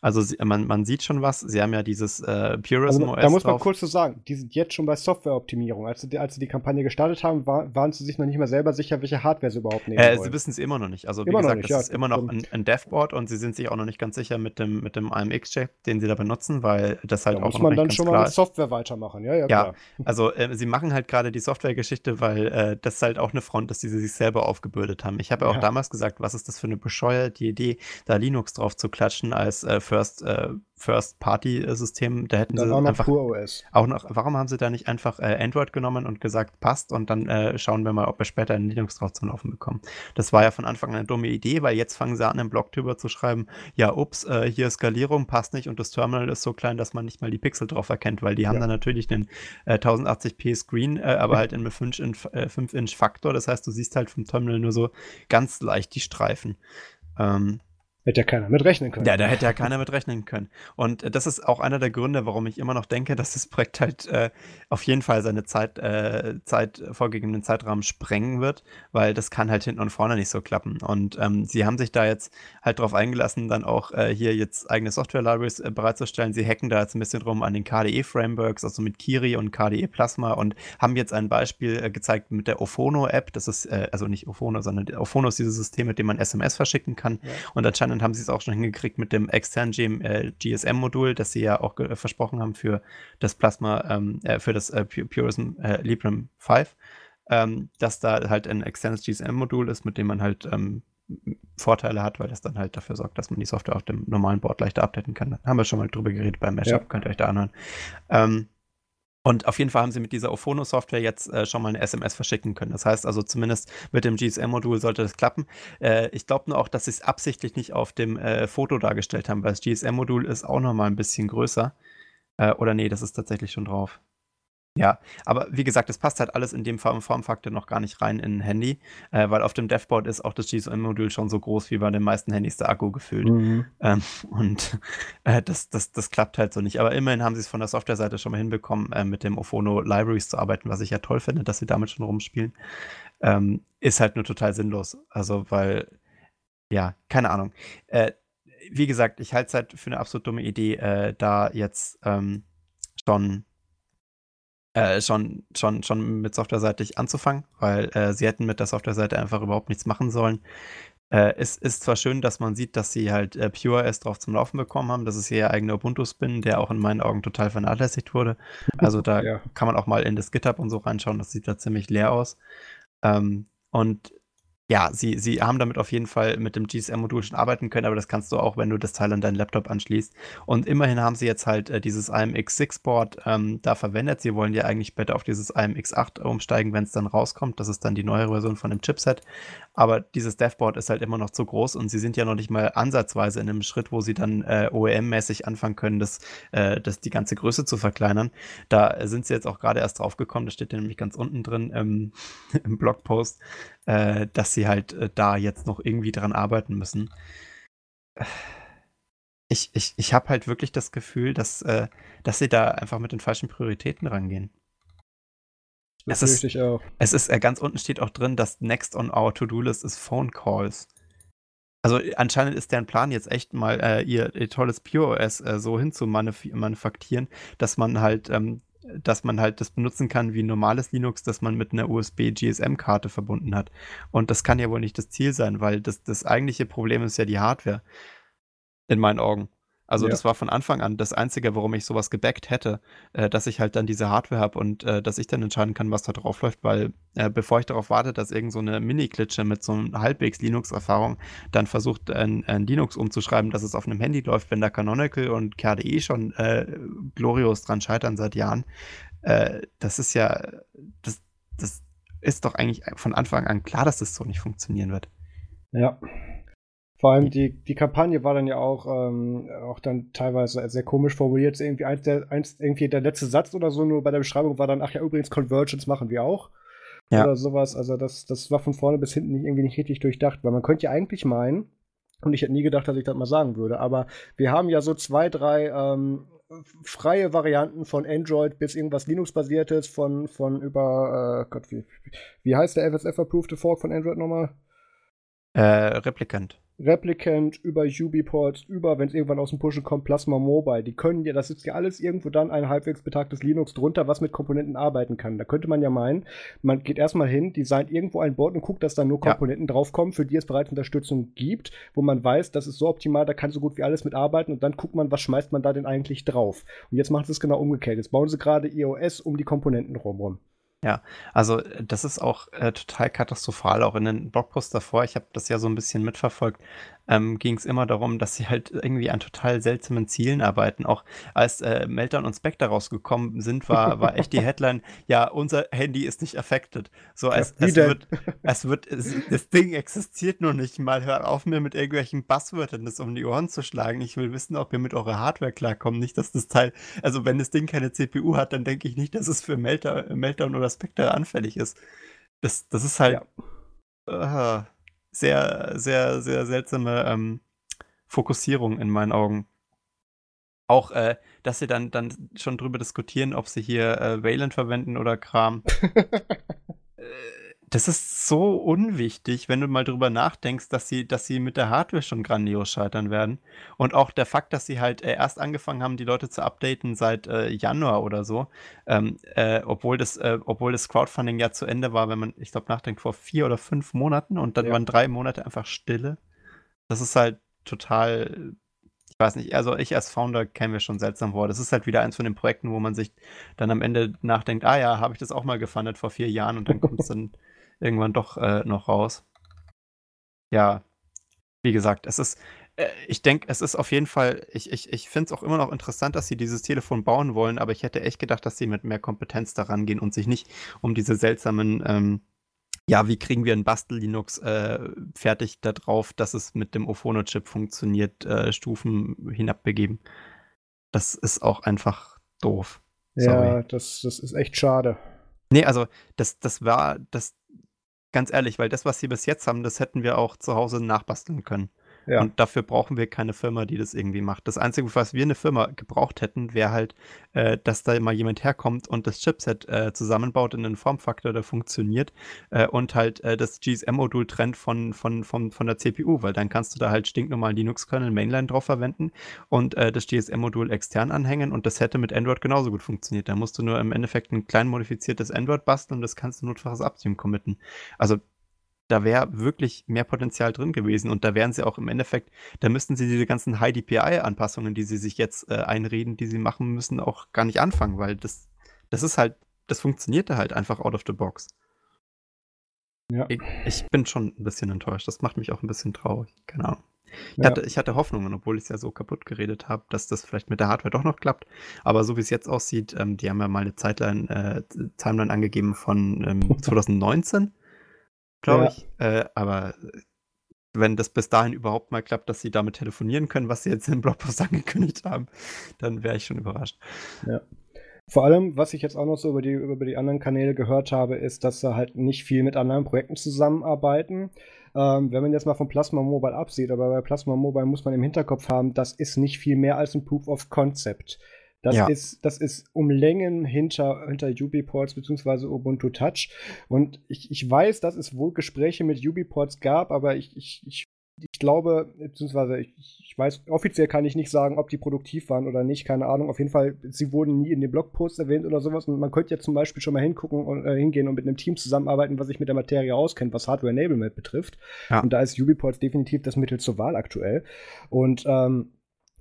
Also sie, man, man sieht schon was. Sie haben ja dieses äh, Purism also, OS. Da muss man drauf. kurz so sagen, die sind jetzt schon bei Softwareoptimierung. Als sie, als sie die Kampagne gestartet haben, war, waren sie sich noch nicht mal selber sicher, welche Hardware sie überhaupt nehmen äh, Sie wissen es immer noch nicht. Also wie immer gesagt, das ja, ist immer noch ein, ein Devboard und sie sind sich auch noch nicht ganz sicher mit dem, mit dem AMX-Chip, den sie da benutzen, weil das halt da auch muss man dann schon mal mit Software weitermachen. Ja, ja, ja also äh, sie machen halt gerade die Software-Geschichte, weil äh, das halt auch eine Front ist, die sie sich selber aufgebürdet haben. Ich habe ja auch damals gesagt, was ist das für eine bescheuerte Idee, da Linux drauf zu klatschen als äh, First äh, First-Party-System, da hätten sie auch noch einfach auch noch, warum haben sie da nicht einfach äh, Android genommen und gesagt, passt und dann äh, schauen wir mal, ob wir später ein Linux drauf zum Laufen bekommen. Das war ja von Anfang an eine dumme Idee, weil jetzt fangen sie an, im Blog drüber zu schreiben, ja, ups, äh, hier Skalierung passt nicht und das Terminal ist so klein, dass man nicht mal die Pixel drauf erkennt, weil die haben dann natürlich einen 1080p äh, Screen, äh, aber halt in 5-Inch Faktor, das heißt, du siehst halt vom Terminal nur so ganz leicht die Streifen. Ähm, Hätte ja keiner mit rechnen können. Ja, da hätte ja keiner mit rechnen können. Und äh, das ist auch einer der Gründe, warum ich immer noch denke, dass das Projekt halt äh, auf jeden Fall seine Zeit, äh, Zeit, vorgegebenen Zeitrahmen sprengen wird, weil das kann halt hinten und vorne nicht so klappen. Und ähm, sie haben sich da jetzt halt drauf eingelassen, dann auch äh, hier jetzt eigene Software-Libraries äh, bereitzustellen. Sie hacken da jetzt ein bisschen rum an den KDE-Frameworks, also mit Kiri und KDE Plasma und haben jetzt ein Beispiel äh, gezeigt mit der Ophono-App. Das ist, also nicht Ophono, sondern Ophono ist dieses System, mit dem man SMS verschicken kann. Ja. Und anscheinend anscheinend haben sie es auch schon hingekriegt mit dem externen äh, GSM-Modul, das sie ja auch versprochen haben für das Plasma, ähm, äh, für das äh, Purism äh, Librem 5, ähm, dass da halt ein externes GSM-Modul ist, mit dem man halt ähm, Vorteile hat, weil das dann halt dafür sorgt, dass man die Software auf dem normalen Board leichter updaten kann. Da haben wir schon mal drüber geredet beim Mashup, ja. könnt ihr euch da anhören. Ähm, und auf jeden Fall haben sie mit dieser Ophono-Software jetzt äh, schon mal eine SMS verschicken können. Das heißt also zumindest mit dem GSM-Modul sollte das klappen. Äh, ich glaube nur auch, dass sie es absichtlich nicht auf dem äh, Foto dargestellt haben, weil das GSM-Modul ist auch noch mal ein bisschen größer. Äh, oder nee, das ist tatsächlich schon drauf. Ja, aber wie gesagt, es passt halt alles in dem Formfaktor noch gar nicht rein in ein Handy, äh, weil auf dem Devboard ist auch das GSM-Modul schon so groß wie bei den meisten Handys der Akku gefüllt. Mhm. Ähm, und äh, das, das, das klappt halt so nicht. Aber immerhin haben sie es von der Software-Seite schon mal hinbekommen, äh, mit dem Ophono Libraries zu arbeiten, was ich ja toll finde, dass sie damit schon rumspielen. Ähm, ist halt nur total sinnlos. Also, weil, ja, keine Ahnung. Äh, wie gesagt, ich halte es halt für eine absolut dumme Idee, äh, da jetzt ähm, schon äh, schon, schon, schon mit softwareseitig anzufangen, weil äh, sie hätten mit der Softwareseite einfach überhaupt nichts machen sollen. Äh, es ist zwar schön, dass man sieht, dass sie halt äh, PureOS drauf zum Laufen bekommen haben. Das ist ihr eigener Ubuntu-Spin, der auch in meinen Augen total vernachlässigt wurde. Also da ja. kann man auch mal in das GitHub und so reinschauen. Das sieht da ziemlich leer aus. Ähm, und ja, sie, sie haben damit auf jeden Fall mit dem GSM-Modul schon arbeiten können, aber das kannst du auch, wenn du das Teil an deinen Laptop anschließt. Und immerhin haben sie jetzt halt äh, dieses IMX6-Board ähm, da verwendet. Sie wollen ja eigentlich später auf dieses IMX8 umsteigen, wenn es dann rauskommt. Das ist dann die neue Version von dem Chipset. Aber dieses Devboard ist halt immer noch zu groß und sie sind ja noch nicht mal ansatzweise in einem Schritt, wo sie dann äh, OEM-mäßig anfangen können, das, äh, das die ganze Größe zu verkleinern. Da sind sie jetzt auch gerade erst drauf gekommen, das steht ja nämlich ganz unten drin ähm, im Blogpost, äh, dass sie halt äh, da jetzt noch irgendwie dran arbeiten müssen. Ich, ich, ich habe halt wirklich das Gefühl, dass, äh, dass sie da einfach mit den falschen Prioritäten rangehen. Das es ist, auch. Es ist, äh, ganz unten steht auch drin, dass next on our To-Do-List ist Phone Calls. Also anscheinend ist deren Plan jetzt echt mal, äh, ihr, ihr, tolles PureOS äh, so hinzumanufaktieren, dass man halt ähm, dass man halt das benutzen kann wie normales Linux, das man mit einer USB-GSM-Karte verbunden hat. Und das kann ja wohl nicht das Ziel sein, weil das, das eigentliche Problem ist ja die Hardware. In meinen Augen. Also ja. das war von Anfang an das Einzige, warum ich sowas gebackt hätte, äh, dass ich halt dann diese Hardware habe und äh, dass ich dann entscheiden kann, was da drauf läuft, weil äh, bevor ich darauf warte, dass irgend so eine Mini-Klitsche mit so einer halbwegs Linux-Erfahrung dann versucht, ein, ein, Linux umzuschreiben, dass es auf einem Handy läuft, wenn da Canonical und KDE schon äh, glorios dran scheitern seit Jahren, äh, das ist ja, das, das ist doch eigentlich von Anfang an klar, dass das so nicht funktionieren wird. Ja. Vor allem die, die Kampagne war dann ja auch, ähm, auch dann teilweise sehr komisch formuliert. Irgendwie, eins der, eins, irgendwie der letzte Satz oder so, nur bei der Beschreibung war dann, ach ja, übrigens, Convergence machen wir auch. Ja. Oder sowas. Also das, das war von vorne bis hinten nicht, irgendwie nicht richtig durchdacht, weil man könnte ja eigentlich meinen, und ich hätte nie gedacht, dass ich das mal sagen würde, aber wir haben ja so zwei, drei ähm, freie Varianten von Android bis irgendwas Linux-basiertes, von, von über, äh, Gott, wie, wie heißt der FSF-approved Fork von Android nochmal? Äh, Replicant. Replicant, über UbiPorts, über, wenn es irgendwann aus dem Pushen kommt, Plasma Mobile. Die können ja, das ist ja alles irgendwo dann ein halbwegs betagtes Linux drunter, was mit Komponenten arbeiten kann. Da könnte man ja meinen, man geht erstmal hin, designt irgendwo ein Board und guckt, dass da nur Komponenten ja. draufkommen, für die es bereits Unterstützung gibt, wo man weiß, das ist so optimal, da kann so gut wie alles mitarbeiten und dann guckt man, was schmeißt man da denn eigentlich drauf. Und jetzt macht es genau umgekehrt. Jetzt bauen sie gerade iOS um die Komponenten rum. Ja, also äh, das ist auch äh, total katastrophal, auch in den Blogpost davor. Ich habe das ja so ein bisschen mitverfolgt ähm, ging es immer darum, dass sie halt irgendwie an total seltsamen Zielen arbeiten. Auch als äh, Meltdown und Spectre rausgekommen sind, war, war echt die Headline, ja, unser Handy ist nicht affected. So, als, ja, es, wird, es wird, es, das Ding existiert noch nicht mal. Hört auf, mir mit irgendwelchen Buzzwörtern das um die Ohren zu schlagen. Ich will wissen, ob ihr mit eurer Hardware klarkommt. Nicht, dass das Teil, also wenn das Ding keine CPU hat, dann denke ich nicht, dass es für Meltdown, Meltdown oder Spectre anfällig ist. Das, das ist halt. Ja. Uh, sehr, sehr, sehr seltsame ähm, Fokussierung in meinen Augen. Auch, äh, dass sie dann, dann schon drüber diskutieren, ob sie hier äh, Wayland verwenden oder Kram. äh, das ist so unwichtig, wenn du mal drüber nachdenkst, dass sie, dass sie mit der Hardware schon grandios scheitern werden. Und auch der Fakt, dass sie halt äh, erst angefangen haben, die Leute zu updaten seit äh, Januar oder so, ähm, äh, obwohl, das, äh, obwohl das Crowdfunding ja zu Ende war, wenn man, ich glaube, nachdenkt, vor vier oder fünf Monaten und dann ja. waren drei Monate einfach Stille. Das ist halt total ich weiß nicht, also ich als Founder kenne mir schon seltsam vor. Das ist halt wieder eins von den Projekten, wo man sich dann am Ende nachdenkt, ah ja, habe ich das auch mal gefundet vor vier Jahren und dann kommt es dann irgendwann doch äh, noch raus. Ja, wie gesagt, es ist, äh, ich denke, es ist auf jeden Fall, ich, ich, ich finde es auch immer noch interessant, dass sie dieses Telefon bauen wollen, aber ich hätte echt gedacht, dass sie mit mehr Kompetenz daran gehen und sich nicht um diese seltsamen, ähm, ja, wie kriegen wir ein Bastel-Linux äh, fertig darauf, dass es mit dem Ophono-Chip funktioniert, äh, Stufen hinabbegeben. Das ist auch einfach doof. Sorry. Ja, das, das ist echt schade. Nee, also das, das war, das, Ganz ehrlich, weil das, was sie bis jetzt haben, das hätten wir auch zu Hause nachbasteln können. Ja. Und dafür brauchen wir keine Firma, die das irgendwie macht. Das Einzige, was wir eine Firma gebraucht hätten, wäre halt, äh, dass da mal jemand herkommt und das Chipset äh, zusammenbaut in einen Formfaktor, der funktioniert äh, und halt äh, das GSM-Modul trennt von, von, von, von der CPU, weil dann kannst du da halt stinknormal Linux-Kernel Mainline drauf verwenden und äh, das GSM-Modul extern anhängen und das hätte mit Android genauso gut funktioniert. Da musst du nur im Endeffekt ein klein modifiziertes Android basteln und das kannst du notfalls Upstream committen. Also da wäre wirklich mehr Potenzial drin gewesen. Und da wären sie auch im Endeffekt, da müssten sie diese ganzen High DPI-Anpassungen, die sie sich jetzt äh, einreden, die sie machen müssen, auch gar nicht anfangen, weil das, das ist halt, das funktionierte halt einfach out of the box. Ja. Ich, ich bin schon ein bisschen enttäuscht. Das macht mich auch ein bisschen traurig. Keine Ahnung. Ich, ja. hatte, ich hatte Hoffnungen, obwohl ich es ja so kaputt geredet habe, dass das vielleicht mit der Hardware doch noch klappt. Aber so wie es jetzt aussieht, ähm, die haben ja mal eine Zeitline, äh, Timeline angegeben von ähm, 2019 glaube ja. ich. Äh, aber wenn das bis dahin überhaupt mal klappt, dass sie damit telefonieren können, was sie jetzt im Blogpost angekündigt haben, dann wäre ich schon überrascht. Ja. Vor allem, was ich jetzt auch noch so über die, über die anderen Kanäle gehört habe, ist, dass sie halt nicht viel mit anderen Projekten zusammenarbeiten. Ähm, wenn man jetzt mal von Plasma Mobile absieht, aber bei Plasma Mobile muss man im Hinterkopf haben, das ist nicht viel mehr als ein Proof of Concept. Das, ja. ist, das ist um Längen hinter, hinter UbiPorts bzw. Ubuntu Touch. Und ich, ich weiß, dass es wohl Gespräche mit UbiPorts gab, aber ich, ich, ich, ich glaube, beziehungsweise ich, ich weiß, offiziell kann ich nicht sagen, ob die produktiv waren oder nicht, keine Ahnung. Auf jeden Fall, sie wurden nie in den Blogposts erwähnt oder sowas. Und man könnte ja zum Beispiel schon mal hingucken und äh, hingehen und mit einem Team zusammenarbeiten, was sich mit der Materie auskennt, was Hardware Enablement betrifft. Ja. Und da ist UbiPorts definitiv das Mittel zur Wahl aktuell. Und ähm,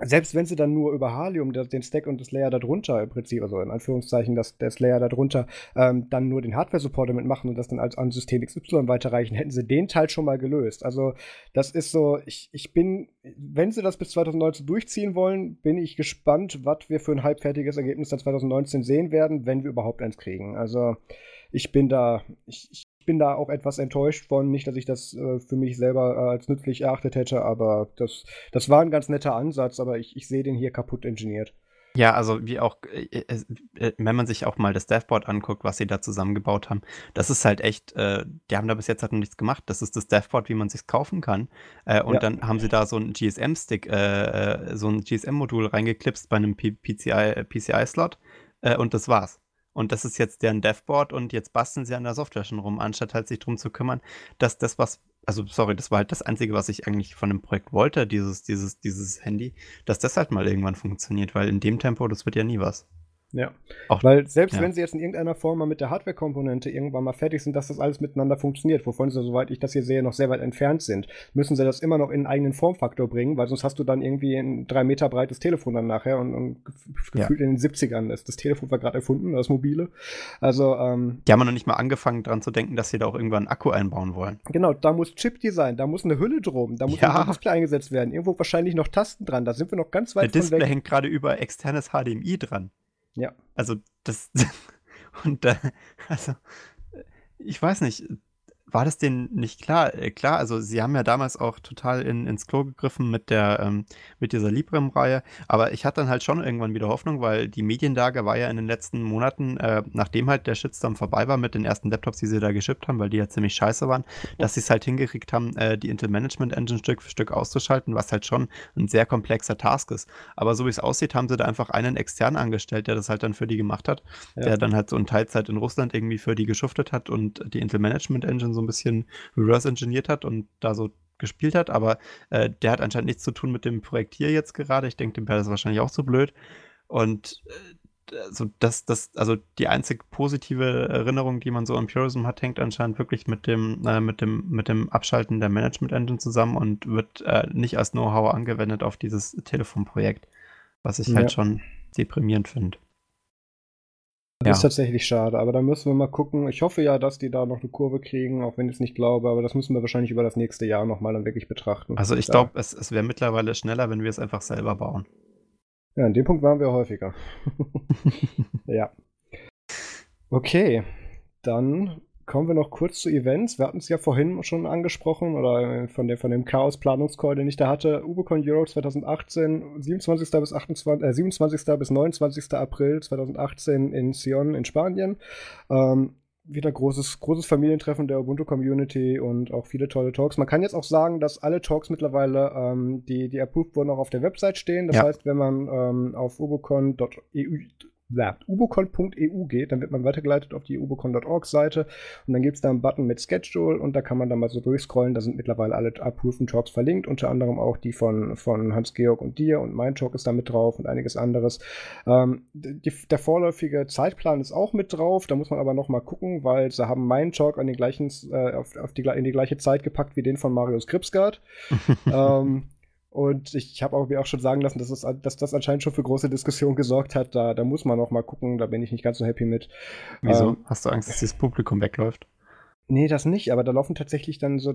selbst wenn sie dann nur über Halium den Stack und das Layer darunter im Prinzip, also in Anführungszeichen das, das Layer darunter, ähm, dann nur den Hardware-Support damit machen und das dann als an System XY weiterreichen, hätten sie den Teil schon mal gelöst. Also das ist so, ich, ich bin, wenn sie das bis 2019 durchziehen wollen, bin ich gespannt, was wir für ein halbfertiges Ergebnis dann 2019 sehen werden, wenn wir überhaupt eins kriegen. Also ich bin da, ich, ich bin da auch etwas enttäuscht von. Nicht, dass ich das äh, für mich selber äh, als nützlich erachtet hätte, aber das, das war ein ganz netter Ansatz, aber ich, ich sehe den hier kaputt ingeniert. Ja, also wie auch, äh, äh, äh, wenn man sich auch mal das Devboard anguckt, was sie da zusammengebaut haben, das ist halt echt, äh, die haben da bis jetzt halt noch nichts gemacht. Das ist das Devboard, wie man sich kaufen kann. Äh, und ja. dann haben sie da so einen GSM-Stick, äh, so ein GSM-Modul reingeklipst bei einem PCI-Slot PCI und das war's. Und das ist jetzt deren Devboard und jetzt basteln sie an der Software schon rum, anstatt halt sich darum zu kümmern, dass das, was also sorry, das war halt das Einzige, was ich eigentlich von dem Projekt wollte, dieses, dieses, dieses Handy, dass das halt mal irgendwann funktioniert, weil in dem Tempo, das wird ja nie was. Ja. Auch, Weil selbst ja. wenn sie jetzt in irgendeiner Form mal mit der Hardware-Komponente irgendwann mal fertig sind, dass das alles miteinander funktioniert, wovon sie, soweit ich das hier sehe, noch sehr weit entfernt sind, müssen sie das immer noch in einen eigenen Formfaktor bringen, weil sonst hast du dann irgendwie ein drei Meter breites Telefon dann nachher und, und gefühlt ja. in den 70ern. Das, das Telefon war gerade erfunden, das mobile. Also, ähm, Die haben noch nicht mal angefangen dran zu denken, dass sie da auch irgendwann einen Akku einbauen wollen. Genau, da muss Chip-Design, da muss eine Hülle drum, da muss ja. ein Display eingesetzt werden, irgendwo wahrscheinlich noch Tasten dran, da sind wir noch ganz weit Der Display hängt gerade über externes HDMI dran. Ja. Also das und äh, also ich weiß nicht, war das denen nicht klar? Äh, klar, also sie haben ja damals auch total in, ins Klo gegriffen mit der, ähm, mit dieser Librem-Reihe, aber ich hatte dann halt schon irgendwann wieder Hoffnung, weil die Medienlage war ja in den letzten Monaten, äh, nachdem halt der Shitstorm vorbei war mit den ersten Laptops, die sie da geschippt haben, weil die ja ziemlich scheiße waren, dass sie es halt hingekriegt haben, äh, die Intel Management Engine Stück für Stück auszuschalten, was halt schon ein sehr komplexer Task ist. Aber so wie es aussieht, haben sie da einfach einen extern angestellt, der das halt dann für die gemacht hat, ja. der dann halt so in Teilzeit in Russland irgendwie für die geschuftet hat und die Intel Management Engine so ein bisschen reverse-engineert hat und da so gespielt hat, aber äh, der hat anscheinend nichts zu tun mit dem Projekt hier jetzt gerade. Ich denke, dem wäre das wahrscheinlich auch so blöd. Und äh, also das, das, also die einzig positive Erinnerung, die man so an Purism hat, hängt anscheinend wirklich mit dem, äh, mit dem, mit dem Abschalten der Management Engine zusammen und wird äh, nicht als Know-how angewendet auf dieses Telefonprojekt, was ich halt ja. halt schon deprimierend finde. Das ja. ist tatsächlich schade, aber da müssen wir mal gucken. Ich hoffe ja, dass die da noch eine Kurve kriegen, auch wenn ich es nicht glaube, aber das müssen wir wahrscheinlich über das nächste Jahr nochmal dann wirklich betrachten. Also ich glaube, es, es wäre mittlerweile schneller, wenn wir es einfach selber bauen. Ja, an dem Punkt waren wir häufiger. ja. Okay, dann kommen wir noch kurz zu Events. Wir hatten es ja vorhin schon angesprochen oder von, der, von dem Chaos-Planungscall, den ich da hatte. Ubicon Euro 2018, 27. bis, 28, äh, 27. bis 29. April 2018 in Sion in Spanien. Ähm, wieder großes, großes Familientreffen der Ubuntu-Community und auch viele tolle Talks. Man kann jetzt auch sagen, dass alle Talks mittlerweile, ähm, die, die approved wurden, auch auf der Website stehen. Das ja. heißt, wenn man ähm, auf ubocon.eu geht, dann wird man weitergeleitet auf die ubocon.org Seite und dann gibt es da einen Button mit Schedule und da kann man dann mal so durchscrollen. Da sind mittlerweile alle Approven Talks verlinkt, unter anderem auch die von, von Hans-Georg und dir und mein Talk ist da mit drauf und einiges anderes. Ähm, die, der vorläufige Zeitplan ist auch mit drauf, da muss man aber noch mal gucken, weil sie haben meinen Talk an den gleichen, äh, auf, auf die, in die gleiche Zeit gepackt wie den von Marius Kripsgard. ähm, und ich habe auch mir auch schon sagen lassen, dass, es, dass das anscheinend schon für große Diskussionen gesorgt hat. Da, da muss man noch mal gucken, da bin ich nicht ganz so happy mit. Wieso? Ähm, Hast du Angst, dass das Publikum wegläuft? Nee, das nicht, aber da laufen tatsächlich dann so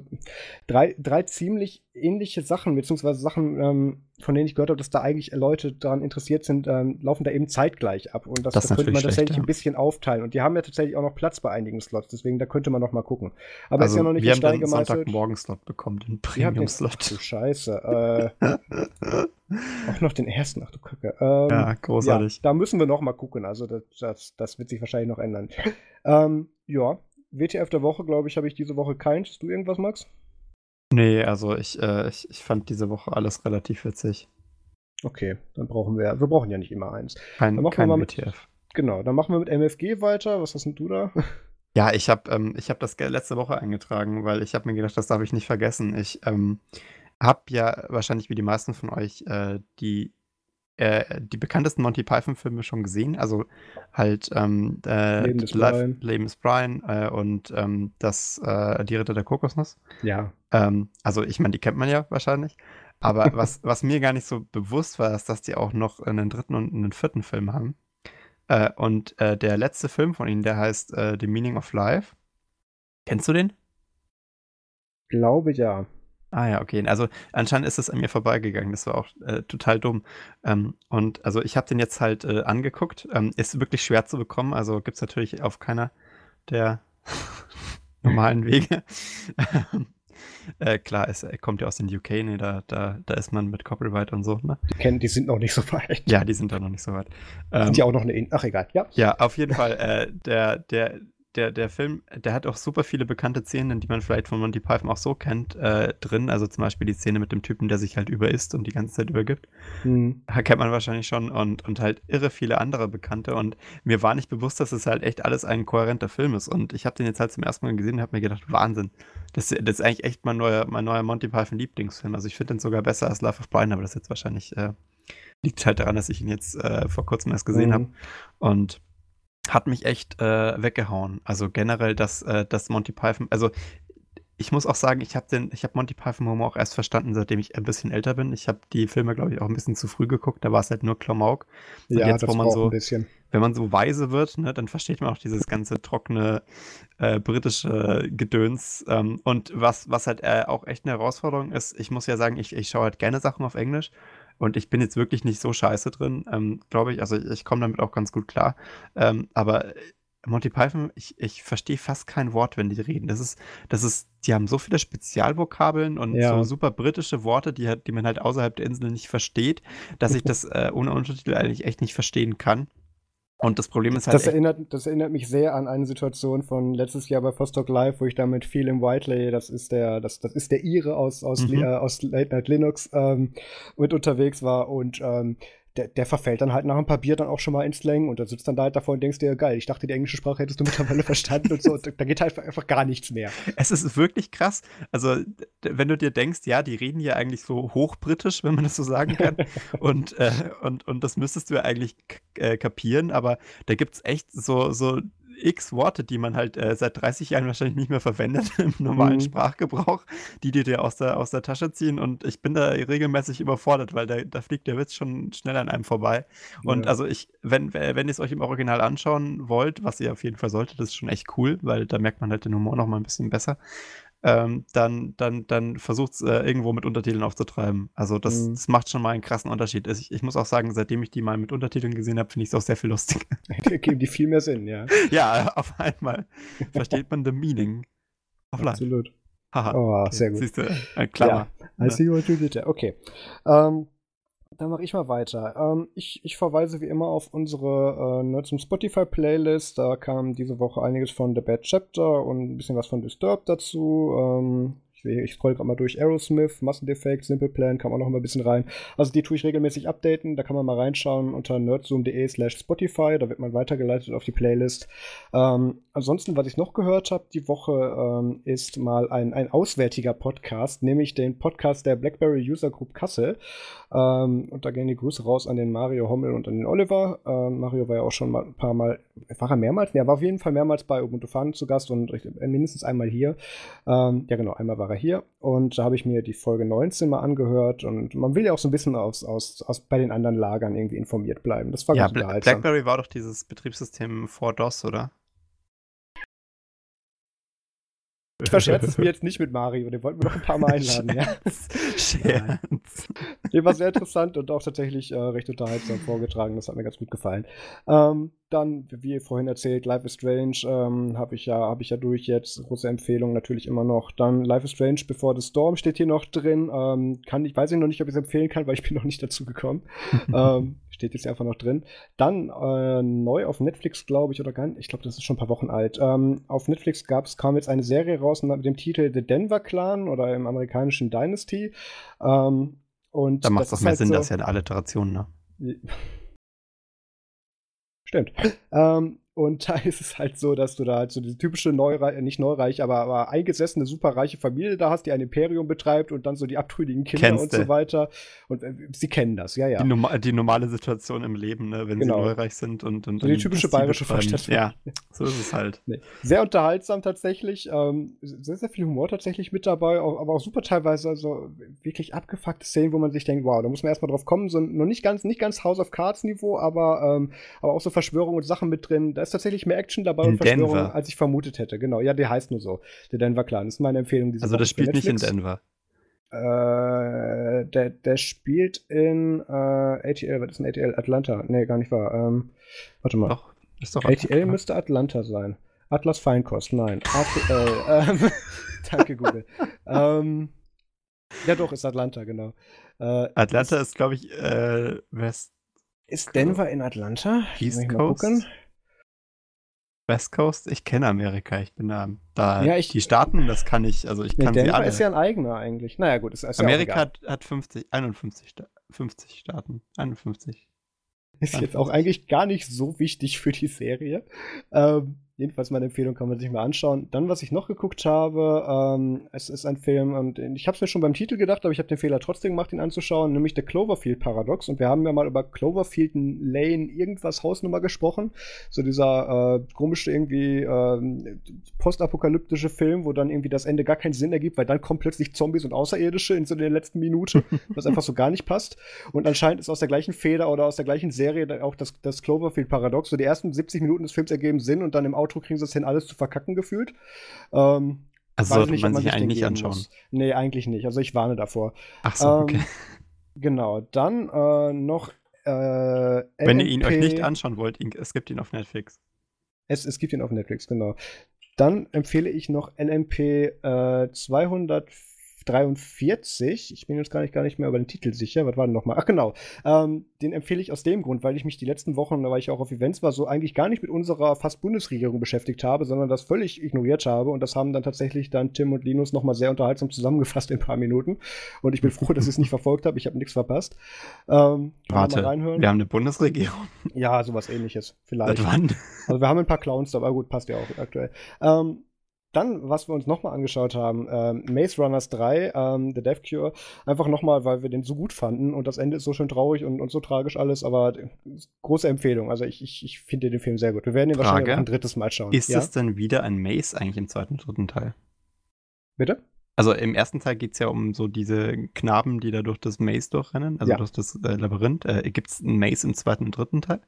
drei, drei ziemlich ähnliche Sachen, beziehungsweise Sachen, ähm, von denen ich gehört habe, dass da eigentlich Leute daran interessiert sind, ähm, laufen da eben zeitgleich ab. Und das, das, das könnte man tatsächlich ja. ein bisschen aufteilen. Und die haben ja tatsächlich auch noch Platz bei einigen Slots, deswegen da könnte man noch mal gucken. Aber also, ist ja noch nicht wir haben Stein den Sonntagmorgen-Slot bekommen, den Premium-Slot. Du Scheiße. Äh, auch noch den ersten, ach du Kacke. Ähm, ja, großartig. Ja, da müssen wir noch mal gucken. Also das, das, das wird sich wahrscheinlich noch ändern. ähm, ja, WTF der Woche, glaube ich, habe ich diese Woche keins. Hast du irgendwas, Max? Nee, also ich, äh, ich, ich fand diese Woche alles relativ witzig. Okay, dann brauchen wir, wir brauchen ja nicht immer eins. Kein, dann machen kein wir mal mit, WTF. Genau, dann machen wir mit MFG weiter. Was hast denn du da? Ja, ich habe ähm, hab das letzte Woche eingetragen, weil ich habe mir gedacht, das darf ich nicht vergessen. Ich ähm, habe ja wahrscheinlich wie die meisten von euch äh, die äh, die bekanntesten Monty Python-Filme schon gesehen. Also halt ähm, äh, Leben des Brian, Leben des Brian äh, und ähm, das äh, Die Ritter der Kokosnuss. Ja. Ähm, also ich meine, die kennt man ja wahrscheinlich. Aber was, was mir gar nicht so bewusst war, ist, dass die auch noch einen dritten und einen vierten Film haben. Äh, und äh, der letzte Film von ihnen, der heißt The Meaning of Life. Kennst du den? Glaube ja. Ah ja, okay. Also anscheinend ist es an mir vorbeigegangen. Das war auch äh, total dumm. Ähm, und also ich habe den jetzt halt äh, angeguckt. Ähm, ist wirklich schwer zu bekommen. Also gibt es natürlich auf keiner der normalen Wege. äh, klar, es, er kommt ja aus den UK, ne, da, da, da ist man mit Copyright und so, ne? Die kennen, die sind noch nicht so weit. Ja, die sind da noch nicht so weit. Ähm, sind ja auch noch eine, In ach egal, ja. Ja, auf jeden Fall, äh, der, der, der, der Film, der hat auch super viele bekannte Szenen, die man vielleicht von Monty Python auch so kennt, äh, drin. Also zum Beispiel die Szene mit dem Typen, der sich halt überisst und die ganze Zeit übergibt. Mhm. Kennt man wahrscheinlich schon und, und halt irre viele andere Bekannte. Und mir war nicht bewusst, dass es halt echt alles ein kohärenter Film ist. Und ich habe den jetzt halt zum ersten Mal gesehen und habe mir gedacht, Wahnsinn. Das, das ist eigentlich echt mein neuer, mein neuer Monty Python Lieblingsfilm. Also ich finde den sogar besser als Life of Brian, aber das jetzt wahrscheinlich äh, liegt halt daran, dass ich ihn jetzt äh, vor kurzem erst gesehen mhm. habe. Und hat mich echt äh, weggehauen. Also generell, dass äh, das Monty Python, also ich muss auch sagen, ich habe den, ich habe Monty Python Humor auch erst verstanden, seitdem ich ein bisschen älter bin. Ich habe die Filme, glaube ich, auch ein bisschen zu früh geguckt. Da war es halt nur Klamauk. Und ja, jetzt, das wo man so, ein bisschen. wenn man so weise wird, ne, dann versteht man auch dieses ganze trockene äh, britische Gedöns. Ähm, und was, was halt äh, auch echt eine Herausforderung ist, ich muss ja sagen, ich, ich schaue halt gerne Sachen auf Englisch. Und ich bin jetzt wirklich nicht so scheiße drin, ähm, glaube ich. Also ich, ich komme damit auch ganz gut klar. Ähm, aber Monty Python, ich, ich verstehe fast kein Wort, wenn die reden. Das ist, das ist, die haben so viele Spezialvokabeln und ja. so super britische Worte, die, die man halt außerhalb der Insel nicht versteht, dass ich das äh, ohne Untertitel eigentlich echt nicht verstehen kann. Und das Problem ist halt. Das erinnert, das erinnert mich sehr an eine Situation von letztes Jahr bei Vostok Live, wo ich da mit Phelim Whiteley, das ist der, das, das ist der Ire aus, aus, mhm. äh, aus Late Night Linux, ähm, mit unterwegs war und ähm, der, der verfällt dann halt nach ein paar Bier dann auch schon mal ins Slang und da sitzt dann da halt davor und denkst dir, geil, ich dachte, die englische Sprache hättest du mittlerweile verstanden und so. Und da geht halt einfach gar nichts mehr. Es ist wirklich krass. Also, wenn du dir denkst, ja, die reden ja eigentlich so hochbritisch, wenn man das so sagen kann. und, äh, und, und das müsstest du ja eigentlich äh, kapieren, aber da gibt es echt so, so x Worte, die man halt äh, seit 30 Jahren wahrscheinlich nicht mehr verwendet im normalen mhm. Sprachgebrauch, die dir dir aus der, aus der Tasche ziehen und ich bin da regelmäßig überfordert, weil da, da fliegt der Witz schon schnell an einem vorbei. Und ja. also ich, wenn, wenn ihr es euch im Original anschauen wollt, was ihr auf jeden Fall solltet, das ist schon echt cool, weil da merkt man halt den Humor noch mal ein bisschen besser ähm, dann, dann, dann versucht es äh, irgendwo mit Untertiteln aufzutreiben. Also das, mhm. das, macht schon mal einen krassen Unterschied. Ich, ich, muss auch sagen, seitdem ich die mal mit Untertiteln gesehen habe, finde ich es auch sehr viel lustiger. Geben die viel mehr Sinn, ja. Ja, auf einmal versteht man the meaning of life. Absolut. Haha. Oh, okay. sehr gut. Siehst du, ein Klammer. Ja, I see what you did. Okay. Ähm, dann mache ich mal weiter. Ähm, ich, ich, verweise wie immer auf unsere äh, Nerds zum Spotify Playlist. Da kam diese Woche einiges von The Bad Chapter und ein bisschen was von Disturbed dazu. Ähm, ich scroll gerade mal durch Aerosmith, Massendefekt, Simple Plan, kann man noch mal ein bisschen rein. Also die tue ich regelmäßig updaten, da kann man mal reinschauen unter nerdzoom.de slash Spotify, da wird man weitergeleitet auf die Playlist. Ähm, ansonsten, was ich noch gehört habe die Woche, ähm, ist mal ein, ein auswärtiger Podcast, nämlich den Podcast der BlackBerry User Group Kassel. Ähm, und da gehen die Grüße raus an den Mario Hommel und an den Oliver. Ähm, Mario war ja auch schon mal ein paar Mal, war er mehrmals? Ja, war auf jeden Fall mehrmals bei Ubuntu Fun zu Gast und mindestens einmal hier. Ähm, ja, genau, einmal war er hier und da habe ich mir die Folge 19 mal angehört und man will ja auch so ein bisschen aus, aus, aus bei den anderen Lagern irgendwie informiert bleiben. Das war ja, ganz Bla BlackBerry war doch dieses Betriebssystem vor DOS, oder? Ich verscherze es mir jetzt nicht mit Mario, den wollten wir noch ein paar Mal einladen, ja. Scherz. Der war sehr interessant und auch tatsächlich äh, recht unterhaltsam vorgetragen, das hat mir ganz gut gefallen. Ähm, dann, wie vorhin erzählt, Life is Strange ähm, habe ich, ja, hab ich ja durch jetzt. Große Empfehlung natürlich immer noch. Dann Life is Strange Before the Storm steht hier noch drin. Ähm, kann ich weiß ich noch nicht, ob ich es empfehlen kann, weil ich bin noch nicht dazu gekommen. ähm, steht jetzt einfach noch drin. Dann äh, neu auf Netflix, glaube ich, oder gar nicht. Ich glaube, das ist schon ein paar Wochen alt. Ähm, auf Netflix gab's, kam jetzt eine Serie raus mit dem Titel The Denver Clan oder im amerikanischen Dynasty. Ähm, und da macht es doch mehr halt Sinn, so, das ist ja eine Alliteration, ne? Stimmt. ähm, und da ist es halt so, dass du da halt so diese typische Neureich, nicht neureich, aber, aber eingesessene, superreiche Familie da hast, die ein Imperium betreibt und dann so die abtrünnigen Kinder Kennst und so weiter. Und äh, sie kennen das, ja, ja. Die, Norma die, normale Situation im Leben, ne, wenn genau. sie neureich sind und, und so die typische bayerische Vorstellung. Ja, so ist es halt. Nee. Sehr unterhaltsam tatsächlich, ähm, sehr, sehr viel Humor tatsächlich mit dabei, aber auch super teilweise also wirklich abgefuckte Szenen, wo man sich denkt, wow, da muss man erstmal drauf kommen, so noch nicht ganz, nicht ganz House of Cards Niveau, aber, ähm, aber auch so Verschwörungen und Sachen mit drin. Da ist tatsächlich mehr Action dabei in und Verschwörung, Denver. als ich vermutet hätte. Genau, ja, der heißt nur so. Der Denver Clan. Das ist meine Empfehlung. Also, das spielt nicht in Denver. Äh, der, der spielt in äh, ATL, was ist denn ATL? Atlanta. Nee, gar nicht wahr. Ähm, warte mal. Doch, ist doch ATL Atlanta. müsste Atlanta sein. Atlas Feinkost, nein. At äh, ähm, danke, Google. ähm, ja, doch, ist Atlanta, genau. Äh, Atlanta ist, ist glaube ich, äh, West. Ist Denver in Atlanta? East Coast? West Coast? Ich kenne Amerika, ich bin da. da ja, ich, die Staaten, das kann ich, also ich kann Denver sie alle. ist ja ein eigener eigentlich. Naja, gut, ist, ist Amerika ja hat, hat 50, 51, 50 Staaten. 51. Ist jetzt auch eigentlich gar nicht so wichtig für die Serie. Ähm, Jedenfalls meine Empfehlung kann man sich mal anschauen. Dann, was ich noch geguckt habe, ähm, es ist ein Film und ich habe es mir schon beim Titel gedacht, aber ich habe den Fehler trotzdem gemacht, ihn anzuschauen, nämlich The Cloverfield Paradox. Und wir haben ja mal über Cloverfield Lane irgendwas Hausnummer gesprochen. So dieser äh, komische irgendwie äh, postapokalyptische Film, wo dann irgendwie das Ende gar keinen Sinn ergibt, weil dann kommen plötzlich Zombies und Außerirdische in so der letzten Minute, was einfach so gar nicht passt. Und anscheinend ist aus der gleichen Feder oder aus der gleichen Serie auch das, das Cloverfield Paradox. So die ersten 70 Minuten des Films ergeben Sinn und dann im Outro kriegen sie es hin, alles zu verkacken gefühlt. Ähm, also sollte nicht, man, man sich eigentlich nicht anschauen? Muss. Nee, eigentlich nicht. Also ich warne davor. Ach so, okay. Ähm, genau, dann äh, noch äh, Wenn ihr ihn euch nicht anschauen wollt, es gibt ihn auf Netflix. Es, es gibt ihn auf Netflix, genau. Dann empfehle ich noch LMP äh, 204 43. Ich bin jetzt gar nicht, gar nicht mehr über den Titel sicher. Was war denn nochmal? Ach, genau. Ähm, den empfehle ich aus dem Grund, weil ich mich die letzten Wochen, da war ich auch auf Events war, so eigentlich gar nicht mit unserer fast Bundesregierung beschäftigt habe, sondern das völlig ignoriert habe. Und das haben dann tatsächlich dann Tim und Linus nochmal sehr unterhaltsam zusammengefasst in ein paar Minuten. Und ich bin froh, dass ich es nicht verfolgt habe. Ich habe nichts verpasst. Ähm, Warte, wir haben eine Bundesregierung? Ja, sowas ähnliches. Vielleicht. Wann? Also wir haben ein paar Clowns aber gut, passt ja auch aktuell. Ähm, dann, was wir uns nochmal angeschaut haben, ähm, Maze Runners 3, ähm, The Death Cure, einfach nochmal, weil wir den so gut fanden und das Ende ist so schön traurig und, und so tragisch alles, aber große Empfehlung. Also ich, ich, ich finde den Film sehr gut. Wir werden ihn Frage, wahrscheinlich ein drittes Mal schauen. Ist ja? es denn wieder ein Maze eigentlich im zweiten und dritten Teil? Bitte? Also im ersten Teil geht es ja um so diese Knaben, die da durch das Maze durchrennen, also ja. durch das äh, Labyrinth. Äh, Gibt es ein Maze im zweiten und dritten Teil?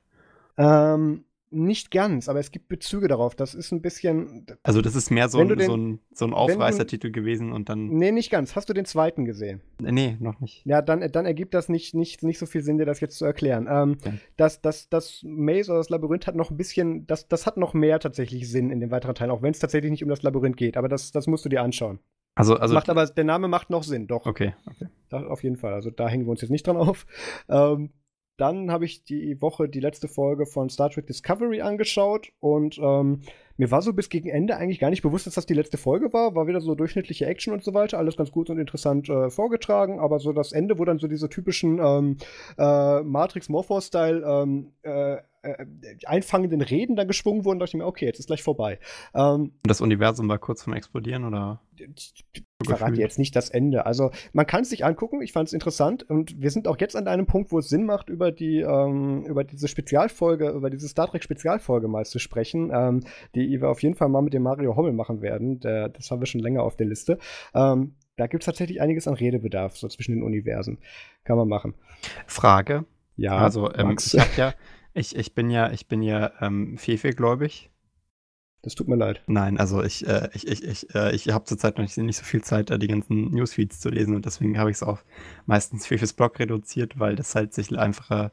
Ähm, nicht ganz, aber es gibt Bezüge darauf. Das ist ein bisschen. Also, das ist mehr so, ein, den, so ein, so ein Aufreißertitel gewesen und dann. Nee, nicht ganz. Hast du den zweiten gesehen? Nee, noch nicht. Ja, dann, dann ergibt das nicht, nicht, nicht so viel Sinn, dir das jetzt zu erklären. Ähm, okay. das, das, das Maze oder das Labyrinth hat noch ein bisschen. Das, das hat noch mehr tatsächlich Sinn in den weiteren Teilen, auch wenn es tatsächlich nicht um das Labyrinth geht. Aber das, das musst du dir anschauen. Also, also macht aber, der Name macht noch Sinn, doch. Okay, okay. Da, auf jeden Fall. Also, da hängen wir uns jetzt nicht dran auf. Ähm, dann habe ich die Woche die letzte Folge von Star Trek Discovery angeschaut und ähm, mir war so bis gegen Ende eigentlich gar nicht bewusst, dass das die letzte Folge war. War wieder so durchschnittliche Action und so weiter, alles ganz gut und interessant äh, vorgetragen, aber so das Ende, wo dann so diese typischen ähm, äh, Matrix-Morphos-Style ähm, äh, äh, einfangenden Reden dann geschwungen wurden, dachte ich mir, okay, jetzt ist gleich vorbei. Ähm, das Universum war kurz vorm Explodieren, oder? Ich verrate jetzt nicht das Ende. Also, man kann es sich angucken, ich fand es interessant und wir sind auch jetzt an einem Punkt, wo es Sinn macht, über die, ähm, über diese Spezialfolge, über diese Star Trek Spezialfolge mal zu sprechen, ähm, die wir auf jeden Fall mal mit dem Mario Hommel machen werden. Der, das haben wir schon länger auf der Liste. Ähm, da gibt es tatsächlich einiges an Redebedarf, so zwischen den Universen. Kann man machen. Frage. Ja. Also, ähm, ich habe ja, ich, ich bin ja, ich bin ja ähm, Fefe-gläubig. Das tut mir leid. Nein, also ich, äh, ich, ich, ich, äh, ich habe zurzeit noch nicht, nicht so viel Zeit, da die ganzen Newsfeeds zu lesen und deswegen habe ich es auf meistens Fefes Blog reduziert, weil das halt sich einfacher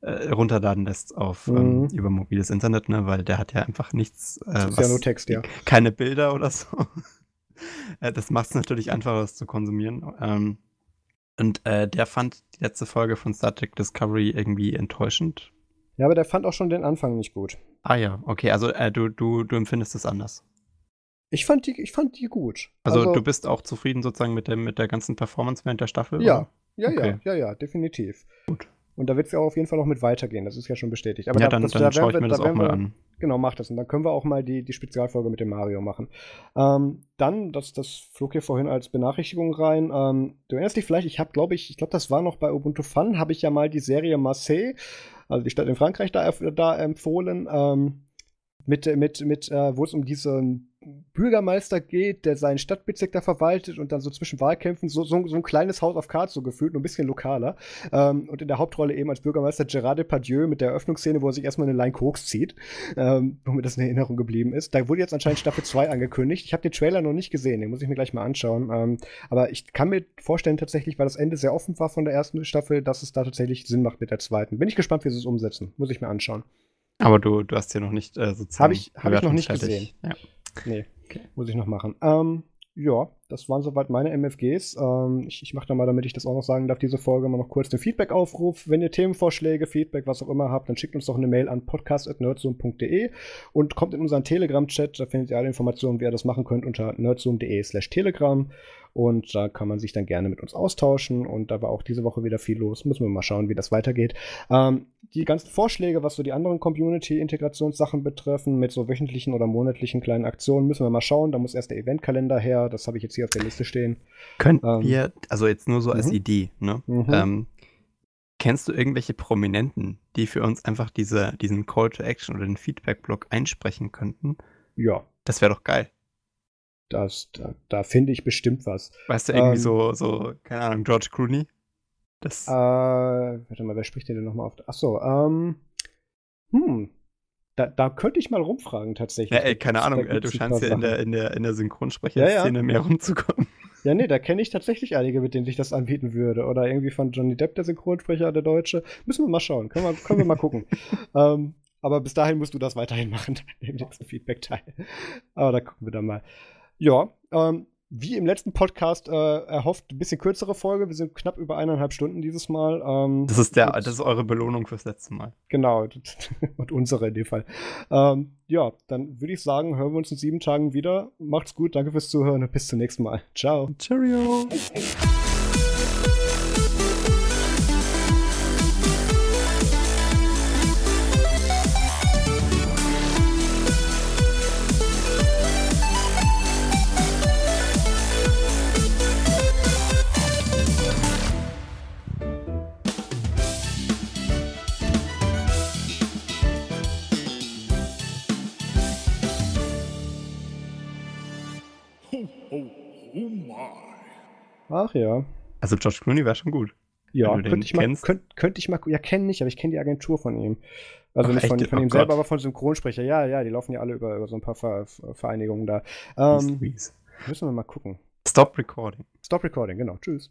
äh, runterladen lässt auf ähm, mhm. ähm, über mobiles Internet, ne, weil der hat ja einfach nichts. Äh, das ist ja nur Text, ja. Keine Bilder oder so. Äh, das macht es natürlich einfacher, das zu konsumieren. Ähm, und äh, der fand die letzte Folge von Star Trek Discovery irgendwie enttäuschend, ja, aber der fand auch schon den Anfang nicht gut. Ah ja, okay, also äh, du, du, du empfindest es anders. Ich fand die, ich fand die gut. Also, also, du bist auch zufrieden sozusagen mit der, mit der ganzen Performance während der Staffel? Ja, oder? ja, okay. ja, ja, ja, definitiv. Gut. Und da wird es ja auch auf jeden Fall noch mit weitergehen, das ist ja schon bestätigt. Aber ja, da, dann, das, dann da schaue ich wir, mir das auch mal wir, an. Genau, mach das. Und dann können wir auch mal die, die Spezialfolge mit dem Mario machen. Ähm, dann, das, das flog hier vorhin als Benachrichtigung rein. Ähm, du erinnerst dich vielleicht, ich habe, glaube ich, ich glaube, das war noch bei Ubuntu Fun, habe ich ja mal die Serie Marseille, also die Stadt in Frankreich, da, da empfohlen. Ähm, mit, mit, mit äh, wo es um diesen Bürgermeister geht, der seinen Stadtbezirk da verwaltet und dann so zwischen Wahlkämpfen so, so, so ein kleines Haus auf Cards so gefühlt, nur ein bisschen lokaler. Ähm, und in der Hauptrolle eben als Bürgermeister Gerard Depardieu mit der Eröffnungsszene, wo er sich erstmal eine Line Koks zieht, ähm, wo mir das in Erinnerung geblieben ist. Da wurde jetzt anscheinend Staffel 2 angekündigt. Ich habe den Trailer noch nicht gesehen, den muss ich mir gleich mal anschauen. Ähm, aber ich kann mir vorstellen tatsächlich, weil das Ende sehr offen war von der ersten Staffel, dass es da tatsächlich Sinn macht mit der zweiten. Bin ich gespannt, wie sie es umsetzen. Muss ich mir anschauen. Aber du, du hast hier noch nicht äh, sozusagen. Habe ich, hab ich noch nicht gesehen. Ja. Nee, okay. muss ich noch machen. Ähm, ja, das waren soweit meine MFGs. Ähm, ich ich mache da mal, damit ich das auch noch sagen darf, diese Folge mal noch kurz den Feedback-Aufruf. Wenn ihr Themenvorschläge, Feedback, was auch immer habt, dann schickt uns doch eine Mail an podcast.nerdzoom.de und kommt in unseren Telegram-Chat. Da findet ihr alle Informationen, wie ihr das machen könnt, unter nerdzoom.de slash telegram. Und da kann man sich dann gerne mit uns austauschen. Und da war auch diese Woche wieder viel los. Müssen wir mal schauen, wie das weitergeht. Ähm, die ganzen Vorschläge, was so die anderen Community-Integrationssachen betreffen, mit so wöchentlichen oder monatlichen kleinen Aktionen, müssen wir mal schauen. Da muss erst der Eventkalender her. Das habe ich jetzt hier auf der Liste stehen. Könnten ähm, wir, also jetzt nur so als mhm. Idee, ne? Mhm. Ähm, kennst du irgendwelche Prominenten, die für uns einfach diese, diesen Call to Action oder den Feedback-Blog einsprechen könnten? Ja. Das wäre doch geil. Das, da, da finde ich bestimmt was. Weißt du, irgendwie ähm, so, so, keine Ahnung, George Clooney? Das. Äh, warte mal, wer spricht denn denn nochmal auf? Achso, ähm. Hm. Da, da könnte ich mal rumfragen, tatsächlich. Ja, ey, keine Ahnung, äh, du scheinst ja in der, in der, in der Synchronsprecher-Szene ja, ja. mehr rumzukommen. Ja, nee, da kenne ich tatsächlich einige, mit denen sich das anbieten würde. Oder irgendwie von Johnny Depp, der Synchronsprecher, der Deutsche. Müssen wir mal schauen. Können wir, können wir mal gucken. ähm, aber bis dahin musst du das weiterhin machen, den nächsten Feedback-Teil. Aber da gucken wir dann mal. Ja, ähm, wie im letzten Podcast äh, erhofft, ein bisschen kürzere Folge. Wir sind knapp über eineinhalb Stunden dieses Mal. Ähm, das, ist der, das ist eure Belohnung fürs letzte Mal. Genau, und unsere in dem Fall. Ähm, ja, dann würde ich sagen, hören wir uns in sieben Tagen wieder. Macht's gut, danke fürs Zuhören und bis zum nächsten Mal. Ciao. Cheerio. Ach ja. Also George Clooney wäre schon gut. Ja, könnte ich, mal, könnt, könnte ich mal, ja, kenne nicht, aber ich kenne die Agentur von ihm. Also Ach, nicht von, von oh ihm Gott. selber, aber von Synchronsprecher. Ja, ja, die laufen ja alle über, über so ein paar Ver Vereinigungen da. Ähm, müssen wir mal gucken. Stop Recording. Stop Recording, genau. Tschüss.